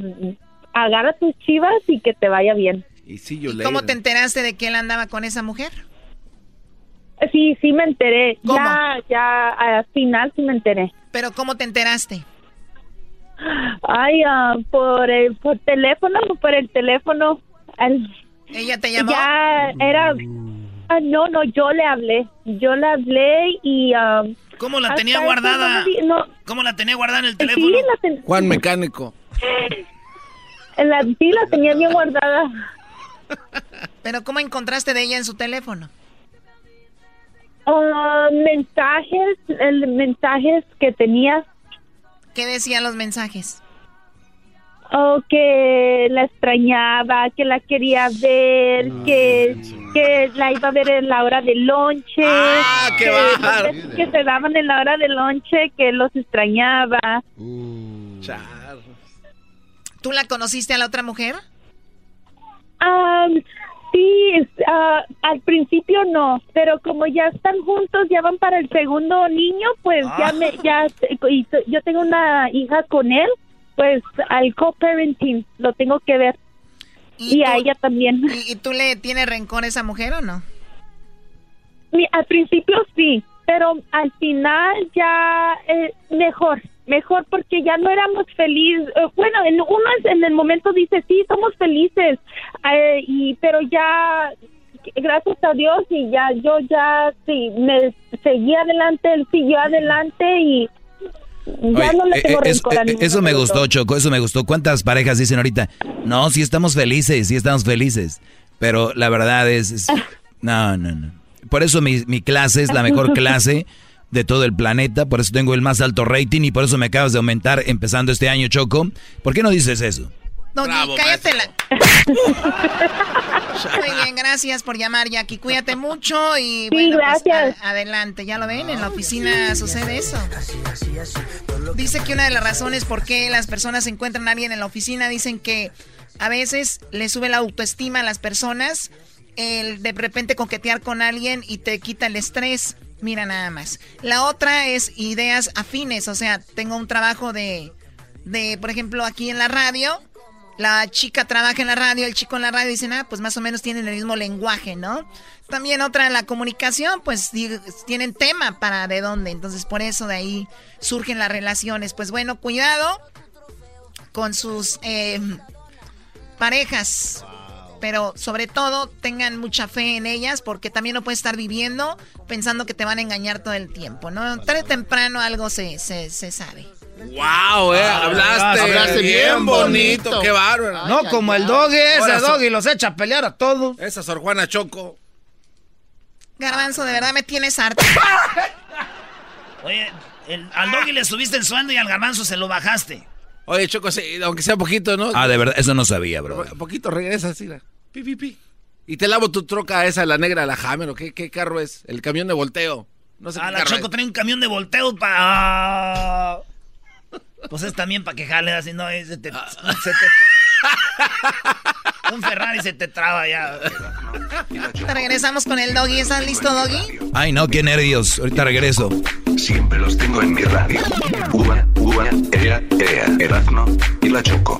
agarra tus chivas y que te vaya bien. Y sí, yo ¿Cómo te enteraste de que él andaba con esa mujer? Sí, sí me enteré. Ya, ya al final sí me enteré. ¿Pero cómo te enteraste? Ay, ah, por el por teléfono, por el teléfono. al- ¿Ella te llamó? Ya era. ah, no, no, yo le hablé. Yo le hablé y. ah, ¿Cómo la tenía guardada? no ¿Cómo la tenía guardada en el sí, teléfono? la, ten- Juan Mecánico. la, sí, la tenía bien guardada. ¿Pero cómo encontraste de ella en su teléfono? Ah, mensajes, el mensajes que tenía, ¿Qué decían los mensajes? oh, que la extrañaba, que la quería ver, que, que la iba a ver en la hora del lonche, Ah, qué que, que se daban en la hora del lonche, que los extrañaba. ¿Tú la conociste a la otra mujer? Um, sí, ah, al principio no, pero como ya están juntos, ya van para el segundo niño, pues ya Ah. me, ya, y yo tengo una hija con él, pues al co-parenting lo tengo que ver. Y, a ella también. ¿Y, y tú le tienes rencor a esa mujer o no? Mi- al principio sí, pero al final ya eh, mejor, mejor porque ya no éramos felices. Eh, bueno, en uno es- en el momento dice sí, somos felices, eh, y pero ya gracias a Dios y ya yo ya sí me seguí adelante, él siguió adelante y ya Oye, no le eh, tengo es- rencor a ninguno eso me gustó. Choco, eso me gustó. ¿Cuántas parejas dicen ahorita? No, sí estamos felices, sí estamos felices. Pero la verdad es... es- no, no, no. Por eso mi, mi clase es la mejor clase de todo el planeta, por eso tengo el más alto rating y por eso me acabas de aumentar empezando este año, Choco. ¿Por qué no dices eso? Doggy, cállate la... Muy bien, gracias por llamar, Jackie. Cuídate mucho y bueno, pues, gracias. a- adelante. Ya lo ven, en la oficina sucede eso. Dice que una de las razones por qué las personas encuentran a alguien en la oficina dicen que a veces le sube la autoestima a las personas el de repente coquetear con alguien y te quita el estrés. Mira nada más. La otra es ideas afines, o sea, tengo un trabajo de, de por ejemplo, aquí en la radio. La chica trabaja en la radio, el chico en la radio dicen, ah, pues más o menos tienen el mismo lenguaje, ¿no? También otra la comunicación, pues tienen tema para de dónde, entonces por eso de ahí surgen las relaciones. Pues bueno, cuidado con sus eh, parejas, pero sobre todo tengan mucha fe en ellas porque también no puedes estar viviendo pensando que te van a engañar todo el tiempo, ¿no? Tarde o temprano algo se, se, se sabe. Wow, eh, hablaste, hablaste bien bonito, bonito. qué bárbaro. No como el doggy, ese doggy los echa a pelear a todos. Esa Sor Juana Choco. Garbanzo, de verdad me tienes harto. Oye, el- al doggy le subiste el sueldo y al garbanzo se lo bajaste. Oye, Choco, sí, aunque sea poquito, ¿no? Ah, de verdad, eso no sabía, bro. Un poquito regresa así, la- pi, pi, pi. Y te lavo tu troca esa, la negra, la Hammer, ¿o qué, qué carro es? El camión de volteo. No sé Ah, qué la carro Choco es. trae un camión de volteo para... Pues es también para que jale así, no, se te... Ah. se te- un Ferrari se te traba ya. Regresamos con el doggy. ¿Estás listo, doggy? Ay, no, qué nervios. Ahorita regreso. Siempre los tengo en mi radio. Uva, uva, ea, ea, Erazno y la Choco.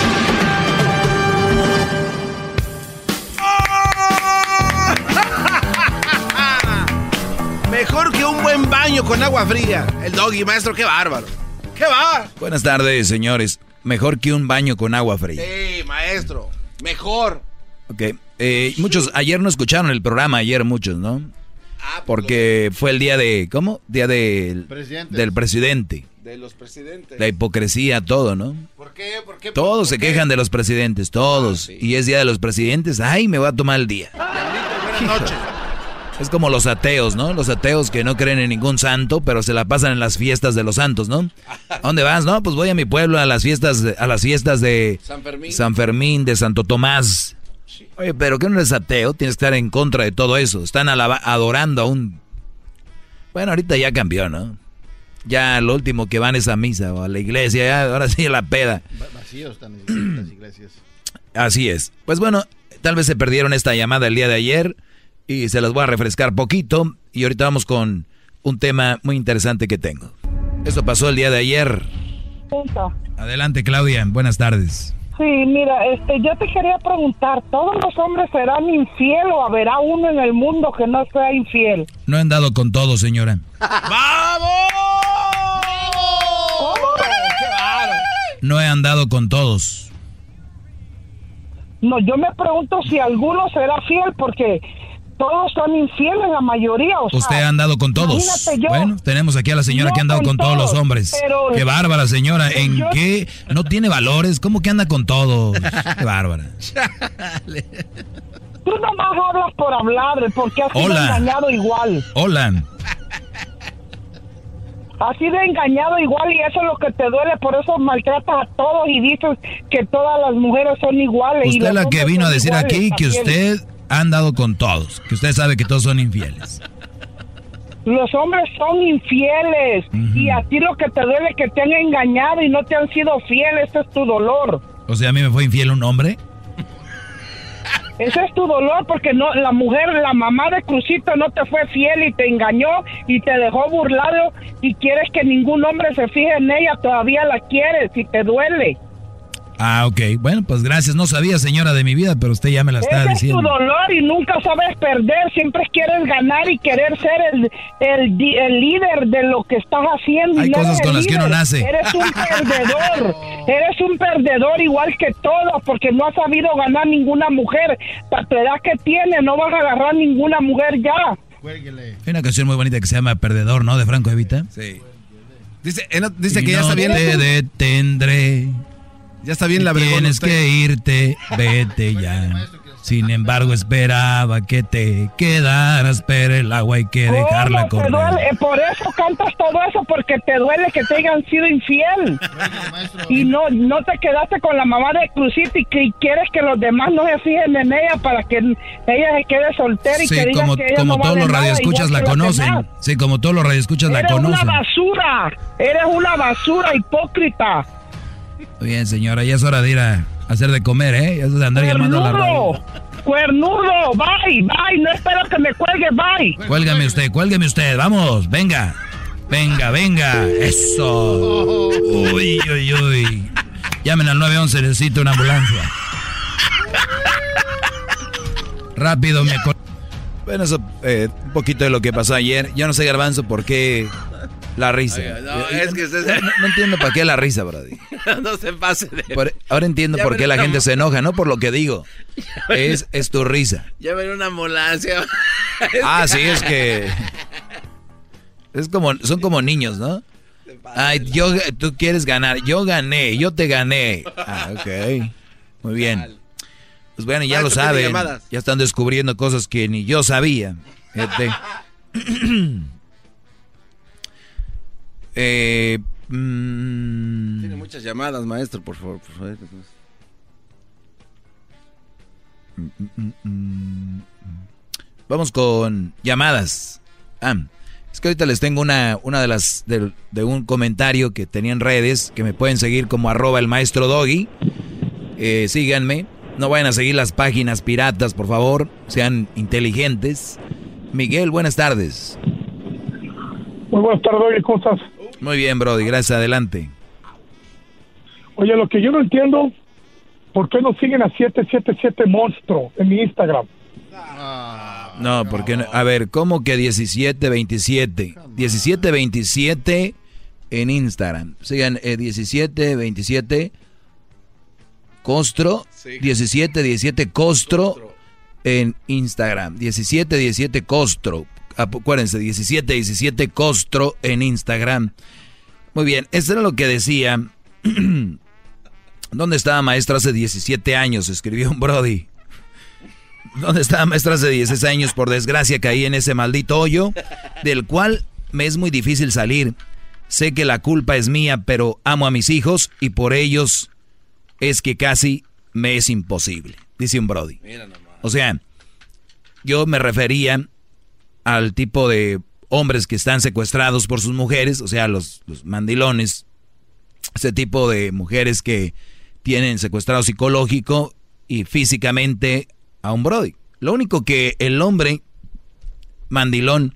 Mejor que un buen baño con agua fría. El doggy, maestro, qué bárbaro. ¡Qué va! Buenas tardes, señores. Mejor que un baño con agua fría. Sí, maestro. Mejor. Ok. Eh, muchos, ayer no escucharon el programa, ayer muchos, ¿no? Porque fue el día de, ¿cómo? Día del del presidente. De los presidentes. La hipocresía, todo, ¿no? ¿Por qué? ¿Por qué? Todos se quejan de los presidentes, todos. Y es día de los presidentes. Ay, me voy a tomar el día. Buenas noches. Es como los ateos, ¿no? Los ateos que no creen en ningún santo, pero se la pasan en las fiestas de los santos, ¿no? ¿A dónde vas? No, pues voy a mi pueblo a las fiestas, de- a las fiestas de San Fermín. San Fermín, de Santo Tomás. Oye, pero que no eres ateo, tienes que estar en contra de todo eso. Están adorando a un... Bueno, ahorita ya cambió, ¿no? Ya lo último que van es a misa o a la iglesia, ya, ahora sí a la peda. Va- Vacíos están las iglesias. Así es. Pues bueno, tal vez se perdieron esta llamada el día de ayer y se las voy a refrescar poquito y ahorita vamos con un tema muy interesante que tengo. Esto pasó el día de ayer. Punto. Adelante Claudia, buenas tardes. Sí, mira, este, yo te quería preguntar, ¿todos los hombres serán infiel o habrá uno en el mundo que no sea infiel? No he andado con todo, señora. No he andado con todos. No, yo me pregunto si alguno será fiel porque todos son infieles, la mayoría. O sea, Usted ha andado con todos. yo. Bueno, tenemos aquí a la señora que ha andado con con todos los hombres. pero- Qué bárbara, señora. ¿En yo- qué? ¿No tiene valores? ¿Cómo que anda con todos? Qué bárbara. Tú nomás hablas por hablar, porque has sido Hola. engañado igual. Hola. Has sido engañado igual y eso es lo que te duele, por eso maltratas a todos y dices que todas las mujeres son iguales. y Usted los la que vino a decir aquí que también. usted ha andado con todos, que usted sabe que todos son infieles. Los hombres son infieles y a ti lo que te duele es que te han engañado y no te han sido fieles, ese es tu dolor. O sea, a mí me fue infiel un hombre. Ese es tu dolor porque no la mujer, la mamá de Crucito no te fue fiel y te engañó y te dejó burlado y quieres que ningún hombre se fije en ella, todavía la quieres y te duele. Ah, ok. Bueno, pues gracias. No sabía, señora de mi vida, pero usted ya me la está Ese es tu diciendo. dolor y nunca sabes perder, siempre quieres ganar y querer ser el, el, el líder de lo que estás haciendo. Hay no cosas eres con las que uno nace. Eres un perdedor, eres un perdedor igual que todos porque no has sabido ganar ninguna mujer. Para tu edad que tienes no vas a agarrar ninguna mujer ya. Hay una canción muy bonita que se llama Perdedor, ¿no? De Franco Evita. Sí. Dice, eh, no, dice Y que ya no está bien. te detendré. Ya está bien la bregón Tienes usted. que irte, vete ya. Sin embargo, esperaba que te quedaras, pero el agua hay que dejarla ¿Cómo te correr. duele? Eh, Por eso cantas todo eso, porque te duele que te hayan sido infiel. Y no, no te quedaste con la mamá de Crucito y que quieres que los demás no se fijen en ella para que ella se quede soltera y Sí, que digan como, que ella como no todos vale los radioescuchas la conocen. Sí, como todos los radioescuchas la Eres conocen. una basura, eres una basura hipócrita. Muy bien, señora, ya es hora de ir a hacer de comer, ¿eh? Ya es de andar llamando a la radio. Cuernudo, bye, bye, no espero que me cuelgue, bye. Cuélgame usted, cuélgame usted, vamos, venga. Venga, venga, eso. Uy, uy, uy. Llamen al 911, necesito una ambulancia. Rápido, me Bueno, eso, eh, un poquito de lo que pasó ayer. Yo no sé, Garbanzo, por qué la risa. Oiga, no, Yo- es que usted- no, no entiendo para qué la risa, Brody. no se pase de. Por- ahora entiendo Ya por qué la gente se enoja, no por lo que digo. Es, es tu risa. Ya ven una ambulancia. Ah, sí, es que. Es como, son como niños, ¿no? Ay, yo, tú quieres ganar, yo gané, yo te gané. Ah, ok. Muy bien. Pues bueno, ya lo Maestro, tiene saben. Ya están descubriendo cosas que ni yo sabía. Fíjate. Eh, mm, Tiene muchas llamadas, maestro, por favor. Por favor. Vamos con llamadas. Ah, es que ahorita les tengo una, una de las de, de un comentario que tenía en redes que me pueden seguir como arroba el maestro Doggy. Eh, síganme. No vayan a seguir las páginas piratas, por favor. Sean inteligentes. Miguel, buenas tardes. Muy buenas tardes, oye, ¿cómo estás? Muy bien, Brody. Gracias. Adelante. Oye, lo que yo no entiendo, ¿por qué no siguen a 777 Monstruo en mi Instagram? No, porque no- a ver, ¿cómo que 1727? 1727 en Instagram. Sigan eh, 1727 Costro, 1717 Costro en Instagram. 1717 Costro. Apu- Acuérdense, 1717 Costro en Instagram. Muy bien, eso era lo que decía. ¿Dónde estaba maestro hace 17 años? Escribió un Brody. ¿Dónde estaba maestra hace 16 años? Por desgracia caí en ese maldito hoyo, del cual me es muy difícil salir. Sé que la culpa es mía, pero amo a mis hijos y por ellos es que casi me es imposible, dice un Brody. O sea, yo me refería al tipo de hombres que están secuestrados por sus mujeres, o sea, los, mandilones, ese tipo de mujeres que tienen secuestrado psicológico y físicamente a un Brody. Lo único que el hombre mandilón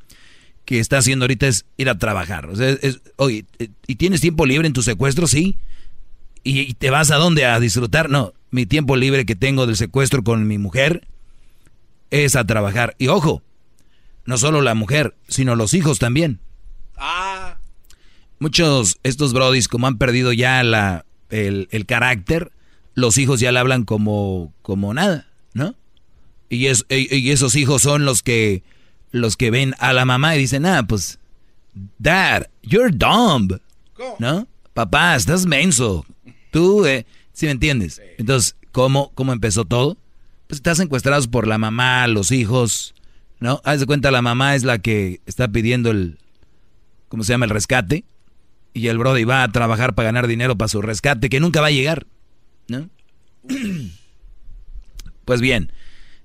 que está haciendo ahorita es ir a trabajar. O sea, es- oye, ¿y tienes tiempo libre en tu secuestro? Sí. ¿Y, y te vas a dónde? ¿A disfrutar? No, mi tiempo libre que tengo del secuestro con mi mujer es a trabajar. Y ojo, no solo la mujer, sino los hijos también. Muchos, estos brodis, como han perdido ya la, el, el carácter, los hijos ya le hablan como, como nada, ¿no? Y, es, y, esos hijos son los que, los que ven a la mamá y dicen, ah, pues, dad, you're dumb, ¿no? Papá, estás menso. Tú, eh, ¿sí me entiendes? Entonces, ¿cómo, ¿cómo empezó todo? pues estás encuestrados por la mamá, los hijos, ¿no? Haz de cuenta, la mamá es la que está pidiendo el, ¿cómo se llama? El rescate. Y el Brody va a trabajar para ganar dinero para su rescate, que nunca va a llegar, ¿no? Pues bien,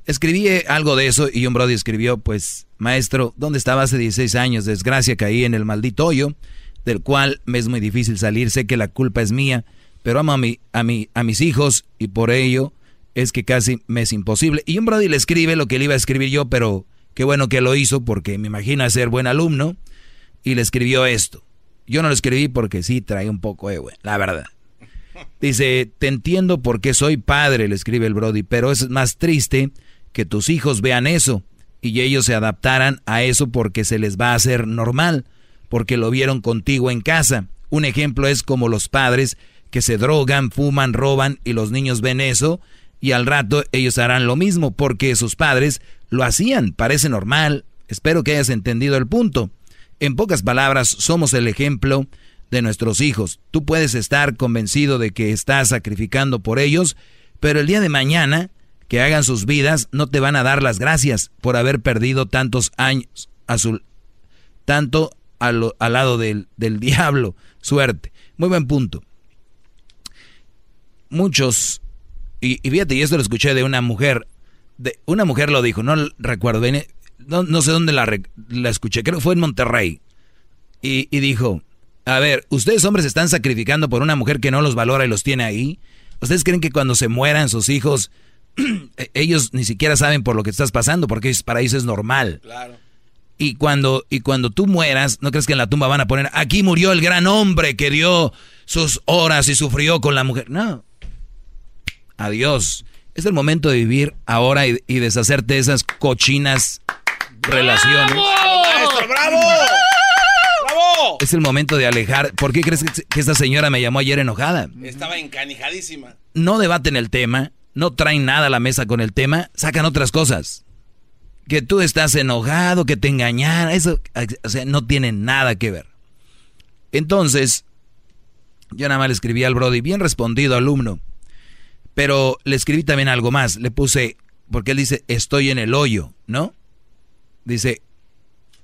escribí algo de eso y un Brody escribió, pues, maestro, ¿dónde estaba hace 16 años? Desgracia, caí en el maldito hoyo, del cual me es muy difícil salir, sé que la culpa es mía, pero amo a, mi, a, mi, a mis hijos y por ello es que casi me es imposible. Y un Brody le escribe lo que le iba a escribir yo, pero qué bueno que lo hizo porque me imagina ser buen alumno y le escribió esto. Yo no lo escribí porque sí trae un poco de güey, la verdad. Dice, te entiendo porque soy padre, le escribe el Brody, pero es más triste que tus hijos vean eso y ellos se adaptaran a eso porque se les va a hacer normal, porque lo vieron contigo en casa. Un ejemplo es como los padres que se drogan, fuman, roban y los niños ven eso y al rato ellos harán lo mismo porque sus padres lo hacían, parece normal. Espero que hayas entendido el punto. En pocas palabras, somos el ejemplo de nuestros hijos. Tú puedes estar convencido de que estás sacrificando por ellos, pero el día de mañana que hagan sus vidas no te van a dar las gracias por haber perdido tantos años a su, tanto al, lado del, del diablo. Suerte. Muy buen punto. Muchos, y, y, fíjate, y esto lo escuché de una mujer, de, una mujer lo dijo, no recuerdo, no, no sé dónde la, la, escuché, creo que fue en Monterrey, y, y dijo, a ver, ¿ustedes hombres están sacrificando por una mujer que no los valora y los tiene ahí? ¿Ustedes creen que cuando se mueran sus hijos, ellos ni siquiera saben por lo que estás pasando, porque para ellos es normal? Claro. Y cuando, y cuando tú mueras, ¿no crees que en la tumba van a poner, aquí murió el gran hombre que dio sus horas y sufrió con la mujer? No. Adiós. Es el momento de vivir ahora y, y deshacerte de esas cochinas relaciones. ¡Bravo! ¡Maestro, bravo! ¡Bravo! Es el momento de alejar. ¿Por qué crees que esta señora me llamó ayer enojada? Estaba encanijadísima. No debaten el tema, no traen nada a la mesa con el tema, sacan otras cosas. Que tú estás enojado, que te engañaron, eso, o sea, no tiene nada que ver. Entonces, yo nada más le escribí al Brody, bien respondido, alumno. Pero le escribí también algo más, le puse, porque él dice, estoy en el hoyo, ¿no? Dice,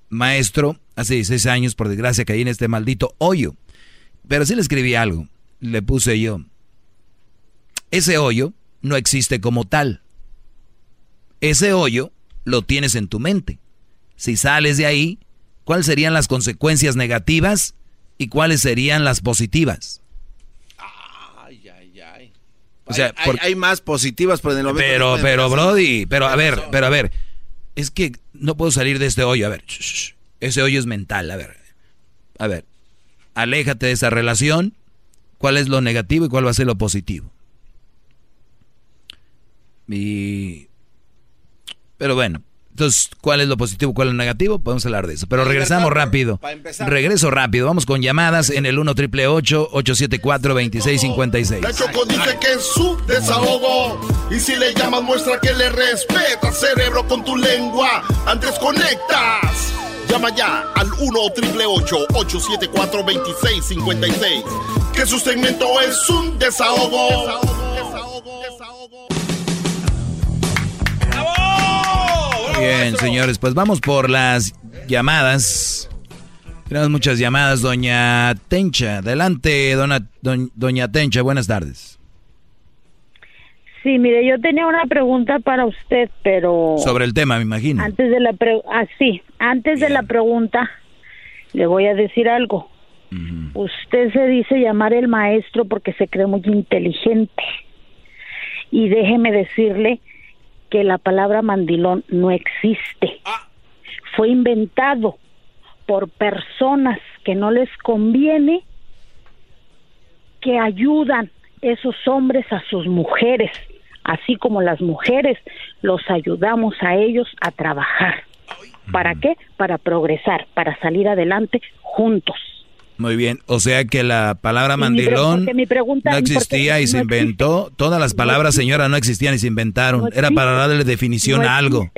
maestro, hace 16 años, por desgracia, caí en este maldito hoyo. Pero sí le escribí algo, le puse yo, ese hoyo no existe como tal. Ese hoyo lo tienes en tu mente. Si sales de ahí, ¿cuáles serían las consecuencias negativas y cuáles serían las positivas? O sea, hay, más positivas, pero en el momento Pero, pero, Brody, pero a ver, pero a ver, es que no puedo salir de este hoyo. A ver, ese hoyo es mental. A ver, a ver, aléjate de esa relación. ¿Cuál es lo negativo y cuál va a ser lo positivo? Y, pero bueno, entonces, ¿cuál es lo positivo, cuál es lo negativo? Podemos hablar de eso. Pero regresamos rápido. Regreso rápido. Vamos con llamadas en el 1 triple 874 2656. La Choco dice que es su desahogo. Y si le llamas, muestra que le respeta, cerebro, con tu lengua. Antes conectas. Llama ya al 1 triple 874 2656. Que su segmento es un desahogo. Desahogo, Bien, señores, pues vamos por las llamadas. Tenemos muchas llamadas, doña Tencha. Adelante, dona- doñ- doña Tencha, buenas tardes. Sí, mire, yo tenía una pregunta para usted, pero Sobre el tema, me imagino. antes de la pre ah, sí, antes de la pregunta le voy a decir algo. Usted se dice llamar el maestro porque se cree muy inteligente. Y déjeme decirle que la palabra mandilón no existe. Fue inventado por personas que no les conviene que ayudan esos hombres a sus mujeres, así como las mujeres los ayudamos a ellos a trabajar. ¿Para qué? Para progresar, para salir adelante juntos. Muy bien, o sea que la palabra mandilón porque mi pregunta- no existía y se no inventó. Todas las palabras, señora, no existían y se inventaron. No Era para darle definición No a algo.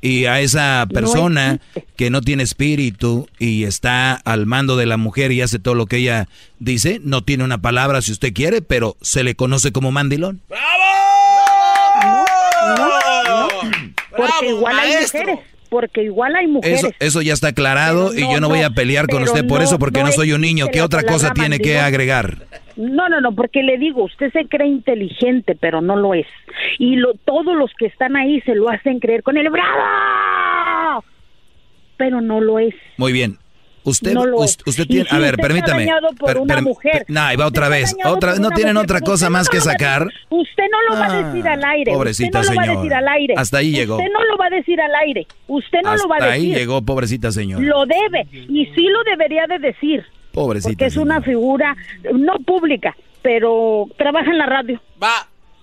Y a esa persona que no tiene espíritu y está al mando de la mujer y hace todo lo que ella dice, no tiene una palabra si usted quiere, pero se le conoce como mandilón. No, No, porque igual hay mujeres. Porque igual hay mujeres. Eso, eso ya está aclarado y yo no voy a pelear con usted por no, eso porque no, no soy un niño. ¿Qué otra cosa tiene que agregar? No, no, no, porque le digo, usted se cree inteligente, pero no lo es. Y lo, todos los que están ahí se lo hacen creer con el bravo, pero no lo es. Muy bien. Usted, No lo usted Y tiene, si a ver, usted permítame. dañado por per- una per- mujer, No, ahí va usted otra vez. Otra, no tienen mujer, otra cosa usted más no que va sacar. decir- Usted no lo va a decir al aire. Pobrecita usted no lo va a señora. decir al aire. Hasta ahí llegó. Usted no lo va a decir al aire. Usted no lo va a Hasta ahí decir. llegó, pobrecita señora. Lo debe. Y sí lo debería de decir. Pobrecita. Porque es una figura no pública, pero trabaja en la radio.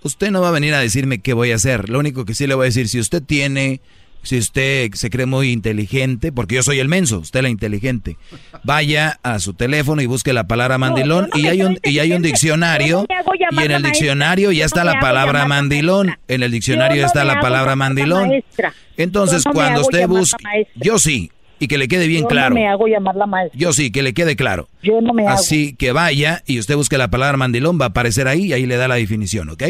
Usted no va a venir a decirme qué voy a hacer. Lo único que sí le voy a decir, si usted tiene, si usted se cree muy inteligente, porque yo soy el menso, usted la inteligente, vaya a su teléfono y busque la palabra mandilón no y hay un y hay un diccionario no y en el diccionario ya está no la palabra mandilón. En el diccionario no está la palabra mandilón. Entonces, no cuando usted busque, yo sí, y que le quede bien Yo claro. no me hago llamar la maestra. Yo sí, que le quede claro. Yo no me hago. Así que vaya y usted busque la palabra mandilón, va a aparecer ahí y ahí le da la definición, ¿ok?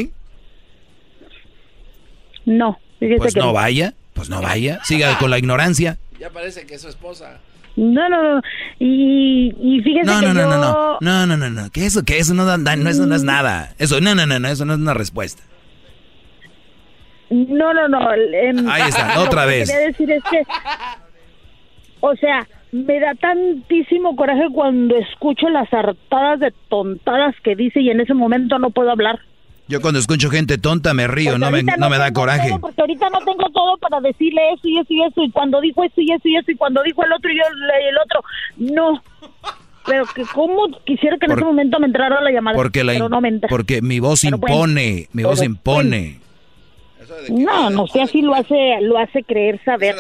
No. Pues que no vaya, pues no vaya, siga con la ignorancia. Ya parece que es su esposa. No, no, no. Y, y fíjese No, que no, no, yo... no, no, no, no, no, no, que eso, que eso no, da- no, eso no es nada. Eso, no, no, no, no, eso no es una respuesta. No, no, no. em, Ahí está, lo otra que vez. Quería decir es que, o sea, me da tantísimo coraje cuando escucho las hartadas de tontadas que dice y en ese momento no puedo hablar. Yo cuando escucho gente tonta me río, no me, no me da coraje. todo, porque ahorita no tengo todo para decirle eso y eso y eso. Y cuando dijo eso y eso y eso. Y cuando dijo el otro y yo el otro. No. Pero que cómo quisiera que en Por- ese momento me entrara la llamada. Porque, la, pero no me entra. porque mi voz Pero bueno, impone, mi voz pero impone. No, no sé, así lo hace, lo hace creer saber.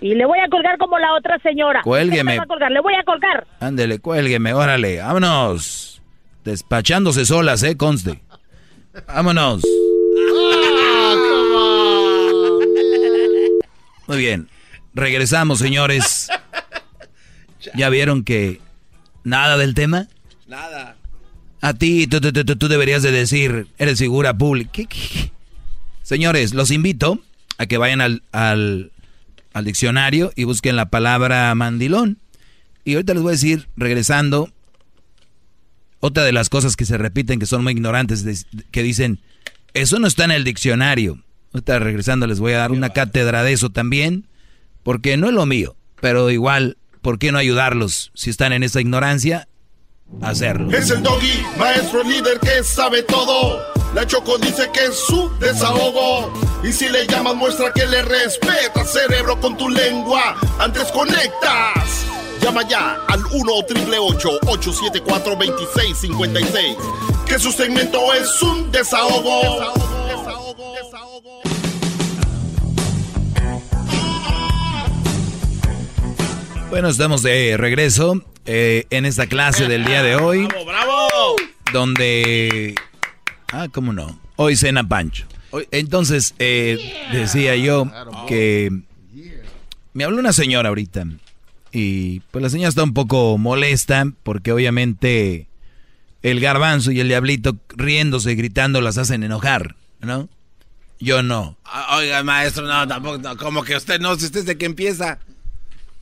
Y le voy a colgar como la otra señora. Cuélgueme. ¿Qué me va a colgar? Le voy a colgar. Ándele, cuélgueme, órale, vámonos. Despachándose solas, eh, conste. Vámonos. Muy bien. Regresamos, señores. ¿Ya vieron que nada del tema? Nada. A ti, tú, tú- tú- tú deberías de decir, eres figura pública. ¿Qué- qué- qué? Señores, los invito a que vayan al, al, al diccionario y busquen la palabra mandilón. Y ahorita les voy a decir, regresando, otra de las cosas que se repiten, que son muy ignorantes, de- que dicen, eso no está en el diccionario. Ahorita regresando les voy a dar una cátedra de eso también, porque no es lo mío, pero igual, ¿por qué no ayudarlos si están en esa ignorancia? a Hacerlo. Es el doggy, maestro líder que sabe todo. La Choco dice que es su desahogo. Y si le llamas, muestra que le respeta, cerebro, con tu lengua. Antes conectas. Llama ya al 1-888-874-2656. Que su segmento es un desahogo. Bueno, estamos de regreso eh, en esta clase del día de hoy. ¡Bravo, bravo! Donde... Ah, ¿cómo no? Hoy cena Pancho. Entonces, eh, decía yo que... Me habló una señora ahorita. Y pues la señora está un poco molesta porque obviamente el garbanzo y el diablito riéndose y gritando las hacen enojar, ¿no? Yo no. Ah, Oiga, maestro, no, tampoco, no, como que usted no, si usted es de que empieza.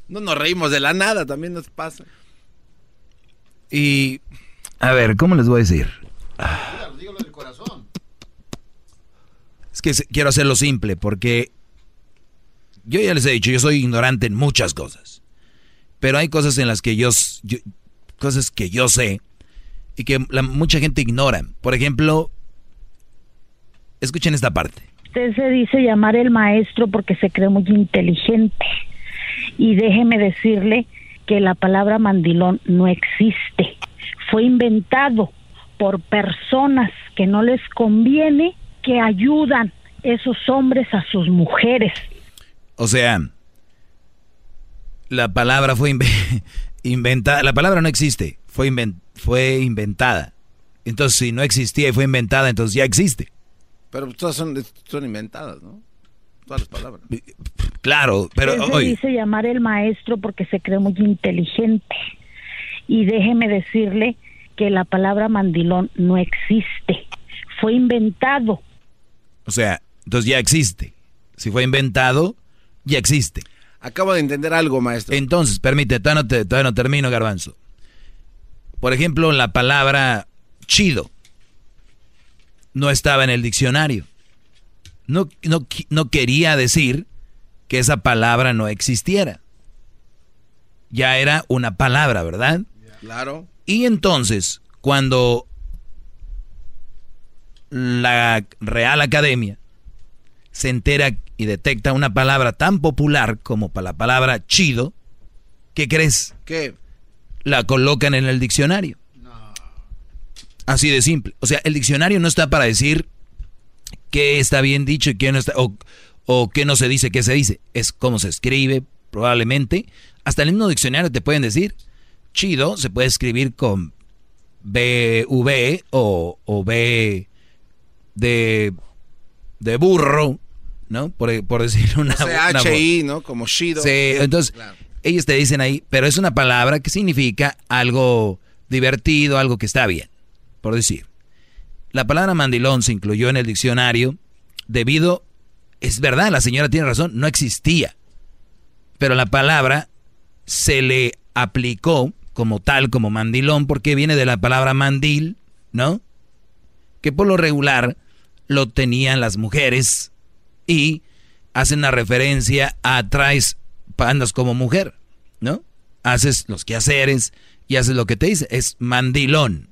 No nos reímos de la nada, también nos pasa. Y... A ver, ¿cómo les voy a decir? Es que quiero hacerlo simple porque yo ya les he dicho, yo soy ignorante en muchas cosas. Pero hay cosas en las que yo, cosas que yo sé y que la- mucha gente ignora. Por ejemplo, escuchen esta parte. Usted se dice llamar el maestro porque se cree muy inteligente. Y déjeme decirle que la palabra mandilón no existe. Fue inventado por personas que no les conviene que ayudan esos hombres a sus mujeres. O sea, la palabra fue inve- inventada, la palabra no existe, fue, inven- fue inventada. Entonces, si no existía y fue inventada, entonces ya existe. Pero todas son, son inventadas, ¿no? Todas las palabras. Claro, pero se oye, dice llamar el maestro porque se cree muy inteligente. Y déjeme decirle que la palabra mandilón no existe. Fue inventado. o sea, Entonces ya existe. Si fue inventado, ya existe. Acabo de entender algo, maestro. Entonces, permite, todavía no, te- todavía no termino, garbanzo. Por ejemplo, la palabra chido no estaba en el diccionario. No, no, no quería decir que esa palabra no existiera. Ya era una palabra, ¿verdad? Claro. Y entonces, cuando la Real Academia se entera y detecta una palabra tan popular como pa- la palabra chido, ¿qué crees? ¿Qué? La colocan en el diccionario. Así de simple. O sea, el diccionario no está para decir qué está bien dicho y qué no está, o, o qué no se dice, qué se dice. Es cómo se escribe, probablemente. Hasta el mismo diccionario te pueden decir, chido se puede escribir con BV o, o B de, de burro, ¿no? Por, por decir una... O sea, una- HI, ¿no? Como Shido. Sí, entonces Claro. ellos te dicen ahí, pero es una palabra que significa algo divertido, algo que está bien, por decir. La palabra mandilón se incluyó en el diccionario debido, es verdad, la señora tiene razón, no existía. Pero la palabra se le aplicó como tal, como mandilón, porque viene de la palabra mandil, ¿no? Que por lo regular lo tenían las mujeres y hacen una referencia a traes, andas como mujer, ¿no? Haces los quehaceres y haces lo que te dice, es mandilón.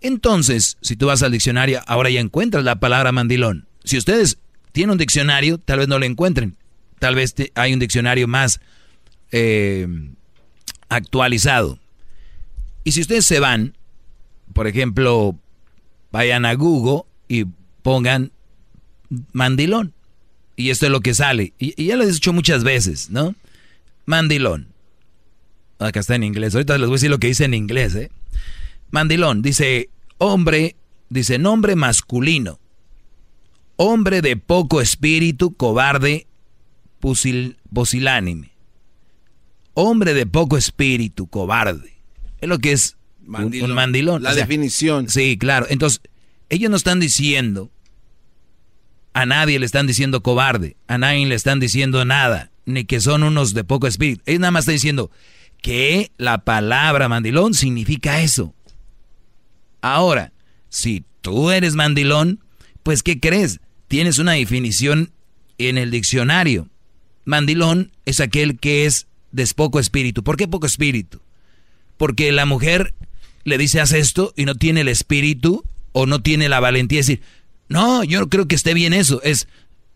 Entonces, si tú vas al diccionario, ahora ya encuentras la palabra mandilón. Si ustedes tienen un diccionario, tal vez no lo encuentren. Tal vez hay un diccionario más eh, actualizado. Y si ustedes se van, por ejemplo, vayan a Google y pongan mandilón. Y esto es lo que sale. Y, y ya lo he dicho muchas veces, ¿no? Mandilón. Acá está en inglés. Ahorita les voy a decir lo que dice en inglés, ¿eh? Mandilón. Dice hombre, dice nombre masculino. Hombre de poco espíritu, cobarde, pusil- pusilánime. Hombre de poco espíritu, cobarde. Es lo que es un- Mandilón. un mandilón. La O sea, definición. Sí, claro. Entonces, ellos no están diciendo, a nadie le están diciendo cobarde, a nadie le están diciendo nada, ni que son unos de poco espíritu. Ellos nada más están diciendo que la palabra mandilón significa eso. Ahora, si tú eres mandilón, pues ¿qué crees? Tienes una definición en el diccionario. Mandilón es aquel que es de poco espíritu. ¿Por qué poco espíritu? Porque la mujer le dice haz esto y no tiene el espíritu o no tiene la valentía de decir, no, yo no creo que esté bien eso. Es,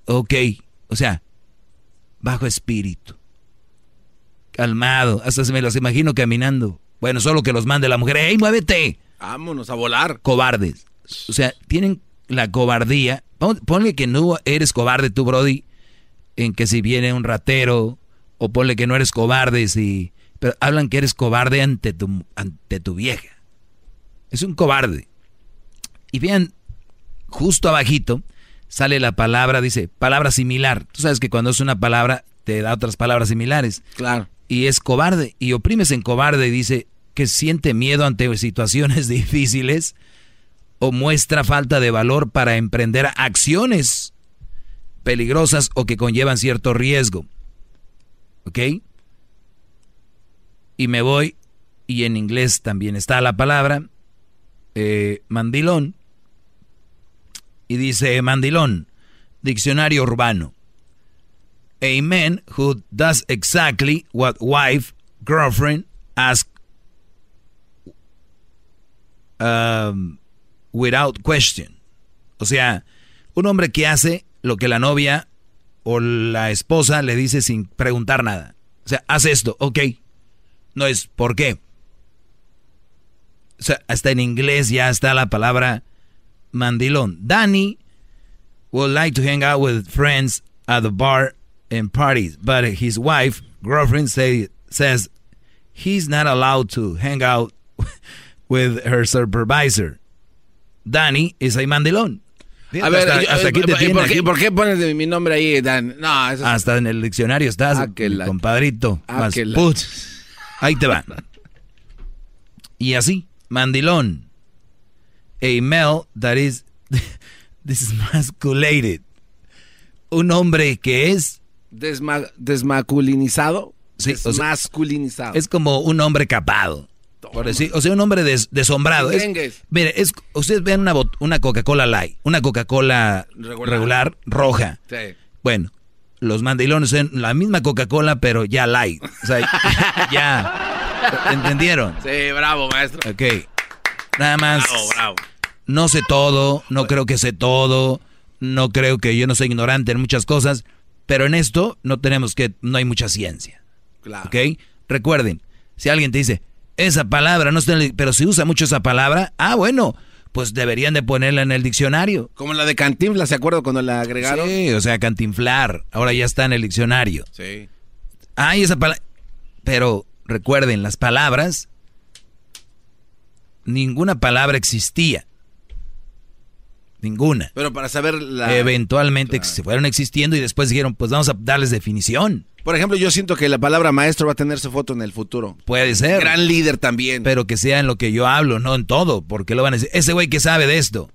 ok, o sea, bajo espíritu. Calmado, hasta se me los imagino caminando. Bueno, solo que los mande la mujer, ¡ey, muévete! Vámonos a volar. Cobardes. O sea, tienen la cobardía. Pon- Ponle que no eres cobarde tú, Brody, en que si viene un ratero, o ponle que no eres cobarde si... Pero hablan que eres cobarde ante tu, ante tu vieja. Es un cobarde. Y vean, justo abajito sale la palabra, dice, palabra similar. Tú sabes que cuando es una palabra te da otras palabras similares. Claro. Y es cobarde. Y oprimes en cobarde y dice que siente miedo ante situaciones difíciles o muestra falta de valor para emprender acciones peligrosas o que conllevan cierto riesgo. ¿Ok? Y me voy, y en inglés también está la palabra eh, mandilón. Y dice mandilón, diccionario urbano. A man who does exactly what wife, girlfriend ask um, without question. O sea, un hombre que hace lo que la novia o la esposa le dice sin preguntar nada. O sea, haz esto, ok. No es ¿por qué? O sea, hasta en inglés ya está la palabra mandilón. Danny would like to hang out with friends at the bar and parties, but his wife, girlfriend, say, says he's not allowed to hang out with her supervisor. Danny is a mandilón. A ver, hasta, yo- hasta aquí te ¿y por, qué, por qué pones mi nombre ahí, Dan? No, eso Hasta en el diccionario estás, Ah, que mi la- compadrito. Ah, Más que la- put. Ahí te va. Y así, mandilón. A male that is this is masculated. un hombre que es... Desma- desmasculinizado. Sí, o sea, Desmasculinizado. es como un hombre capado. Por decir, o sea, un hombre des- desombrado. Es- mire, es, ustedes vean una, una Coca-Cola Light, una Coca-Cola Regular. regular. roja. Sí. Bueno, los mandilones son la misma Coca-Cola, pero ya light. O sea, ya. ¿Entendieron? Sí, bravo, maestro. Ok. Nada más. Bravo, bravo. No sé todo, no creo que sé todo, no creo que yo no soy ignorante en muchas cosas, pero en esto no tenemos que, no hay mucha ciencia. Claro. ¿Ok? Recuerden, si alguien te dice, esa palabra no está en el, pero si usa mucho esa palabra, ah, bueno, pues deberían de ponerla en el diccionario. Como la de Cantinflas, ¿se acuerdan cuando la agregaron? Sí, o sea, cantinflar, ahora ya está en el diccionario. Sí. Ay, esa palabra. Pero recuerden, las palabras, ninguna palabra existía. Ninguna. Pero para saber la... Eventualmente se fueron existiendo y después dijeron, pues vamos a darles definición. Por ejemplo, yo siento que la palabra maestro va a tener su foto en el futuro. Puede ser. Gran líder también. Pero que sea en lo que yo hablo, no en todo. Porque lo van a decir, ese güey que sabe de esto.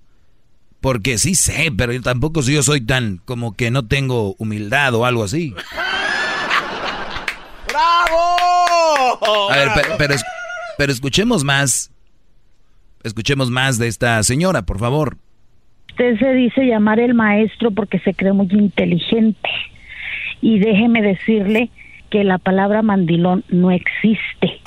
Porque sí sé, pero yo tampoco yo soy tan como que no tengo humildad o algo así. ¡Bravo! A ver, pero, pero escuchemos más. Escuchemos más de esta señora, por favor. Usted se dice llamar el maestro porque se cree muy inteligente. Y déjeme decirle que la palabra mandilón no existe.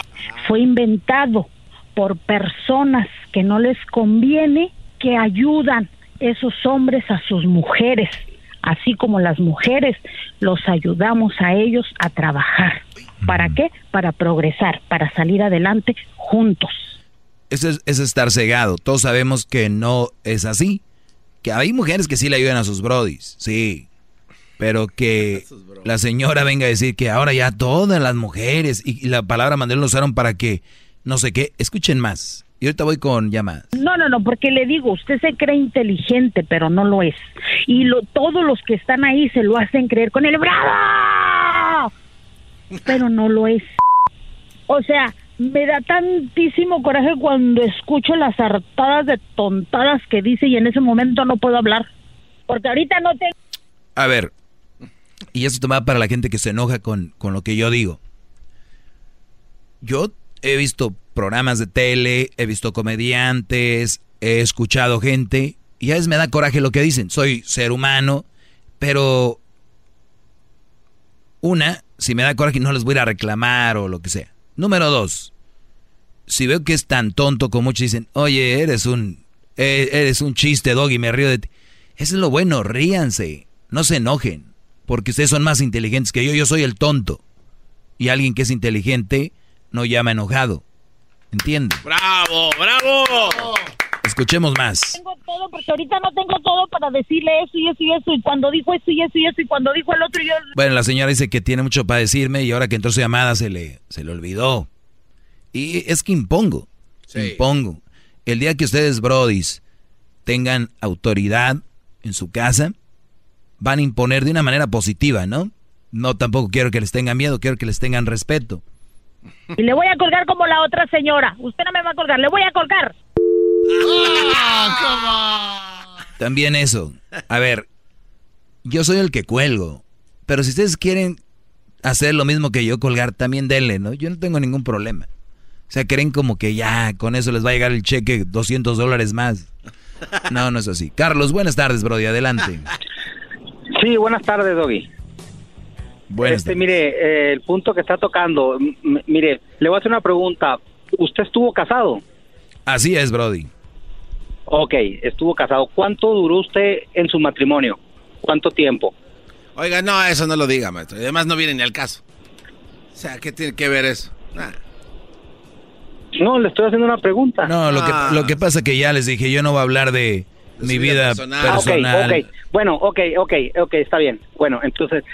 Fue inventado por personas que no les conviene que ayudan esos hombres a sus mujeres, así como las mujeres los ayudamos a ellos a trabajar. ¿Para qué? Para progresar, para salir adelante juntos. Eso es, es estar cegado. Todos sabemos que no es así. Que hay mujeres que sí le ayudan a sus brodis, sí. Pero que la señora venga a decir que ahora ya todas las mujeres y, y la palabra mandel lo usaron para que no sé qué. Escuchen más. Y ahorita voy con llamadas. No, no, no, porque le digo, usted se cree inteligente, pero no lo es. Y lo, todos los que están ahí se lo hacen creer con el bravo, pero no lo es. O sea, me da tantísimo coraje cuando escucho las hartadas de tontadas que dice y en ese momento no puedo hablar. Porque ahorita no tengo... A ver, y eso va para la gente que se enoja con, con lo que yo digo. Yo he visto programas de tele, he visto comediantes, he escuchado gente, y a veces me da coraje lo que dicen. Soy ser humano, pero una, si me da coraje no les voy a reclamar o lo que sea. Número dos, si veo que es tan tonto como muchos dicen, oye, eres un, eh, eres un chiste, Doggy, me río de ti. Eso es lo bueno, ríanse, no se enojen, porque ustedes son más inteligentes que yo, yo soy el tonto. Y alguien que es inteligente no llama enojado. ¿Entienden? ¡Bravo, bravo! Escuchemos más. tengo todo porque ahorita no tengo todo para decirle eso y eso y eso y cuando dijo eso y eso y eso y cuando dijo el otro yo Bueno, la señora dice que tiene mucho para decirme y ahora que entró su llamada se le, se le olvidó. Y es que impongo, impongo. El día que ustedes, brodis, tengan autoridad en su casa, van a imponer de una manera positiva, ¿no? No tampoco quiero que les tengan miedo, quiero que les tengan respeto. y le voy a colgar como la otra señora. Usted no me va a colgar, le voy a colgar. También eso. A ver, yo soy el que cuelgo. Pero si ustedes quieren hacer lo mismo que yo, colgar, también denle, ¿no? Yo no tengo ningún problema. O sea, creen como que ya con eso les va a llegar el cheque 200 dólares más. No, no es así. Carlos, buenas tardes, Brody. Adelante. Sí, buenas tardes, Doggy. Buenas este, mire, eh, el punto que está tocando, mire, le voy a hacer una pregunta. ¿Usted estuvo casado? Así es, Brody. Ok, estuvo casado. ¿Cuánto duró usted en su matrimonio? ¿Cuánto tiempo? Oiga, no, eso no lo diga, maestro. Y Además no viene ni al caso. O sea, ¿qué tiene que ver eso? Nah. No, le estoy haciendo una pregunta. No, lo que, lo que pasa que ya les dije, yo no voy a hablar de mi vida personal. Ah, ok, ok. Bueno, ok, ok, ok, está bien. Bueno, entonces,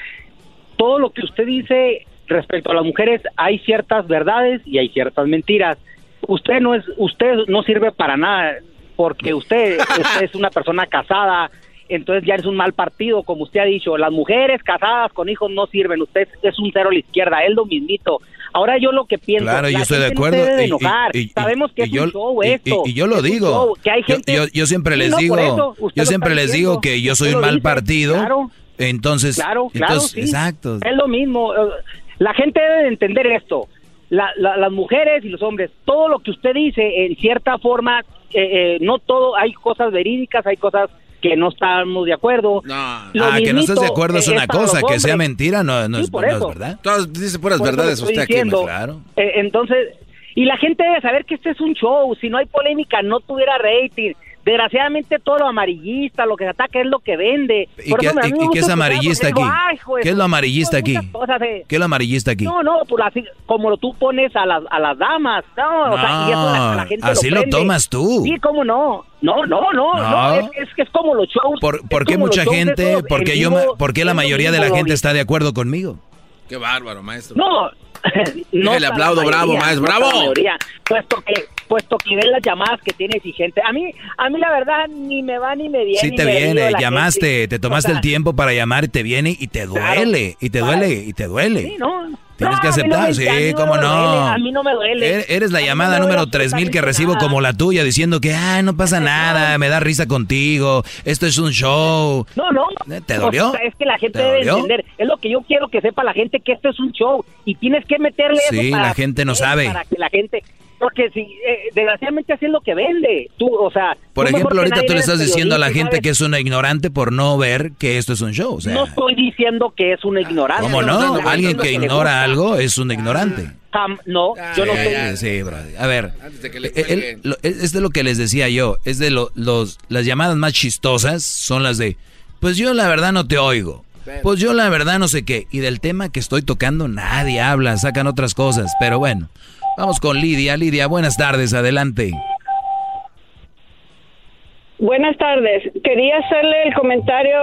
todo lo que usted dice respecto a las mujeres, hay ciertas verdades y hay ciertas mentiras. Usted no es, usted no sirve para nada, porque usted, usted es una persona casada, entonces ya es un mal partido, como usted ha dicho. Las mujeres casadas con hijos no sirven, usted es un cero a la izquierda, es lo mismito. Ahora yo lo que pienso, Claro, la yo estoy de gente no acuerdo. se debe y- enojar. y- y- Sabemos que es yo- un show esto. Y, yo lo digo. show, que hay gente- yo, yo siempre les no, digo, eso, yo siempre les diciendo. digo que yo soy un mal dice, partido. claro. Entonces, Claro, claro, entonces, sí. exacto. Es lo mismo. eh, La gente debe de entender esto. La- la- las mujeres y los hombres, todo lo que usted dice, en cierta forma, eh, eh, no todo, hay cosas verídicas, hay cosas que no estamos de acuerdo. Lo ah, que no estés de acuerdo es una cosa, que sea mentira no, no Sí, es, por no es verdad. Todos dicen puras Por verdades usted aquí. maestro. Eh, entonces, y la gente debe saber que este es un show. Si no hay polémica, no tuviera rating. Desgraciadamente, todo lo amarillista, lo que se ataca es lo que vende. ¿Y Por qué, eso y- es amarillista aquí? porque digo, "Ay, hijo de ¿Qué es lo amarillista aquí? de- ¿Qué es lo amarillista aquí? No, no, pues así, como lo tú pones a las, a las damas. No, o sea, y eso la, la gente así lo tomas tú. Sí, cómo no. No, no, no, no, No. es, es que es como los shows. ¿Por, por qué mucha gente, esos por qué en yo, vivo, ma- por qué la mayoría de la mismo, gente está de acuerdo conmigo? Qué bárbaro, maestro. No, no le aplaudo, bravo, mayoría, está bravo. mayoría, puesto que puesto que ven las llamadas que tiene exigente. A mí a mí la verdad ni me va ni me viene. Sí te viene, llamaste, gente. te tomaste O sea, el tiempo para llamar y te viene y te Claro. duele, y te duele, y te duele. Sí, no. Tienes No, que a mí no aceptar, sí, mí no cómo no. duele, a mí no me duele. Er- Eres la no llamada duele número 3000 que recibo nada. como la tuya diciendo que, ay, no pasa nada, me da risa contigo, esto es un show. No, no. ¿Te dolió? O sea, es que la gente ¿Te debe dolió? entender. Es lo que yo quiero que sepa la gente que esto es un show y tienes que meterle eso Sí, para la gente no que- sabe. Para que la gente porque si eh, desgraciadamente así es lo que vende. Tú, o sea, Por tú ejemplo, que ahorita tú le estás diciendo a la gente que sabes- es una ignorante por no ver que esto es un show. O sea, no estoy diciendo que es una ignorancia. ¿cómo no? diciendo Alguien que ignora algo es un ignorante. No, yo no Sí, estoy sí, bro. A ver, Antes de que le eh, lo- es es de lo que les decía yo. Es de lo- los, las llamadas más chistosas son las de, pues yo la verdad no te oigo. Pues yo la verdad no sé qué. Y del tema que estoy tocando nadie habla, sacan otras cosas. Pero bueno, vamos con Lidia. Lidia, buenas tardes, adelante. Buenas tardes. Quería hacerle el comentario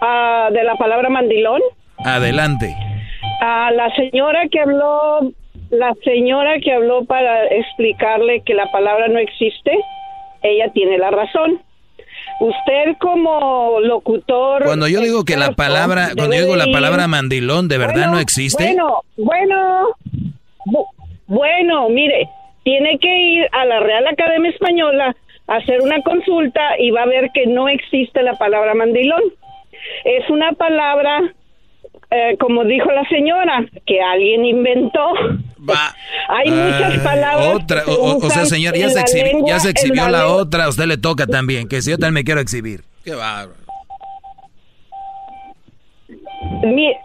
ah, de la palabra mandilón. Adelante. A la señora que habló, la señora que habló para explicarle que la palabra no existe, ella tiene la razón. Usted como locutor... Cuando yo digo que la palabra, cuando yo digo la palabra mandilón, ¿de verdad Bueno, no existe? Bueno, bueno, bu- bueno, mire, tiene que ir a la Real Academia Española a hacer una consulta y va a ver que no existe la palabra mandilón. Es una palabra, eh, como dijo la señora, que alguien inventó. Hay muchas palabras. Otra, o, sea, señor, ya se, la exhibi- lengua- ya se exhibió la, otra, a usted le toca también, que si yo también me quiero exhibir. Qué bárbaro.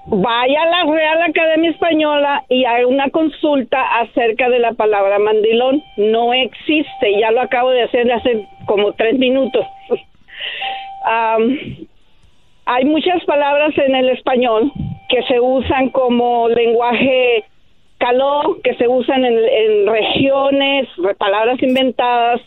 Vaya a la Real Academia Española y haga una consulta acerca de la palabra mandilón. No existe, ya lo acabo de hacer hace como tres minutos. Am, hay muchas palabras en el español que se usan como lenguaje caló, que se usan en, regiones, re- palabras inventadas,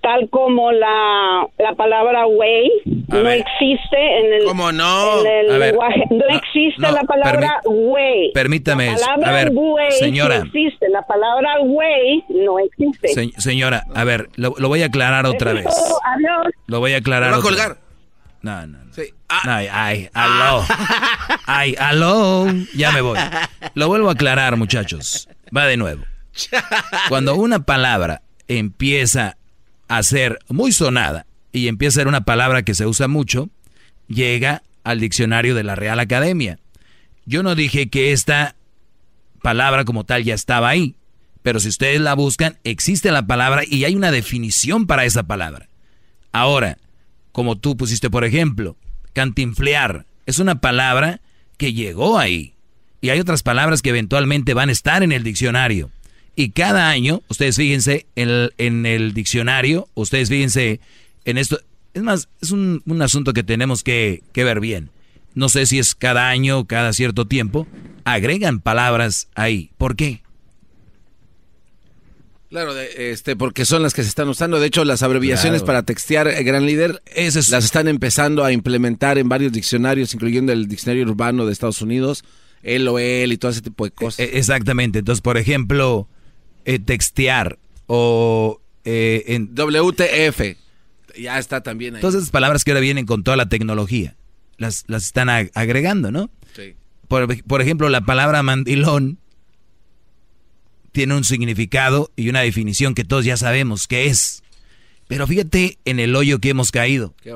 tal como la, la palabra way, no existe en el, ¿Cómo no? en el A ver, lenguaje, no, no, existe no, la palabra way. Permítame, La palabra a ver, way señora. no existe, la palabra way no existe. Se- señora, a ver, lo, lo voy a aclarar otra vez. todo, adiós. Lo voy a aclarar ¿Me va a colgar? vez. No, no. no. Sí. Ah. Ay, ay, aló. Ay, aló. Ya me voy. Lo vuelvo a aclarar, muchachos. Va de nuevo. Cuando una palabra empieza a ser muy sonada y empieza a ser una palabra que se usa mucho, llega al diccionario de la Real Academia. Yo no dije que esta palabra como tal ya estaba ahí, pero si ustedes la buscan, existe la palabra y hay una definición para esa palabra. Ahora, como tú pusiste por ejemplo, cantinflear es una palabra que llegó ahí. Y hay otras palabras que eventualmente van a estar en el diccionario. Y cada año, ustedes fíjense en el, en el diccionario, ustedes fíjense en esto. Es más, es un, un asunto que tenemos que, que ver bien. No sé si es cada año, cada cierto tiempo, agregan palabras ahí. ¿Por qué? Claro, de- este, porque son las que se están usando. De hecho, las abreviaciones Claro. para textear, eh, gran líder, Ese es- las están empezando a implementar en varios diccionarios, incluyendo el diccionario urbano de Estados Unidos, él o él y todo ese tipo de cosas. E- Exactamente. Entonces, por ejemplo, eh, textear o eh, en, WTF, ya está también ahí. todas esas palabras que ahora vienen con toda la tecnología, las, las están ag- agregando, ¿no? Sí. Por, por ejemplo, la palabra mandilón tiene un significado y una definición que todos ya sabemos qué es. Pero fíjate en el hoyo que hemos caído. Qué.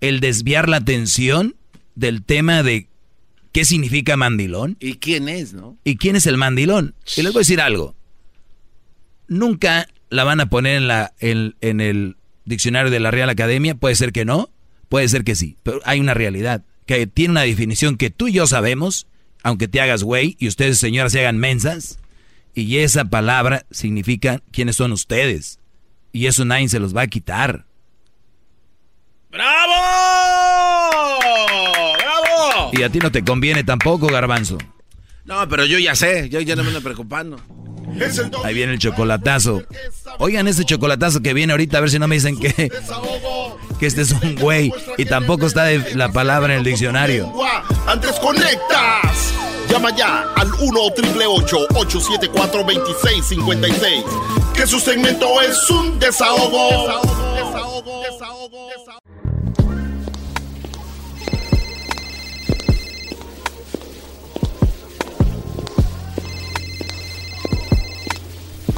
El desviar la atención del tema de qué significa mandilón. ¿Y quién es, no? ¿Y quién es el mandilón? Y les voy a decir algo. Nunca la van a poner en, la, en, en el diccionario de la Real Academia. Puede ser que no, puede ser que sí. Pero hay una realidad que tiene una definición que tú y yo sabemos, aunque te hagas güey y ustedes, señoras, se hagan mensas. Y esa palabra significa quiénes son ustedes. Y eso nadie se los va a quitar. ¡Bravo! ¡Bravo! Y a ti no te conviene tampoco, garbanzo. No, pero yo ya sé, yo ya no me ando preocupando. Ahí viene el chocolatazo. Oigan ese chocolatazo que viene ahorita, a ver si no me dicen que, que este es un güey. Y tampoco está de la palabra en el diccionario. Antes conectas. Llama ya al 1 874 2656 Que su segmento es un desahogo. Desahogo, desahogo, desahogo,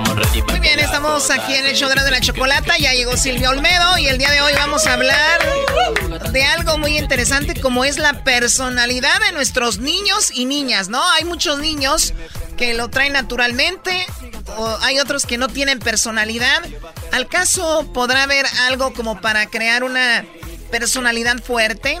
Muy bien, estamos aquí en el show de la chocolata. Ya llegó Silvia Olmedo y el día de hoy vamos a hablar de algo muy interesante como es la personalidad de nuestros niños y niñas, ¿no? Hay muchos niños que lo traen naturalmente o hay otros que no tienen personalidad. ¿Al caso podrá haber algo como para crear una personalidad fuerte?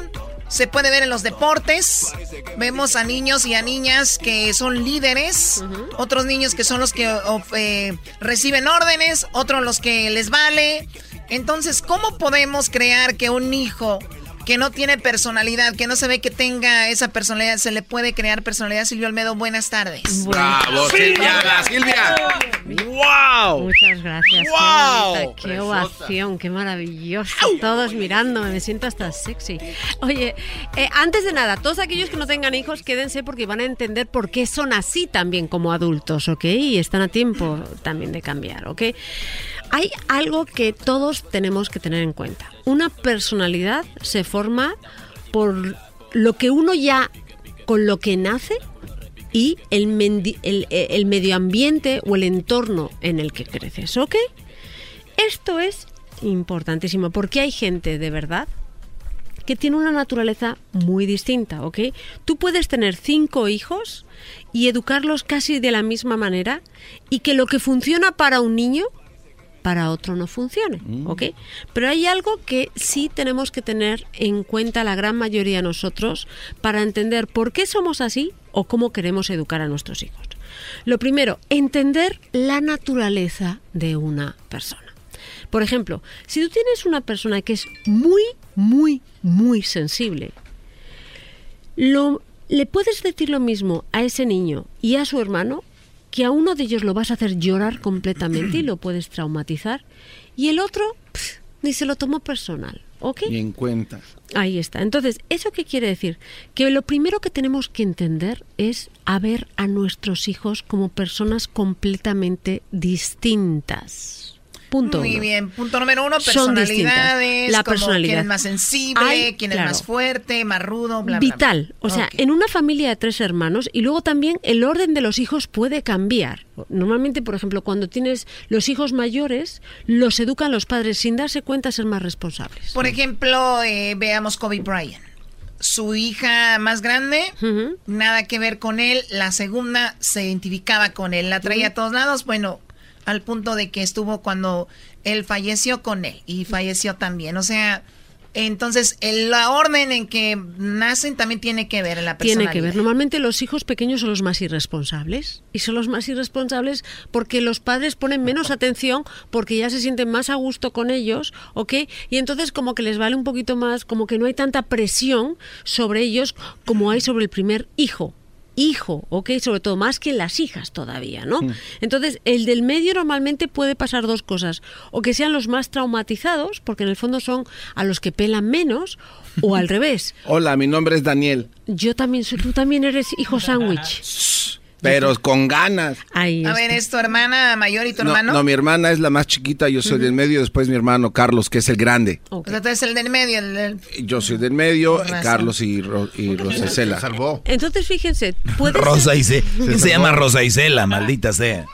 Se puede ver en los deportes. Vemos a niños y a niñas que son líderes. Otros niños que son los que eh, reciben órdenes. Otros los que les vale. Entonces, ¿cómo podemos crear que un hijo que no tiene personalidad, que no se ve que tenga esa personalidad, se le puede crear personalidad? Silvio Almedo, buenas tardes. ¡Bravo, Silvia! ¡Silvia! ¡Wow! Muchas gracias. ¡Wow! Qué ovación, qué maravilloso. Todos mirándome, me siento hasta sexy. Oye, eh, antes de nada, todos aquellos que no tengan hijos, quédense porque van a entender por qué son así también como adultos, ¿ok? Y están a tiempo también de cambiar, ¿ok? Hay algo que todos tenemos que tener en cuenta. Una personalidad se forma por lo que uno ya con lo que nace y el, el, el medio ambiente o el entorno en el que creces, ¿ok? Esto es importantísimo porque hay gente de verdad que tiene una naturaleza muy distinta, ¿ok? Tú puedes tener cinco hijos y educarlos casi de la misma manera y que lo que funciona para un niño, para otro no funcione, ¿ok? Pero hay algo que sí tenemos que tener en cuenta la gran mayoría de nosotros para entender por qué somos así o cómo queremos educar a nuestros hijos. Lo primero, entender la naturaleza de una persona. Por ejemplo, si tú tienes una persona que es muy, muy, muy sensible, lo, le puedes decir lo mismo a ese niño y a su hermano que a uno de ellos lo vas a hacer llorar completamente y lo puedes traumatizar y el otro ni se lo tomó personal, ¿ok? Ni en cuenta. Ahí está. Entonces, ¿eso qué quiere decir? Que lo primero que tenemos que entender es a ver a nuestros hijos como personas completamente distintas. Punto Muy uno. bien. Punto número uno, Son distintas. personalidades. La personalidad. Quién es más sensible, Hay- quién claro. es más fuerte, más rudo, bla, bla, bla. Vital. O sea, en una familia de tres hermanos y luego también el orden de los hijos puede cambiar. Normalmente, por ejemplo, cuando tienes los hijos mayores, los educan los padres sin darse cuenta a ser más responsables. Por ejemplo, eh, veamos Kobe Bryant. Su hija más grande, nada que ver con él. La segunda se identificaba con él, la traía a todos lados. Bueno, al punto de que estuvo cuando él falleció con él y falleció también. O sea, entonces el- la orden en que nacen también tiene que ver en la Tiene personalidad. que ver. Normalmente los hijos pequeños son los más irresponsables. Y son los más irresponsables porque los padres ponen menos atención porque ya se sienten más a gusto con ellos, ¿ok? Y entonces como que les vale un poquito más, como que no hay tanta presión sobre ellos como hay sobre el primer hijo. Hijo, ¿ok? Sobre todo más que las hijas todavía, ¿no? Entonces, el del medio normalmente puede pasar dos cosas. O que sean los más traumatizados, porque en el fondo son a los que pelan menos, o al revés. Hola, mi nombre es Daniel. Yo también soy, tú también eres hijo sándwich. Pero con ganas. Ahí A ver, ¿es tu hermana mayor y tu No, hermano? no, mi hermana es la más chiquita, yo soy del medio, después mi hermano Carlos, que es el grande. O sea, tú eres el del medio. el- el- Yo soy del medio. Carlos y, Ro- y Rosacela. Salvó. Entonces, fíjense, puede Rosa Isela. ¿Quién se llama Rosa Isela? Maldita sea.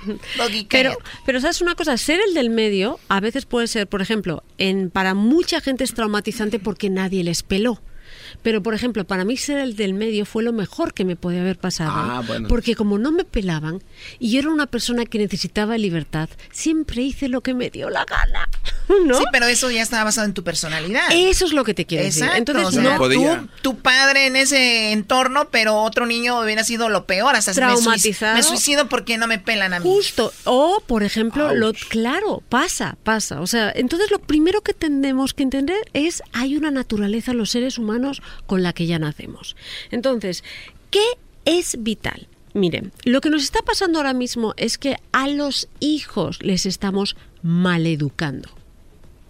Pero, pero sabes una cosa, ser el del medio a veces puede ser, por ejemplo, en para mucha gente es traumatizante porque nadie les peló. Pero, por ejemplo, para mí ser el del medio fue lo mejor que me podía haber pasado. Ah, bueno. Porque como no me pelaban y yo era una persona que necesitaba libertad, siempre hice lo que me dio la gana. ¿no? Sí, pero eso ya estaba basado en tu personalidad. Eso es lo que te quiero decir. Exacto. Entonces, o sea, no podía. tú, tu padre en ese entorno, pero otro niño hubiera sido lo peor. Hasta Traumatizado. Me suicido porque no me pelan a mí. Justo. O, por ejemplo, lo claro, pasa, pasa. O sea, entonces lo primero que tenemos que entender es hay una naturaleza en los seres humanos con la que ya nacemos. Entonces, ¿qué es vital? Miren, lo que nos está pasando ahora mismo es que a los hijos les estamos maleducando.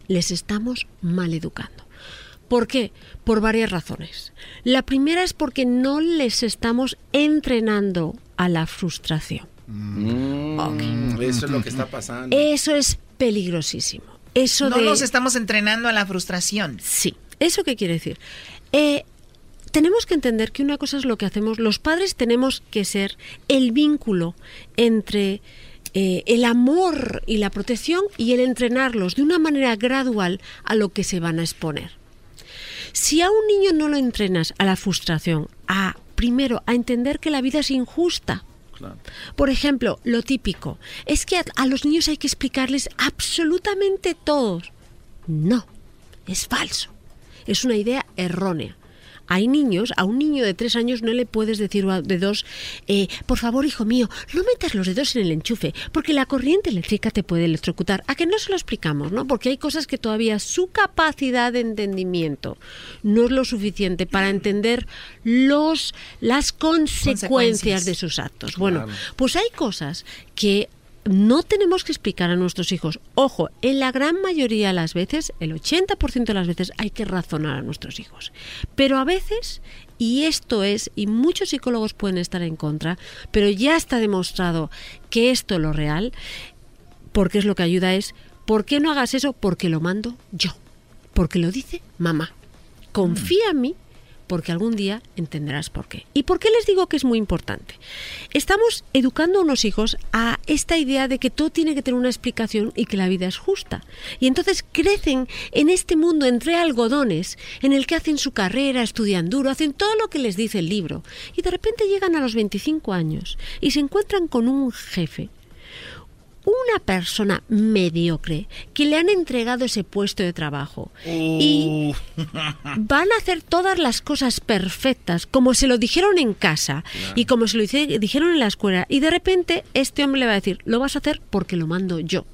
Les estamos maleducando. ¿Por qué? Por varias razones. La primera es porque no les estamos entrenando a la frustración. Mm, Eso es lo que está pasando. Eso es peligrosísimo. Eso no de... nos estamos entrenando a la frustración. Sí. ¿Eso qué quiere decir? Eh, tenemos que entender que una cosa es lo que hacemos. Los padres tenemos que ser el vínculo entre eh, el amor y la protección y el entrenarlos de una manera gradual a lo que se van a exponer. Si a un niño no lo entrenas a la frustración, a primero a entender que la vida es injusta, por ejemplo, lo típico es que a, a los niños hay que explicarles absolutamente todos. No, es falso. Es una idea errónea. Hay niños, a un niño de tres años no le puedes decir de dos, eh, por favor, hijo mío, no metas los dedos en el enchufe, porque la corriente eléctrica te puede electrocutar. A que no se lo explicamos, ¿no? Porque hay cosas que todavía su capacidad de entendimiento no es lo suficiente para entender los, las consecuencias, Consecuencias. de sus actos. Bueno, pues hay cosas que no tenemos que explicar a nuestros hijos. Ojo, en la gran mayoría de las veces, el 80% de las veces hay que razonar a nuestros hijos. Pero a veces, y esto es, y muchos psicólogos pueden estar en contra, pero ya está demostrado que esto es lo real, porque es lo que ayuda es, ¿por qué no hagas eso? Porque lo mando yo, porque lo dice mamá. Confía en mí porque algún día entenderás por qué. ¿Y por qué les digo que es muy importante? Estamos educando a unos hijos a esta idea de que todo tiene que tener una explicación y que la vida es justa. Y entonces crecen en este mundo entre algodones en el que hacen su carrera, estudian duro, hacen todo lo que les dice el libro. Y de repente llegan a los 25 años y se encuentran con un jefe una persona mediocre que le han entregado ese puesto de trabajo. Y van a hacer todas las cosas perfectas como se lo dijeron en casa y como se lo dice- dijeron en la escuela. Y de repente este hombre le va a decir lo vas a hacer porque lo mando yo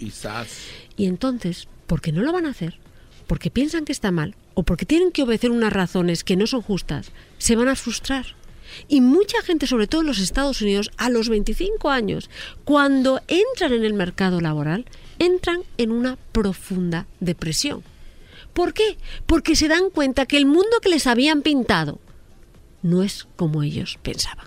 y entonces porque no lo van a hacer porque piensan que está mal o porque tienen que obedecer unas razones que no son justas se van a frustrar y mucha gente, sobre todo en los Estados Unidos, a los 25 años, cuando entran en el mercado laboral, entran en una profunda depresión. ¿Por qué? Porque se dan cuenta que el mundo que les habían pintado no es como ellos pensaban.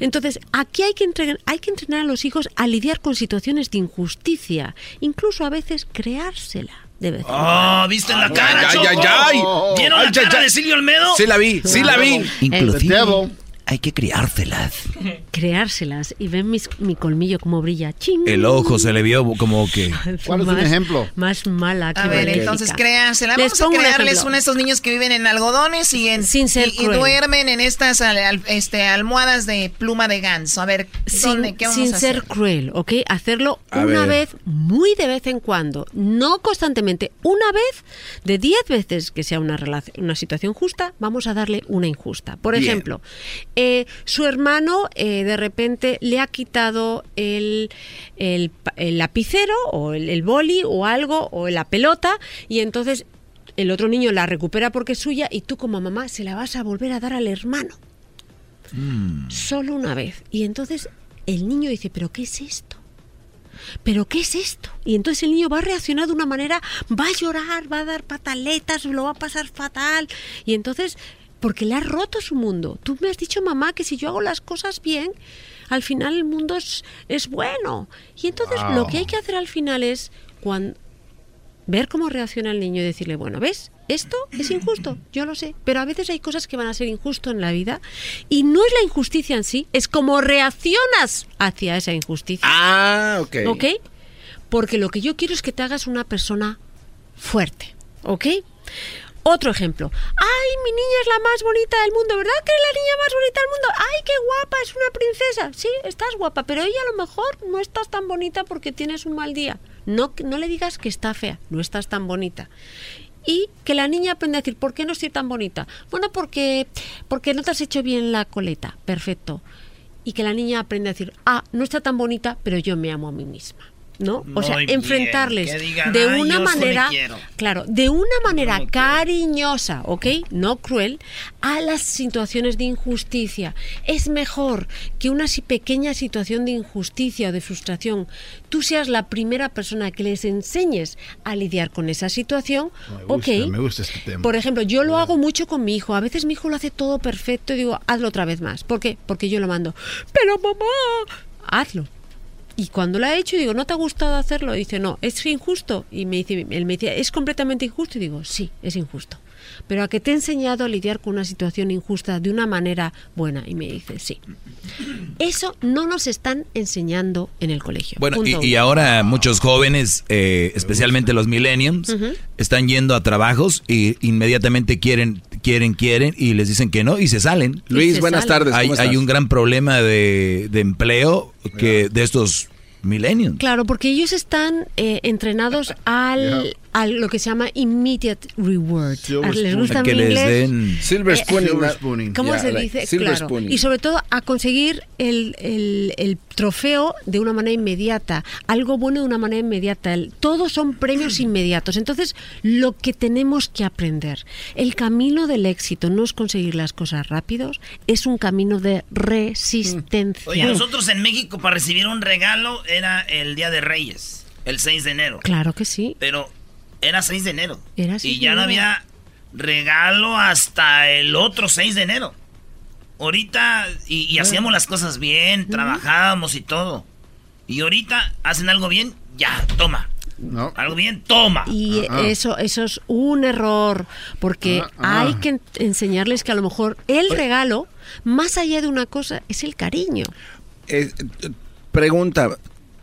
Entonces, aquí hay que, entrenar, hay que entrenar a los hijos a lidiar con situaciones de injusticia, incluso a veces creársela. De vez en Oh, ¿viste la cara, ay, ay, ay. ¿Vieron la cara de Silvio Olmedo? Sí la vi, sí la vi. Inclusive hay que criárselas. creárselas y ven mis- mi colmillo como brilla. ¡Ching! El ojo se le vio como que... ¿Cuál es un ejemplo? Más mala que A ver, maléfica. entonces créansela. Les Vamos a un crearles uno de estos niños que viven en algodones y, en, Sin ser y, duermen en estas al- al- este, almohadas de pluma de ganso. A ver, ¿dónde? sin, ¿Qué vamos sin a hacer? ser cruel, ¿ok? Hacerlo A una ver. vez, muy de vez en cuando, no constantemente. Una vez, de 10 veces que sea una, relación, una situación justa, vamos a darle una injusta. Por Bien. ejemplo, eh, su hermano eh, de repente le ha quitado el, el lapicero o el, el boli o algo o la pelota y entonces el otro niño la recupera porque es suya y tú como mamá se la vas a volver a dar al hermano solo una vez. Y entonces el niño dice, pero ¿qué es esto? ¿Pero qué es esto? Y entonces el niño va a reaccionar de una manera, va a llorar, va a dar pataletas, lo va a pasar fatal. Y entonces, porque le ha roto su mundo. Tú me has dicho, mamá, que si yo hago las cosas bien, al final el mundo es, es bueno. Y entonces Wow. lo que hay que hacer al final es cuando ver cómo reacciona el niño y decirle, bueno, ¿ves? Esto es injusto, yo lo sé, pero a veces hay cosas que van a ser injusto en la vida y no es la injusticia en sí, es cómo reaccionas hacia esa injusticia. Ah, ok. ¿Ok? Porque lo que yo quiero es que te hagas una persona fuerte. ¿Ok? Otro ejemplo. ¡Ay, mi niña es la más bonita del mundo! ¿Verdad que es la niña más bonita del mundo? ¡Ay, qué guapa! Es una princesa. Sí, estás guapa, pero ella a lo mejor no estás tan bonita porque tienes un mal día. No, no le digas que está fea, no estás tan bonita. Y que la niña aprenda a decir, ¿por qué no estoy tan bonita? Bueno, porque, porque no te has hecho bien la coleta. Perfecto. Y que la niña aprenda a decir, ah, no está tan bonita, pero yo me amo a mí misma. ¿No? O sea, bien, enfrentarles digan, de "Ay, una manera, quiero". claro, de una manera cariñosa, ¿ok? No cruel, a las situaciones de injusticia. Es mejor que una pequeña situación de injusticia o de frustración, tú seas la primera persona que les enseñes a lidiar con esa situación, Me gusta, ¿ok? me gusta este tema. Por ejemplo, yo lo hago mucho con mi hijo. A veces mi hijo lo hace todo perfecto y digo, hazlo otra vez más. ¿Por qué? Porque yo lo mando. Pero mamá, hazlo. Y cuando lo ha hecho, digo, ¿no te ha gustado hacerlo? Dice, no, es injusto. Y me dice, él me dice, ¿es completamente injusto? Y digo, sí, es injusto. Pero a que te he enseñado a lidiar con una situación injusta de una manera buena. Y me dice, sí. Eso no nos están enseñando en el colegio. Bueno, y, ahora muchos jóvenes, eh, especialmente los millennials, están yendo a trabajos y inmediatamente quieren, quieren, quieren y les dicen que no y se salen. Luis, se buenas salen. tardes, Hay, ¿cómo hay estás? un gran problema de, de empleo que de estos millennials. Claro, porque ellos están eh, entrenados al, a lo que se llama immediate reward. Silver ¿Les gusta Que les inglés? den- Silver Eh, spooning. Silver spooning. ¿Cómo Yeah, se like dice? silver Claro. spooning. Y sobre todo a conseguir el, el- el trofeo de una manera inmediata, algo bueno de una manera inmediata. El- todos son premios inmediatos. Entonces, lo que tenemos que aprender, el camino del éxito no es conseguir las cosas rápidos, es un camino de resistencia. Oye, nosotros en México para recibir un regalo era el Día de Reyes, el 6 de enero. Claro que sí. Pero era 6 de enero. Era 6 y ya no había regalo hasta el otro 6 de enero. Ahorita, y, y hacíamos las cosas bien, trabajábamos y todo. Y ahorita hacen algo bien, ya, toma. No. Algo bien, toma. Y eso, eso es un error, porque Ah, ah. hay que en- enseñarles que a lo mejor el regalo, más allá de una cosa, es el cariño. Eh, pregunta,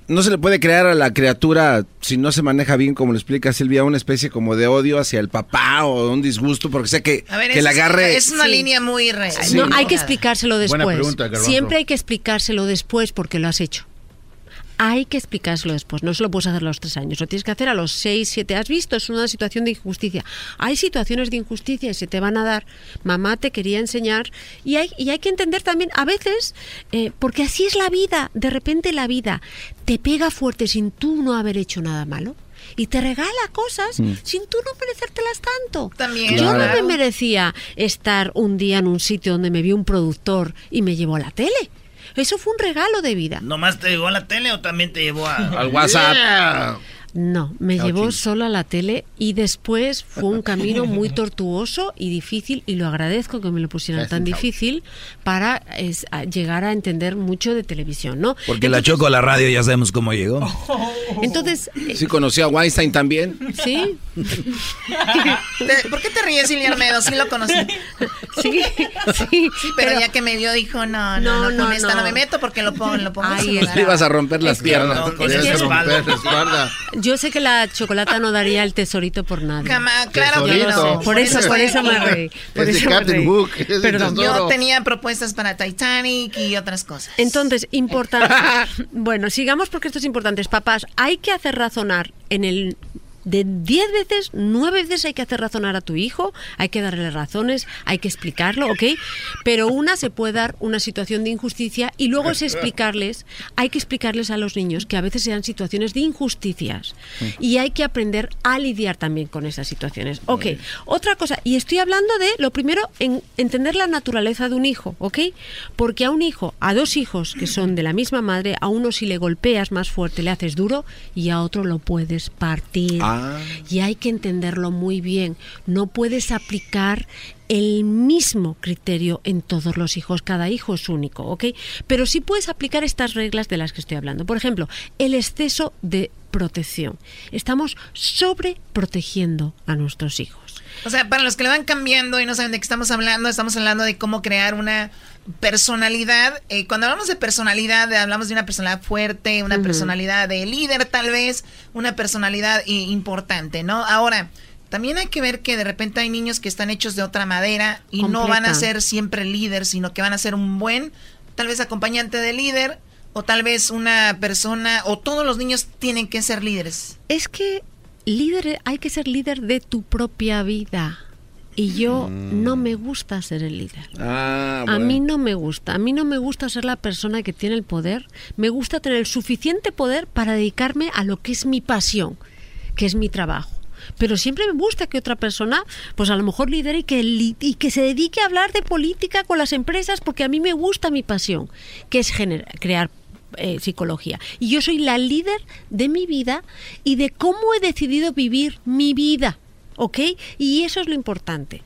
¿no se le puede crear a la criatura, si no se maneja bien, como lo explica Silvia, una especie como de odio hacia el papá o un disgusto? Porque sé que, A ver, que es, la agarre... es una Sí. línea muy re. Sí, no, hay que explicárselo Buena después. pregunta. Siempre hay que explicárselo después porque lo has hecho. Hay que explicárselo después. No se lo puedes hacer a los tres años. Lo tienes que hacer a los seis, siete. Has visto, es una situación de injusticia. Hay situaciones de injusticia y se te van a dar. Mamá te quería enseñar. Y hay, y hay que entender también, a veces, eh, porque así es la vida. De repente la vida te pega fuerte sin tú no haber hecho nada malo. Y te regala cosas Mm. sin tú no merecértelas tanto. También. Yo no me merecía estar un día en un sitio donde me vio un productor y me llevó a la tele. Eso fue un regalo de vida. ¿Nomás te llevó a la tele o también te llevó a... Al WhatsApp. Yeah. No, me llevó solo a la tele y después fue un camino muy tortuoso y difícil y lo agradezco que me lo pusieran tan difícil para es, a llegar a entender mucho de televisión, ¿no? Porque la choco a la radio ya sabemos cómo llegó. Entonces, eh, Sí, conoció a Weinstein también. sí, ¿Por qué te ríes, Silvia Almedo? Sí lo conocí. sí, sí, Sí, pero, ya que me vio dijo, no, no, No, no, con no, esta no. no. me meto porque lo pongo, lo pongo Ahí. Le ibas a romper las Es que- piernas. No, con podías esa espalda. Yo sé que la chocolata no daría el tesorito por nadie. Cama- claro que no. Por eso, por eso me reí. Por Es eso me Captain reí. Hook, es de Perdón. Yo tenía propuestas para Titanic y otras cosas. Entonces, importante. bueno, sigamos porque esto es importante. Papás, hay que hacer razonar en el. De 10 veces, 9 veces hay que hacer razonar a tu hijo, hay que darle razones, hay que explicarlo, ¿ok? Pero una se puede dar una situación de injusticia y luego es explicarles, hay que explicarles a los niños que a veces sean situaciones de injusticias y hay que aprender a lidiar también con esas situaciones. Ok, otra cosa, y estoy hablando de lo primero, en entender la naturaleza de un hijo, ¿ok? Porque a un hijo, a dos hijos que son de la misma madre, a uno si le golpeas más fuerte le haces duro y a otro lo puedes partir. Ah. Y hay que entenderlo muy bien. No puedes aplicar el mismo criterio en todos los hijos. Cada hijo es único, ¿ok? Pero sí puedes aplicar estas reglas de las que estoy hablando. Por ejemplo, el exceso de protección. Estamos sobreprotegiendo a nuestros hijos. O sea, para los que le van cambiando y no saben de qué estamos hablando, estamos hablando de cómo crear una personalidad. Eh, cuando hablamos de personalidad, hablamos de una personalidad fuerte, una personalidad de líder tal vez, una personalidad eh, importante, ¿no? Ahora, también hay que ver que de repente hay niños que están hechos de otra madera y no van a ser siempre líder, sino que van a ser un buen, tal vez acompañante de líder, o tal vez una persona, o todos los niños tienen que ser líderes. Es que líder, hay que ser líder de tu propia vida. Y yo no me gusta ser el líder. Ah, A mí no me gusta. A mí no me gusta ser la persona que tiene el poder. Me gusta tener el suficiente poder para dedicarme a lo que es mi pasión, que es mi trabajo. Pero siempre me gusta que otra persona, pues a lo mejor lidere y que, li- y que se dedique a hablar de política con las empresas, porque a mí me gusta mi pasión, que es crear eh, psicología. Y yo soy la líder de mi vida y de cómo he decidido vivir mi vida. ¿Ok? Y eso es lo importante.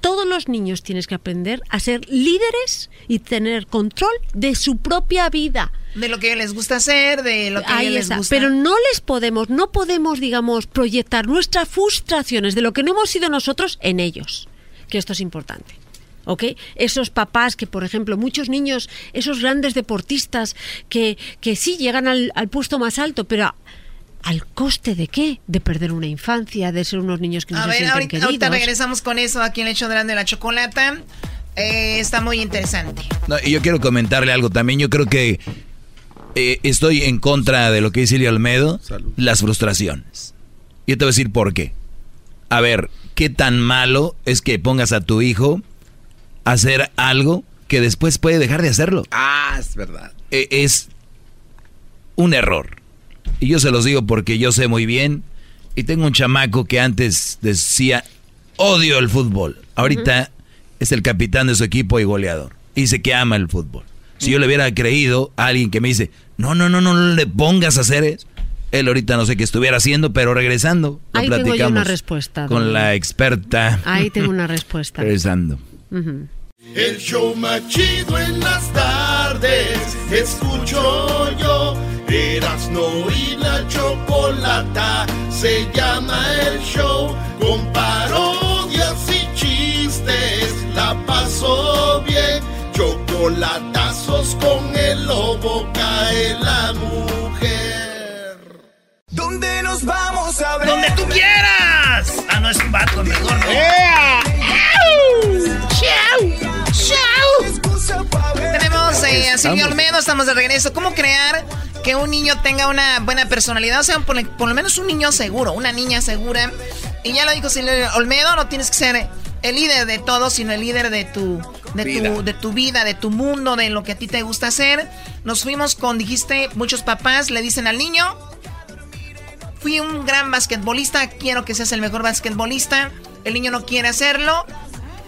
Todos los niños tienes que aprender a ser líderes y tener control de su propia vida. De lo que les gusta hacer, de lo que Ahí les está. gusta. Pero no les podemos, no podemos, digamos, proyectar nuestras frustraciones de lo que no hemos sido nosotros en ellos. Que esto es importante. ¿Ok? Esos papás que, por ejemplo, muchos niños, esos grandes deportistas que, que sí llegan al, al puesto más alto, pero ¿al coste de qué? De perder una infancia, de ser unos niños que no A se ver, sienten ahorita, queridos. ahorita regresamos con eso aquí en el hecho de la chocolata. Eh, está muy interesante. No, y yo quiero comentarle algo también. Yo creo que eh, estoy en contra de lo que dice Silvia Olmedo, las frustraciones. Yo te voy a decir por qué. A ver, ¿qué tan malo es que pongas a tu hijo a hacer algo que después puede dejar de hacerlo? Ah, es verdad. Eh, es un error. Y yo se los digo porque yo sé muy bien. Y tengo un chamaco que antes decía, odio el fútbol. Ahorita es el capitán de su equipo y goleador. Y dice que ama el fútbol. Si yo le hubiera creído a alguien que me dice, no, no, no, no, no le pongas a hacer eso. Él ahorita no sé qué estuviera haciendo, pero regresando, lo Ahí tengo yo platicamos una respuesta, con don- la experta. Ahí tengo una respuesta. Regresando. El show más chido en las tardes. Escucho yo. Erasno y la chocolata. Se llama el show. Con parodias y chistes. La paso bien. Chocolatazos con el lobo. Cae la mujer. ¿Dónde nos vamos a ver? ¡Donde tú quieras! Ah, no es un vato, mejor no. Tenemos eh, a Estamos. Olmedo, estamos de regreso. ¿Cómo crear que un niño tenga una buena personalidad? O sea, por, por lo menos un niño seguro, una niña segura. Y ya lo dijo Silvia Olmedo, no tienes que ser el líder de todo, sino el líder de tu, de Vida. tu, de tu vida, de tu mundo, de lo que a ti te gusta hacer. Nos fuimos con, dijiste, muchos papás le dicen al niño, fui un gran basquetbolista, quiero que seas el mejor basquetbolista. El niño no quiere hacerlo.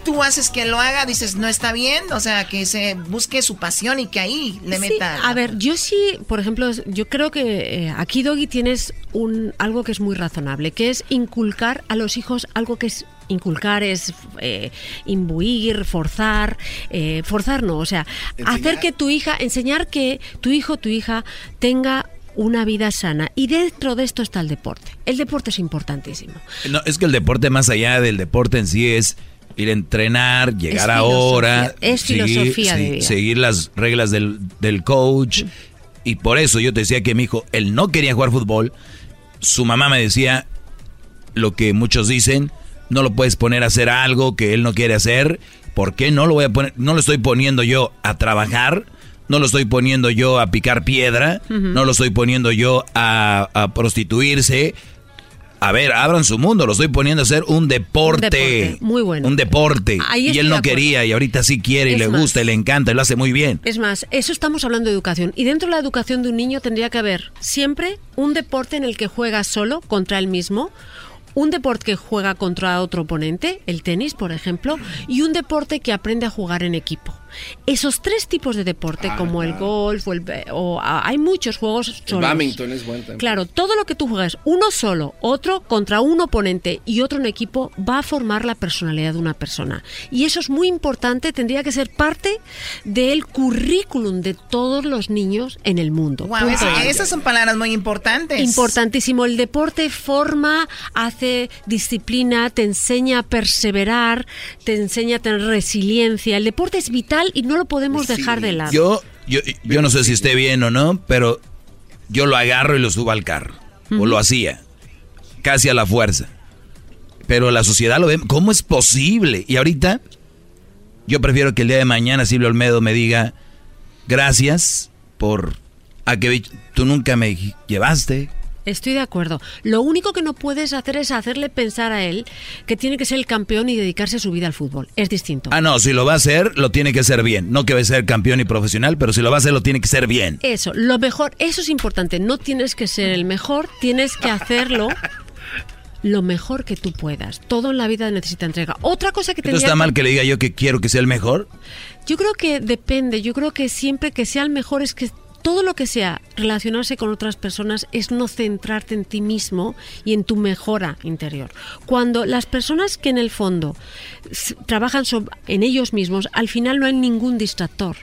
Tú haces que lo haga, dices, no está bien. O sea, que se busque su pasión y que ahí le Sí, meta. a ver, yo sí, por ejemplo, yo creo que eh, aquí, Doggy, tienes un, algo que es muy razonable, que es inculcar a los hijos algo que es inculcar es eh, imbuir, forzar, eh, forzar no, o sea, hacer que tu hija, enseñar que tu hijo, tu hija tenga una vida sana. Y dentro de esto está el deporte. El deporte es importantísimo. No, es que el deporte más allá del deporte en sí es ir a entrenar, llegar a filosofía, hora, es filosofía de vida. seguir las reglas del, del coach. Y por eso yo te decía que mi hijo, él no quería jugar fútbol. Su mamá me decía lo que muchos dicen, no lo puedes poner a hacer algo que él no quiere hacer. ¿Por qué no lo voy a poner? No lo estoy poniendo yo a trabajar, no lo estoy poniendo yo a picar piedra, no lo estoy poniendo yo a, a prostituirse. A ver, abran su mundo, lo estoy poniendo a hacer un deporte. deporte, muy bueno. Un deporte. Ahí y él no quería y ahorita sí quiere y le más. gusta y le encanta y lo hace muy bien. Es más, eso estamos hablando de educación. Y dentro de la educación de un niño tendría que haber siempre un deporte en el que juega solo contra él mismo, un deporte que juega contra otro oponente, el tenis, por ejemplo, y un deporte que aprende a jugar en equipo. Esos tres tipos de deporte, Ah, como el claro. golf o, el, o ah, hay muchos juegos El solos. badminton es bueno también. Claro, todo lo que tú juegas, uno solo, otro contra un oponente y otro en equipo, va a formar la personalidad de una persona. Y eso es muy importante, tendría que ser parte del currículum de todos los niños en el mundo. Wow, eso- esas son palabras muy importantes. Importantísimo. El deporte forma, hace disciplina, te enseña a perseverar, te enseña a tener resiliencia. El deporte es vital y no lo podemos dejar de lado. Yo, yo, yo no sé si esté bien o no, pero yo lo agarro y lo subo al carro. O lo hacía. Casi a la fuerza. Pero la sociedad lo ve. ¿Cómo es posible? Y ahorita, yo prefiero que el día de mañana Silvio Olmedo me diga, gracias por... A que tú nunca me llevaste. Estoy de acuerdo. Lo único que no puedes hacer es hacerle pensar a él que tiene que ser el campeón y dedicarse su vida al fútbol. Es distinto. Ah, no, si lo va a hacer, lo tiene que hacer bien. No que va a ser campeón y profesional, pero si lo va a hacer, lo tiene que hacer bien. Eso, lo mejor, eso es importante. No tienes que ser el mejor, tienes que hacerlo lo mejor que tú puedas. Todo en la vida necesita entrega. Otra cosa que tendría está mal que le diga yo que quiero que sea el mejor. Yo creo que depende. Yo creo que siempre que sea el mejor es que todo lo que sea relacionarse con otras personas es no centrarte en ti mismo y en tu mejora interior. Cuando las personas que en el fondo trabajan en ellos mismos, al final no hay ningún distractor.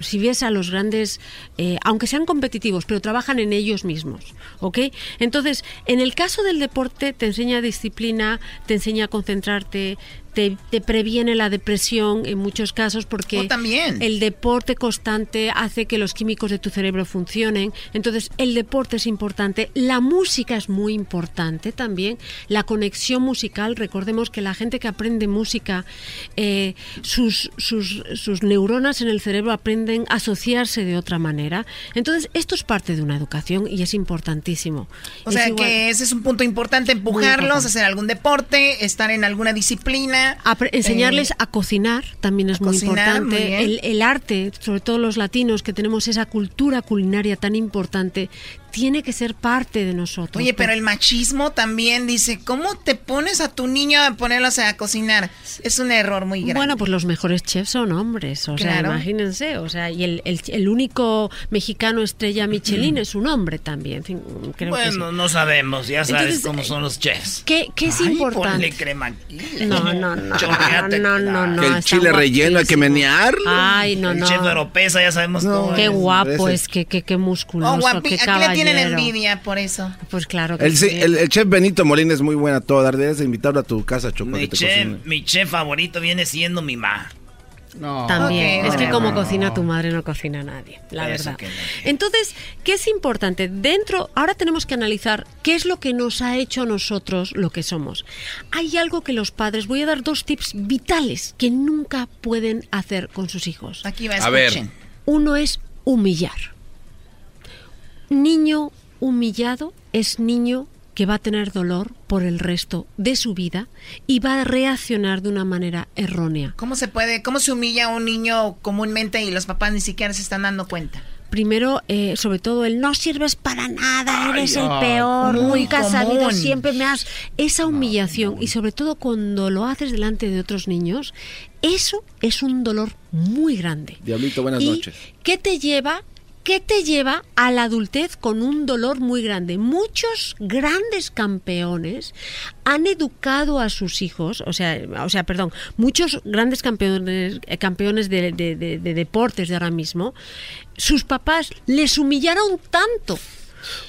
Si ves a los grandes, eh, aunque sean competitivos, pero trabajan en ellos mismos, ¿ok? Entonces, en el caso del deporte te enseña disciplina, te enseña a concentrarte, te, te previene la depresión en muchos casos porque Oh, también. el deporte constante hace que los químicos de tu cerebro funcionen. Entonces, el deporte es importante. La música es muy importante también. La conexión musical. Recordemos que la gente que aprende música, eh, sus, sus, sus neuronas en el cerebro aprenden a asociarse de otra manera. Entonces, esto es parte de una educación y es importantísimo. O Es sea igual- que ese es un punto importante, empujarlos, importante. hacer algún deporte, estar en alguna disciplina. Enseñarles eh, a cocinar también es muy cocinar, importante. el arte, sobre todo los latinos que tenemos esa cultura culinaria tan importante, tiene que ser parte de nosotros. Oye, pero el machismo también dice, ¿cómo te pones a tu niño a ponerlos a cocinar? Es un error muy grande. Bueno, pues los mejores chefs son hombres, o sea, Claro. imagínense, o sea, y el, el- el único mexicano estrella Michelin es un hombre también, creo que Bueno, sí. no sabemos, ya sabes Entonces, cómo son los chefs. ¿Qué, qué es Ay, importante? ponle crema aquí. No, no, no, Chorreate. no, no, no, Que el chile relleno hay que menearlo. Ay, no, El no. chef de Oropesa, ya sabemos cómo Qué es. guapo es, que qué, qué musculoso, Oh, qué caballero. Tienen envidia por eso. Pues claro que El, sí, el, el chef Benito Molina es muy buena a todo dar. Debes de invitarlo a tu casa, Choco. Mi chef, cocine. mi chef favorito viene siendo mi ma. También, Ok, es que bueno. como cocina tu madre no cocina nadie, la Eso verdad. no. Entonces, ¿qué es importante? Dentro, ahora tenemos que analizar qué es lo que nos ha hecho a nosotros lo que somos. Hay algo que los padres, voy a dar dos tips vitales que nunca pueden hacer con sus hijos. Aquí va, A ver. escuchen. Uno es humillar. Niño humillado es niño que va a tener dolor por el resto de su vida y va a reaccionar de una manera errónea. ¿Cómo se puede, cómo se humilla a un niño comúnmente y los papás ni siquiera se están dando cuenta? Primero, eh, sobre todo, el no sirves para nada, eres el peor, muy nunca has sabido, siempre me has... Esa humillación, y sobre todo cuando lo haces delante de otros niños, eso es un dolor muy grande. Diablito, buenas ¿Y noches. ¿Qué te lleva? ¿Qué te lleva a la adultez con un dolor muy grande? Muchos grandes campeones han educado a sus hijos, o sea, o sea, perdón, muchos grandes campeones, eh, campeones de, de- de- de deportes de ahora mismo, sus papás les humillaron tanto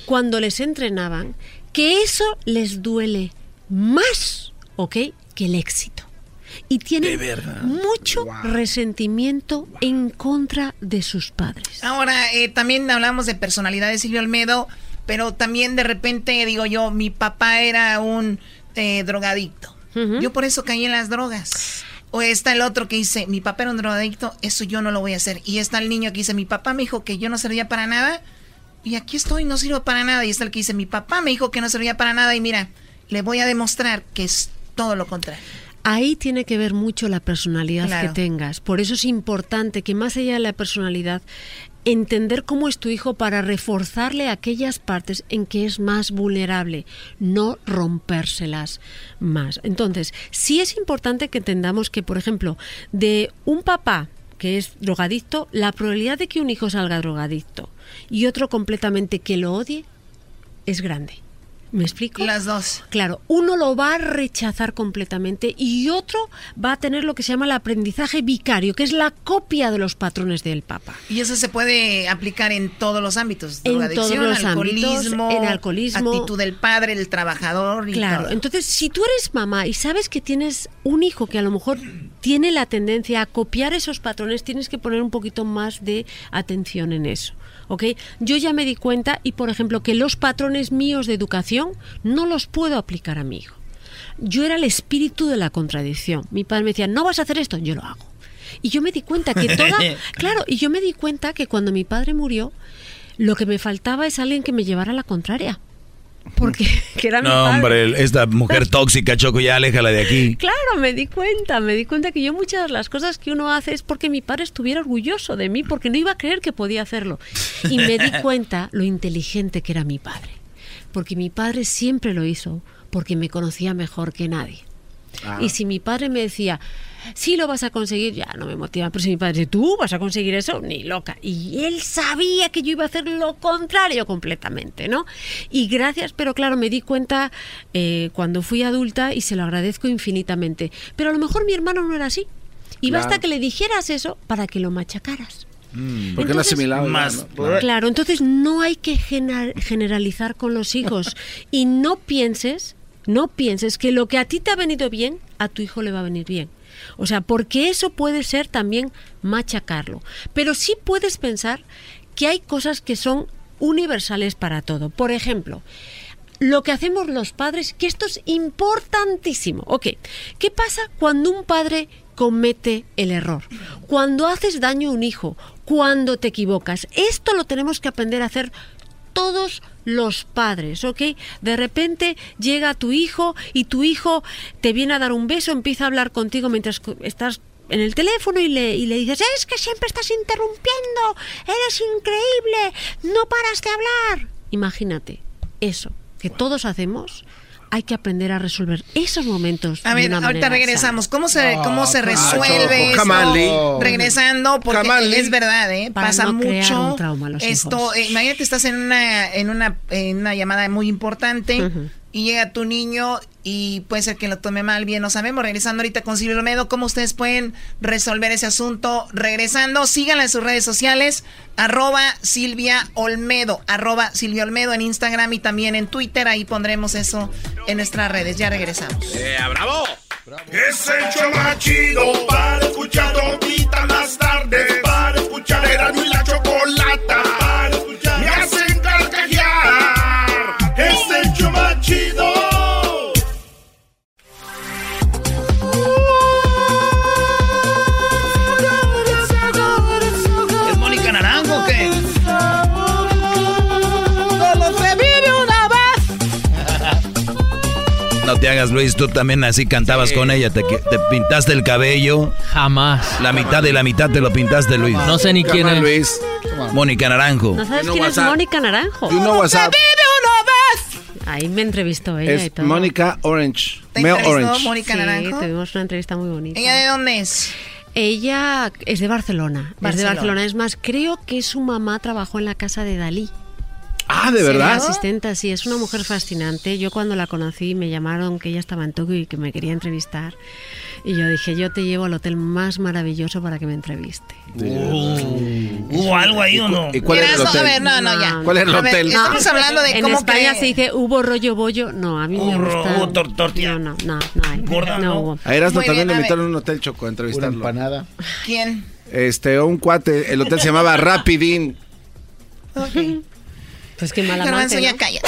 cuando les entrenaban que eso les duele más, ¿ok? Que el éxito. Y tienen mucho resentimiento en contra de sus padres. Ahora, eh, también hablamos de personalidad de Silvio Olmedo, pero también de repente digo yo, mi papá era un eh, drogadicto. Yo por eso caí en las drogas. O está el otro que dice, mi papá era un drogadicto, eso yo no lo voy a hacer. Y está el niño que dice, mi papá me dijo que yo no servía para nada, y aquí estoy, no sirvo para nada. Y está el que dice, mi papá me dijo que no servía para nada, y mira, le voy a demostrar que es todo lo contrario. Ahí tiene que ver mucho la personalidad Claro. que tengas. Por eso es importante que más allá de la personalidad, entender cómo es tu hijo para reforzarle aquellas partes en que es más vulnerable, no rompérselas más. Entonces, sí es importante que entendamos que, por ejemplo, de un papá que es drogadicto, la probabilidad de que un hijo salga drogadicto y otro completamente que lo odie es grande. ¿Me explico? Las dos. Claro, uno lo va a rechazar completamente y otro va a tener lo que se llama el aprendizaje vicario, que es la copia de los patrones del Papa. Y eso se puede aplicar en todos los ámbitos. En todos los alcoholismo, ámbitos, en alcoholismo. actitud del padre, del trabajador y Claro, todo. entonces si tú eres mamá y sabes que tienes un hijo que a lo mejor tiene la tendencia a copiar esos patrones, tienes que poner un poquito más de atención en eso. ¿Ok? Yo ya me di cuenta y, por ejemplo, que los patrones míos de educación no los puedo aplicar a mi hijo. Yo era el espíritu de la contradicción. Mi padre me decía, no vas a hacer esto, yo lo hago. Y yo me di cuenta que toda... claro, y yo me di cuenta que cuando mi padre murió, lo que me faltaba es alguien que me llevara a la contraria. Porque que era mi No, hombre, esta mujer tóxica, Choco, ya aléjala de aquí. Claro, me di cuenta, me di cuenta que yo muchas de las cosas que uno hace es porque mi padre estuviera orgulloso de mí, porque no iba a creer que podía hacerlo. Y me di cuenta lo inteligente que era mi padre, porque mi padre siempre lo hizo, porque me conocía mejor que nadie. Ah. Y si mi padre me decía, sí lo vas a conseguir, ya no me motiva. Pero si mi padre dice, tú vas a conseguir eso, ni loca. Y él sabía que yo iba a hacer lo contrario completamente, ¿no? Y gracias, pero claro, me di cuenta eh, cuando fui adulta y se lo agradezco infinitamente. Pero a lo mejor mi hermano no era así. Y Claro. basta que le dijeras eso para que lo machacaras. Porque no Entonces- asimilaba. Más- ¿no? Claro, entonces no hay que gener- generalizar con los hijos y no pienses, no pienses que lo que a ti te ha venido bien, a tu hijo le va a venir bien. O sea, porque eso puede ser también machacarlo. Pero sí puedes pensar que hay cosas que son universales para todo. Por ejemplo, lo que hacemos los padres, que esto es importantísimo. Ok, ¿qué pasa cuando un padre comete el error? Cuando haces daño a un hijo, cuando te equivocas. Esto lo tenemos que aprender a hacer todos los padres, ¿ok? De repente llega tu hijo y tu hijo te viene a dar un beso, empieza a hablar contigo mientras estás en el teléfono y le, y le dices, es que siempre estás interrumpiendo, eres increíble, no paras de hablar. Imagínate, eso que todos hacemos, hay que aprender a resolver esos momentos. A de ver, una ahorita regresamos. ¿Cómo se, cómo se resuelve esto? Regresando, porque es verdad, ¿eh? Para Pasa no crear mucho. un trauma a los esto, hijos. eh, imagínate que estás en una, en una, en una llamada muy importante y llega tu niño y puede ser que lo tome mal, bien, no sabemos. Regresando ahorita con Silvia Olmedo, ¿cómo ustedes pueden resolver ese asunto? Regresando, síganla en sus redes sociales, arroba Silvia Olmedo, arroba Silvia Olmedo en Instagram y también en Twitter, ahí pondremos eso en nuestras redes. Ya regresamos. bravo! Es el show más chido para escuchar todita las tardes. Para escuchar era y la chocolata. Para escuchar me hacen carcajear. Es el show más chido. Te hagas, Luis, tú también así cantabas con ella, te, te pintaste el cabello. Jamás. La mitad de la mitad te lo pintaste, Luis. No sé ni quién es. Luis. Mónica Naranjo. ¿No sabes quién es Mónica Naranjo? You know what's up. Ahí me entrevistó ella y Es todo. Mónica Orange. ¿Te Mel Orange. Mónica sí, Naranjo? tuvimos una entrevista muy bonita. ¿Ella de dónde es? Ella es de Barcelona. Es de Barcelona. Barcelona. Es más, creo que su mamá trabajó en la casa de Dalí. Ah, ¿de Sí, verdad? asistenta, sí, es una mujer fascinante. Yo cuando la conocí me llamaron que ella estaba en Tokio y que me quería entrevistar. Y yo dije, yo te llevo al hotel más maravilloso para que me entreviste. ¿Hubo algo ahí o no? ¿Y cuál era el hotel? a ver, no, no, ya. ¿Cuál era el A ver, hotel? estamos hablando de en cómo España que- se dice, ¿hubo rollo bollo? No, a mí me gusta. hubo tor- tortilla. No, no, no, no hay. Gorda, no, ¿no? hubo. A Erasmo también le invitaron a un hotel choco a entrevistarlo. empanada. ¿Quién? Este, un cuate, el hotel se llamaba Rapidín. Pues qué mala Garbanzo, amante, ya ¿no? calla.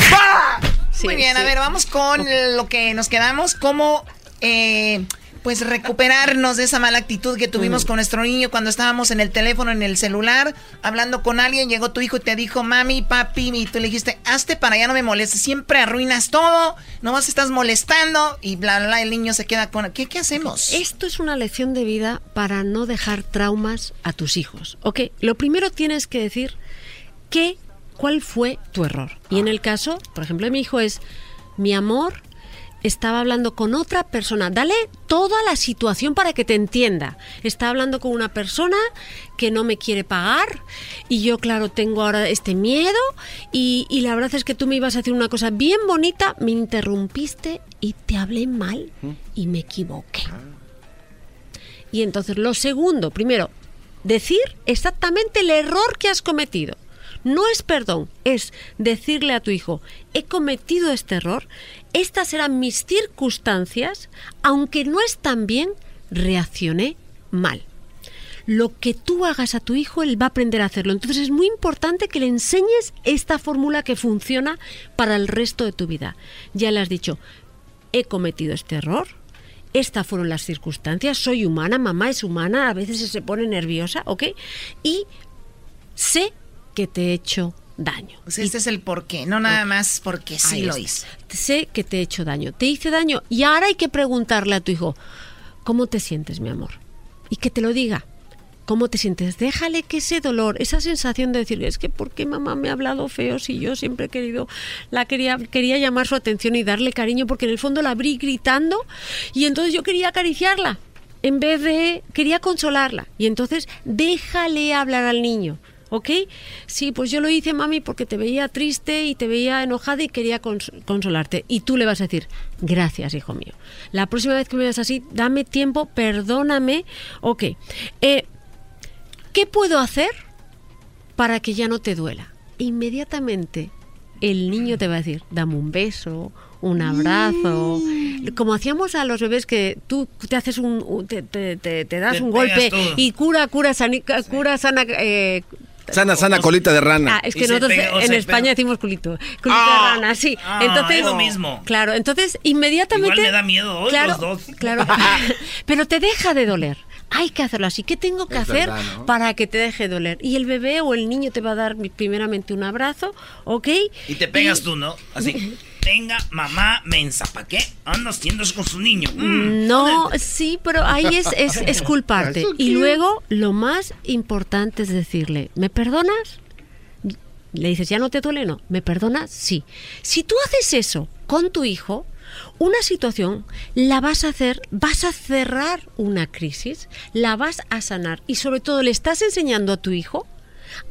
Sí, Muy bien, a ver, vamos con lo que nos quedamos. ¿Cómo, eh, pues, recuperarnos de esa mala actitud que tuvimos con nuestro niño cuando estábamos en el teléfono, en el celular, hablando con alguien? Llegó tu hijo y te dijo, mami, papi, y tú le dijiste, hazte para allá, no me molestes. Siempre arruinas todo, nomás estás molestando y bla, bla, bla. El niño se queda con. ¿Qué, qué hacemos? Esto es una lección de vida para no dejar traumas a tus hijos. Ok, lo primero tienes que decir qué, cuál fue tu error. Y en el caso, por ejemplo, de mi hijo es mi amor. estaba hablando con otra persona. Dale toda la situación para que te entienda. Está hablando con una persona que no me quiere pagar y yo, claro, tengo ahora este miedo y, y la verdad es que tú me ibas a hacer una cosa bien bonita, me interrumpiste y te hablé mal y me equivoqué. Y entonces lo segundo, primero, decir exactamente el error que has cometido. No es perdón, es decirle a tu hijo, he cometido este error, estas eran mis circunstancias, aunque no están bien, reaccioné mal. Lo que tú hagas a tu hijo, él va a aprender a hacerlo. Entonces es muy importante que le enseñes esta fórmula que funciona para el resto de tu vida. Ya le has dicho, he cometido este error, estas fueron las circunstancias, soy humana, mamá es humana, a veces se pone nerviosa, ¿ok? Y sé que te he hecho daño. Pues este es el porqué, no nada más porque sí Ahí lo hice. Sé que te he hecho daño, te hice daño y ahora hay que preguntarle a tu hijo, ¿cómo te sientes, mi amor? Y que te lo diga. ¿Cómo te sientes? Déjale que ese dolor, esa sensación de decirle, es que ¿por qué mamá me ha hablado feo si yo siempre he querido, la quería, quería llamar su atención y darle cariño porque en el fondo la abrí gritando y entonces yo quería acariciarla en vez de, quería consolarla y entonces déjale hablar al niño. ¿Ok? Sí, pues yo lo hice, mami, porque te veía triste y te veía enojada y quería cons- consolarte. Y tú le vas a decir, gracias, hijo mío. La próxima vez que me veas así, dame tiempo, perdóname. Ok. Eh, ¿Qué puedo hacer para que ya no te duela? Inmediatamente el niño te va a decir, dame un beso, un abrazo. Como hacíamos a los bebés que tú te haces un, te, te- te- te das un golpe todo. y cura, cura, sani- cura sana. eh, Sana, sana colita de rana. Ah, es que nosotros en España decimos culito. Culito de rana, sí. Ah, entonces, es lo mismo. Claro, entonces inmediatamente. Igual me da miedo hoy claro, los dos. Claro. Pero te deja de doler. Hay que hacerlo así. ¿Qué tengo que Es hacer verdad, ¿no? para que te deje de doler? Y el bebé o el niño te va a dar primeramente un abrazo, ¿ok? Y te pegas tú, ¿no? Así. Tenga mamá mensa, ¿para qué andas haciendo eso con su niño? Mm. No, sí, pero ahí es, es, es culparte. ¿Eso Y luego lo más importante es decirle, ¿me perdonas? Le dices, ¿ya no te duele? No. ¿Me perdonas? Sí. Si tú haces eso con tu hijo, una situación la vas a hacer, vas a cerrar una crisis, la vas a sanar y sobre todo le estás enseñando a tu hijo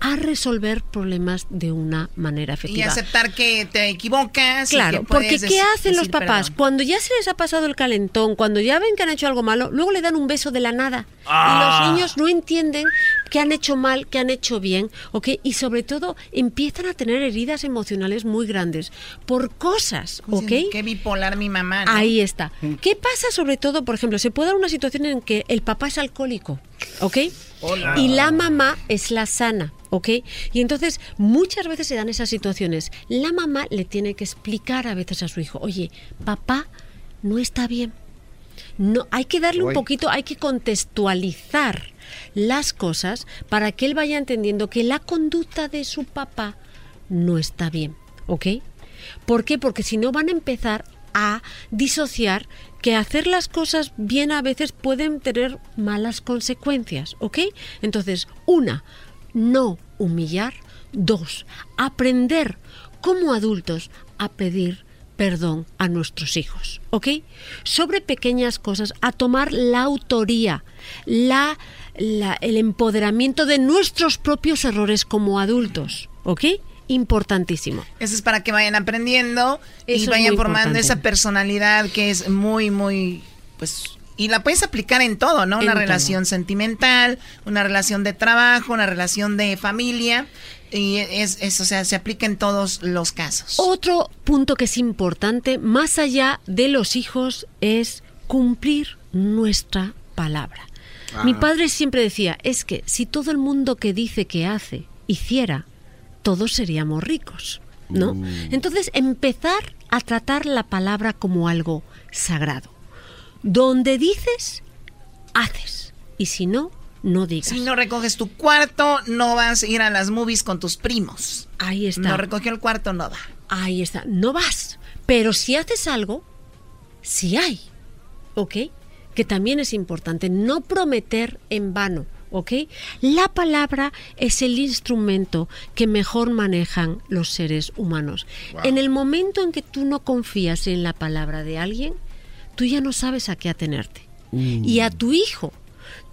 a resolver problemas de una manera Y efectiva. aceptar que te equivocas. y Claro, que porque ¿qué hacen los papás? perdón. Cuando ya se les ha pasado el calentón, cuando ya ven que han hecho algo malo, luego le dan un beso de la nada. Ah. Y los niños no entienden que han hecho mal, que han hecho bien, ¿ok? Y sobre todo empiezan a tener heridas emocionales muy grandes por cosas, ¿ok? Qué bipolar mi mamá. ¿no? Ahí está. ¿Qué pasa sobre todo, por ejemplo, se puede dar una situación en que el papá es alcohólico, ¿ok? Hola. Y la mamá es la sana, ¿ok? Y entonces muchas veces se dan esas situaciones. La mamá le tiene que explicar a veces a su hijo, oye, papá no está bien. No, hay que darle un poquito, hay que contextualizar las cosas para que él vaya entendiendo que la conducta de su papá no está bien, ¿ok? ¿Por qué? Porque si no van a empezar a disociar que hacer las cosas bien a veces pueden tener malas consecuencias, ¿ok? Entonces, una, no humillar. Dos, aprender como adultos a pedir perdón a nuestros hijos, ¿ok? Sobre pequeñas cosas, a tomar la autoría, la, el empoderamiento de nuestros propios errores como adultos, ¿ok? Importantísimo. Eso es para que vayan aprendiendo Eso y vayan formando importante. esa personalidad que es muy, muy, pues, y la puedes aplicar en todo, ¿no? En Una todo. relación sentimental, una relación de trabajo, una relación de familia, y es, es, o sea, se aplica en todos los casos. Otro punto que es importante, más allá de los hijos, es cumplir nuestra palabra. Ah. Mi padre siempre decía, es que si todo el mundo que dice que hace hiciera, todos seríamos ricos, ¿no? Entonces, empezar a tratar la palabra como algo sagrado. Donde dices, haces. Y si no, no digas. Si no recoges tu cuarto, no vas a ir a las movies con tus primos. Ahí está. No recogió el cuarto, no va. Ahí está, no vas. Pero si haces algo, sí hay. ¿Ok? Que también es importante no prometer en vano. ¿Ok? La palabra es el instrumento que mejor manejan los seres humanos. Wow. En el momento en que tú no confías en la palabra de alguien, tú ya no sabes a qué atenerte. Y a tu hijo,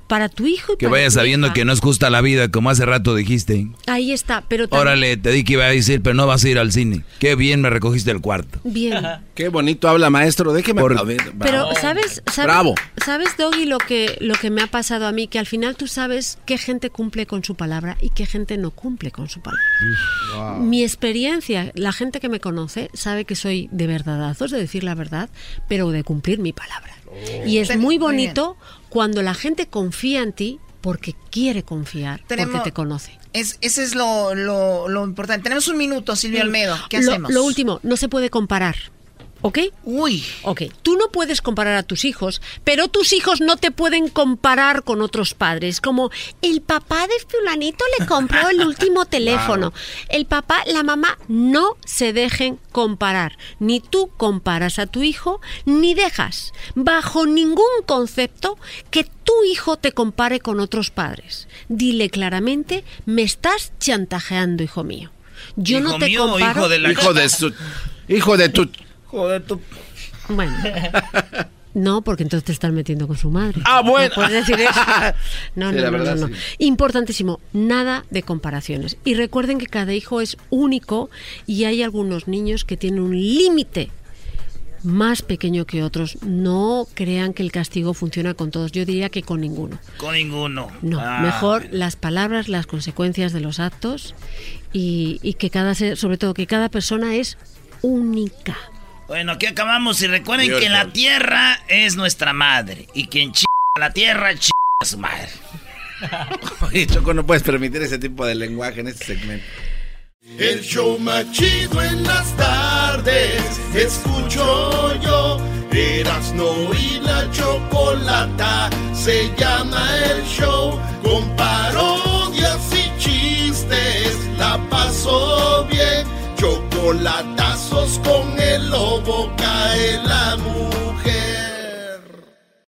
para tu hijo y Que para vaya tu sabiendo hija, que no es justa la vida, como hace rato dijiste. Ahí está, pero también- Órale, te di que iba a decir, pero no vas a ir al cine. Qué bien me recogiste el cuarto. Bien. Qué bonito habla, maestro. Déjeme ver, Pero sabes, sabes, Bravo. sabes Doggy lo que lo que me ha pasado a mí que al final tú sabes qué gente cumple con su palabra y qué gente no cumple con su palabra. Mi experiencia, la gente que me conoce sabe que soy de verdadazos, de decir la verdad, pero de cumplir mi palabra. Y es muy bonito cuando la gente confía en ti porque quiere confiar, Tenemos- porque te conoce. Es, ese es lo, lo, lo importante. Tenemos un minuto, Silvio Almedo. ¿Qué lo, hacemos? Lo último, no se puede comparar. ¿Ok? Uy. Ok, tú no puedes comparar a tus hijos, pero tus hijos no te pueden comparar con otros padres. Como el papá de fulanito le compró el último teléfono. El papá, la mamá, no se dejen comparar. Ni tú comparas a tu hijo, ni dejas, bajo ningún concepto, que tu hijo te compare con otros padres. Dile claramente, me estás chantajeando, hijo mío. Yo no ¿Hijo te mío o comparo. hijo de la- Hijo de su- hijo de tu... Joder, tu... Bueno. No, porque entonces te están metiendo con su madre. Ah, bueno. No puedes decir eso. No, Sí, no, la no, verdad, no, no. sí. Importantísimo, nada de comparaciones. Y recuerden que cada hijo es único y hay algunos niños que tienen un límite más pequeño que otros. No crean que el castigo funciona con todos. Yo diría que con ninguno. Con ninguno. No, Ah. mejor las palabras, las consecuencias de los actos y, y que cada ser, sobre todo que cada persona es única. Bueno, aquí acabamos y recuerden Dios, que la Dios. tierra es nuestra madre y quien ch la tierra ch a su madre. Oye, Choco, no puedes permitir ese tipo de lenguaje en este segmento. El show más chido en las tardes, escucho yo. Erasno y la chocolata, se llama el show. Con parodias y chistes, la paso bien. Chocolatazos con el lobo cae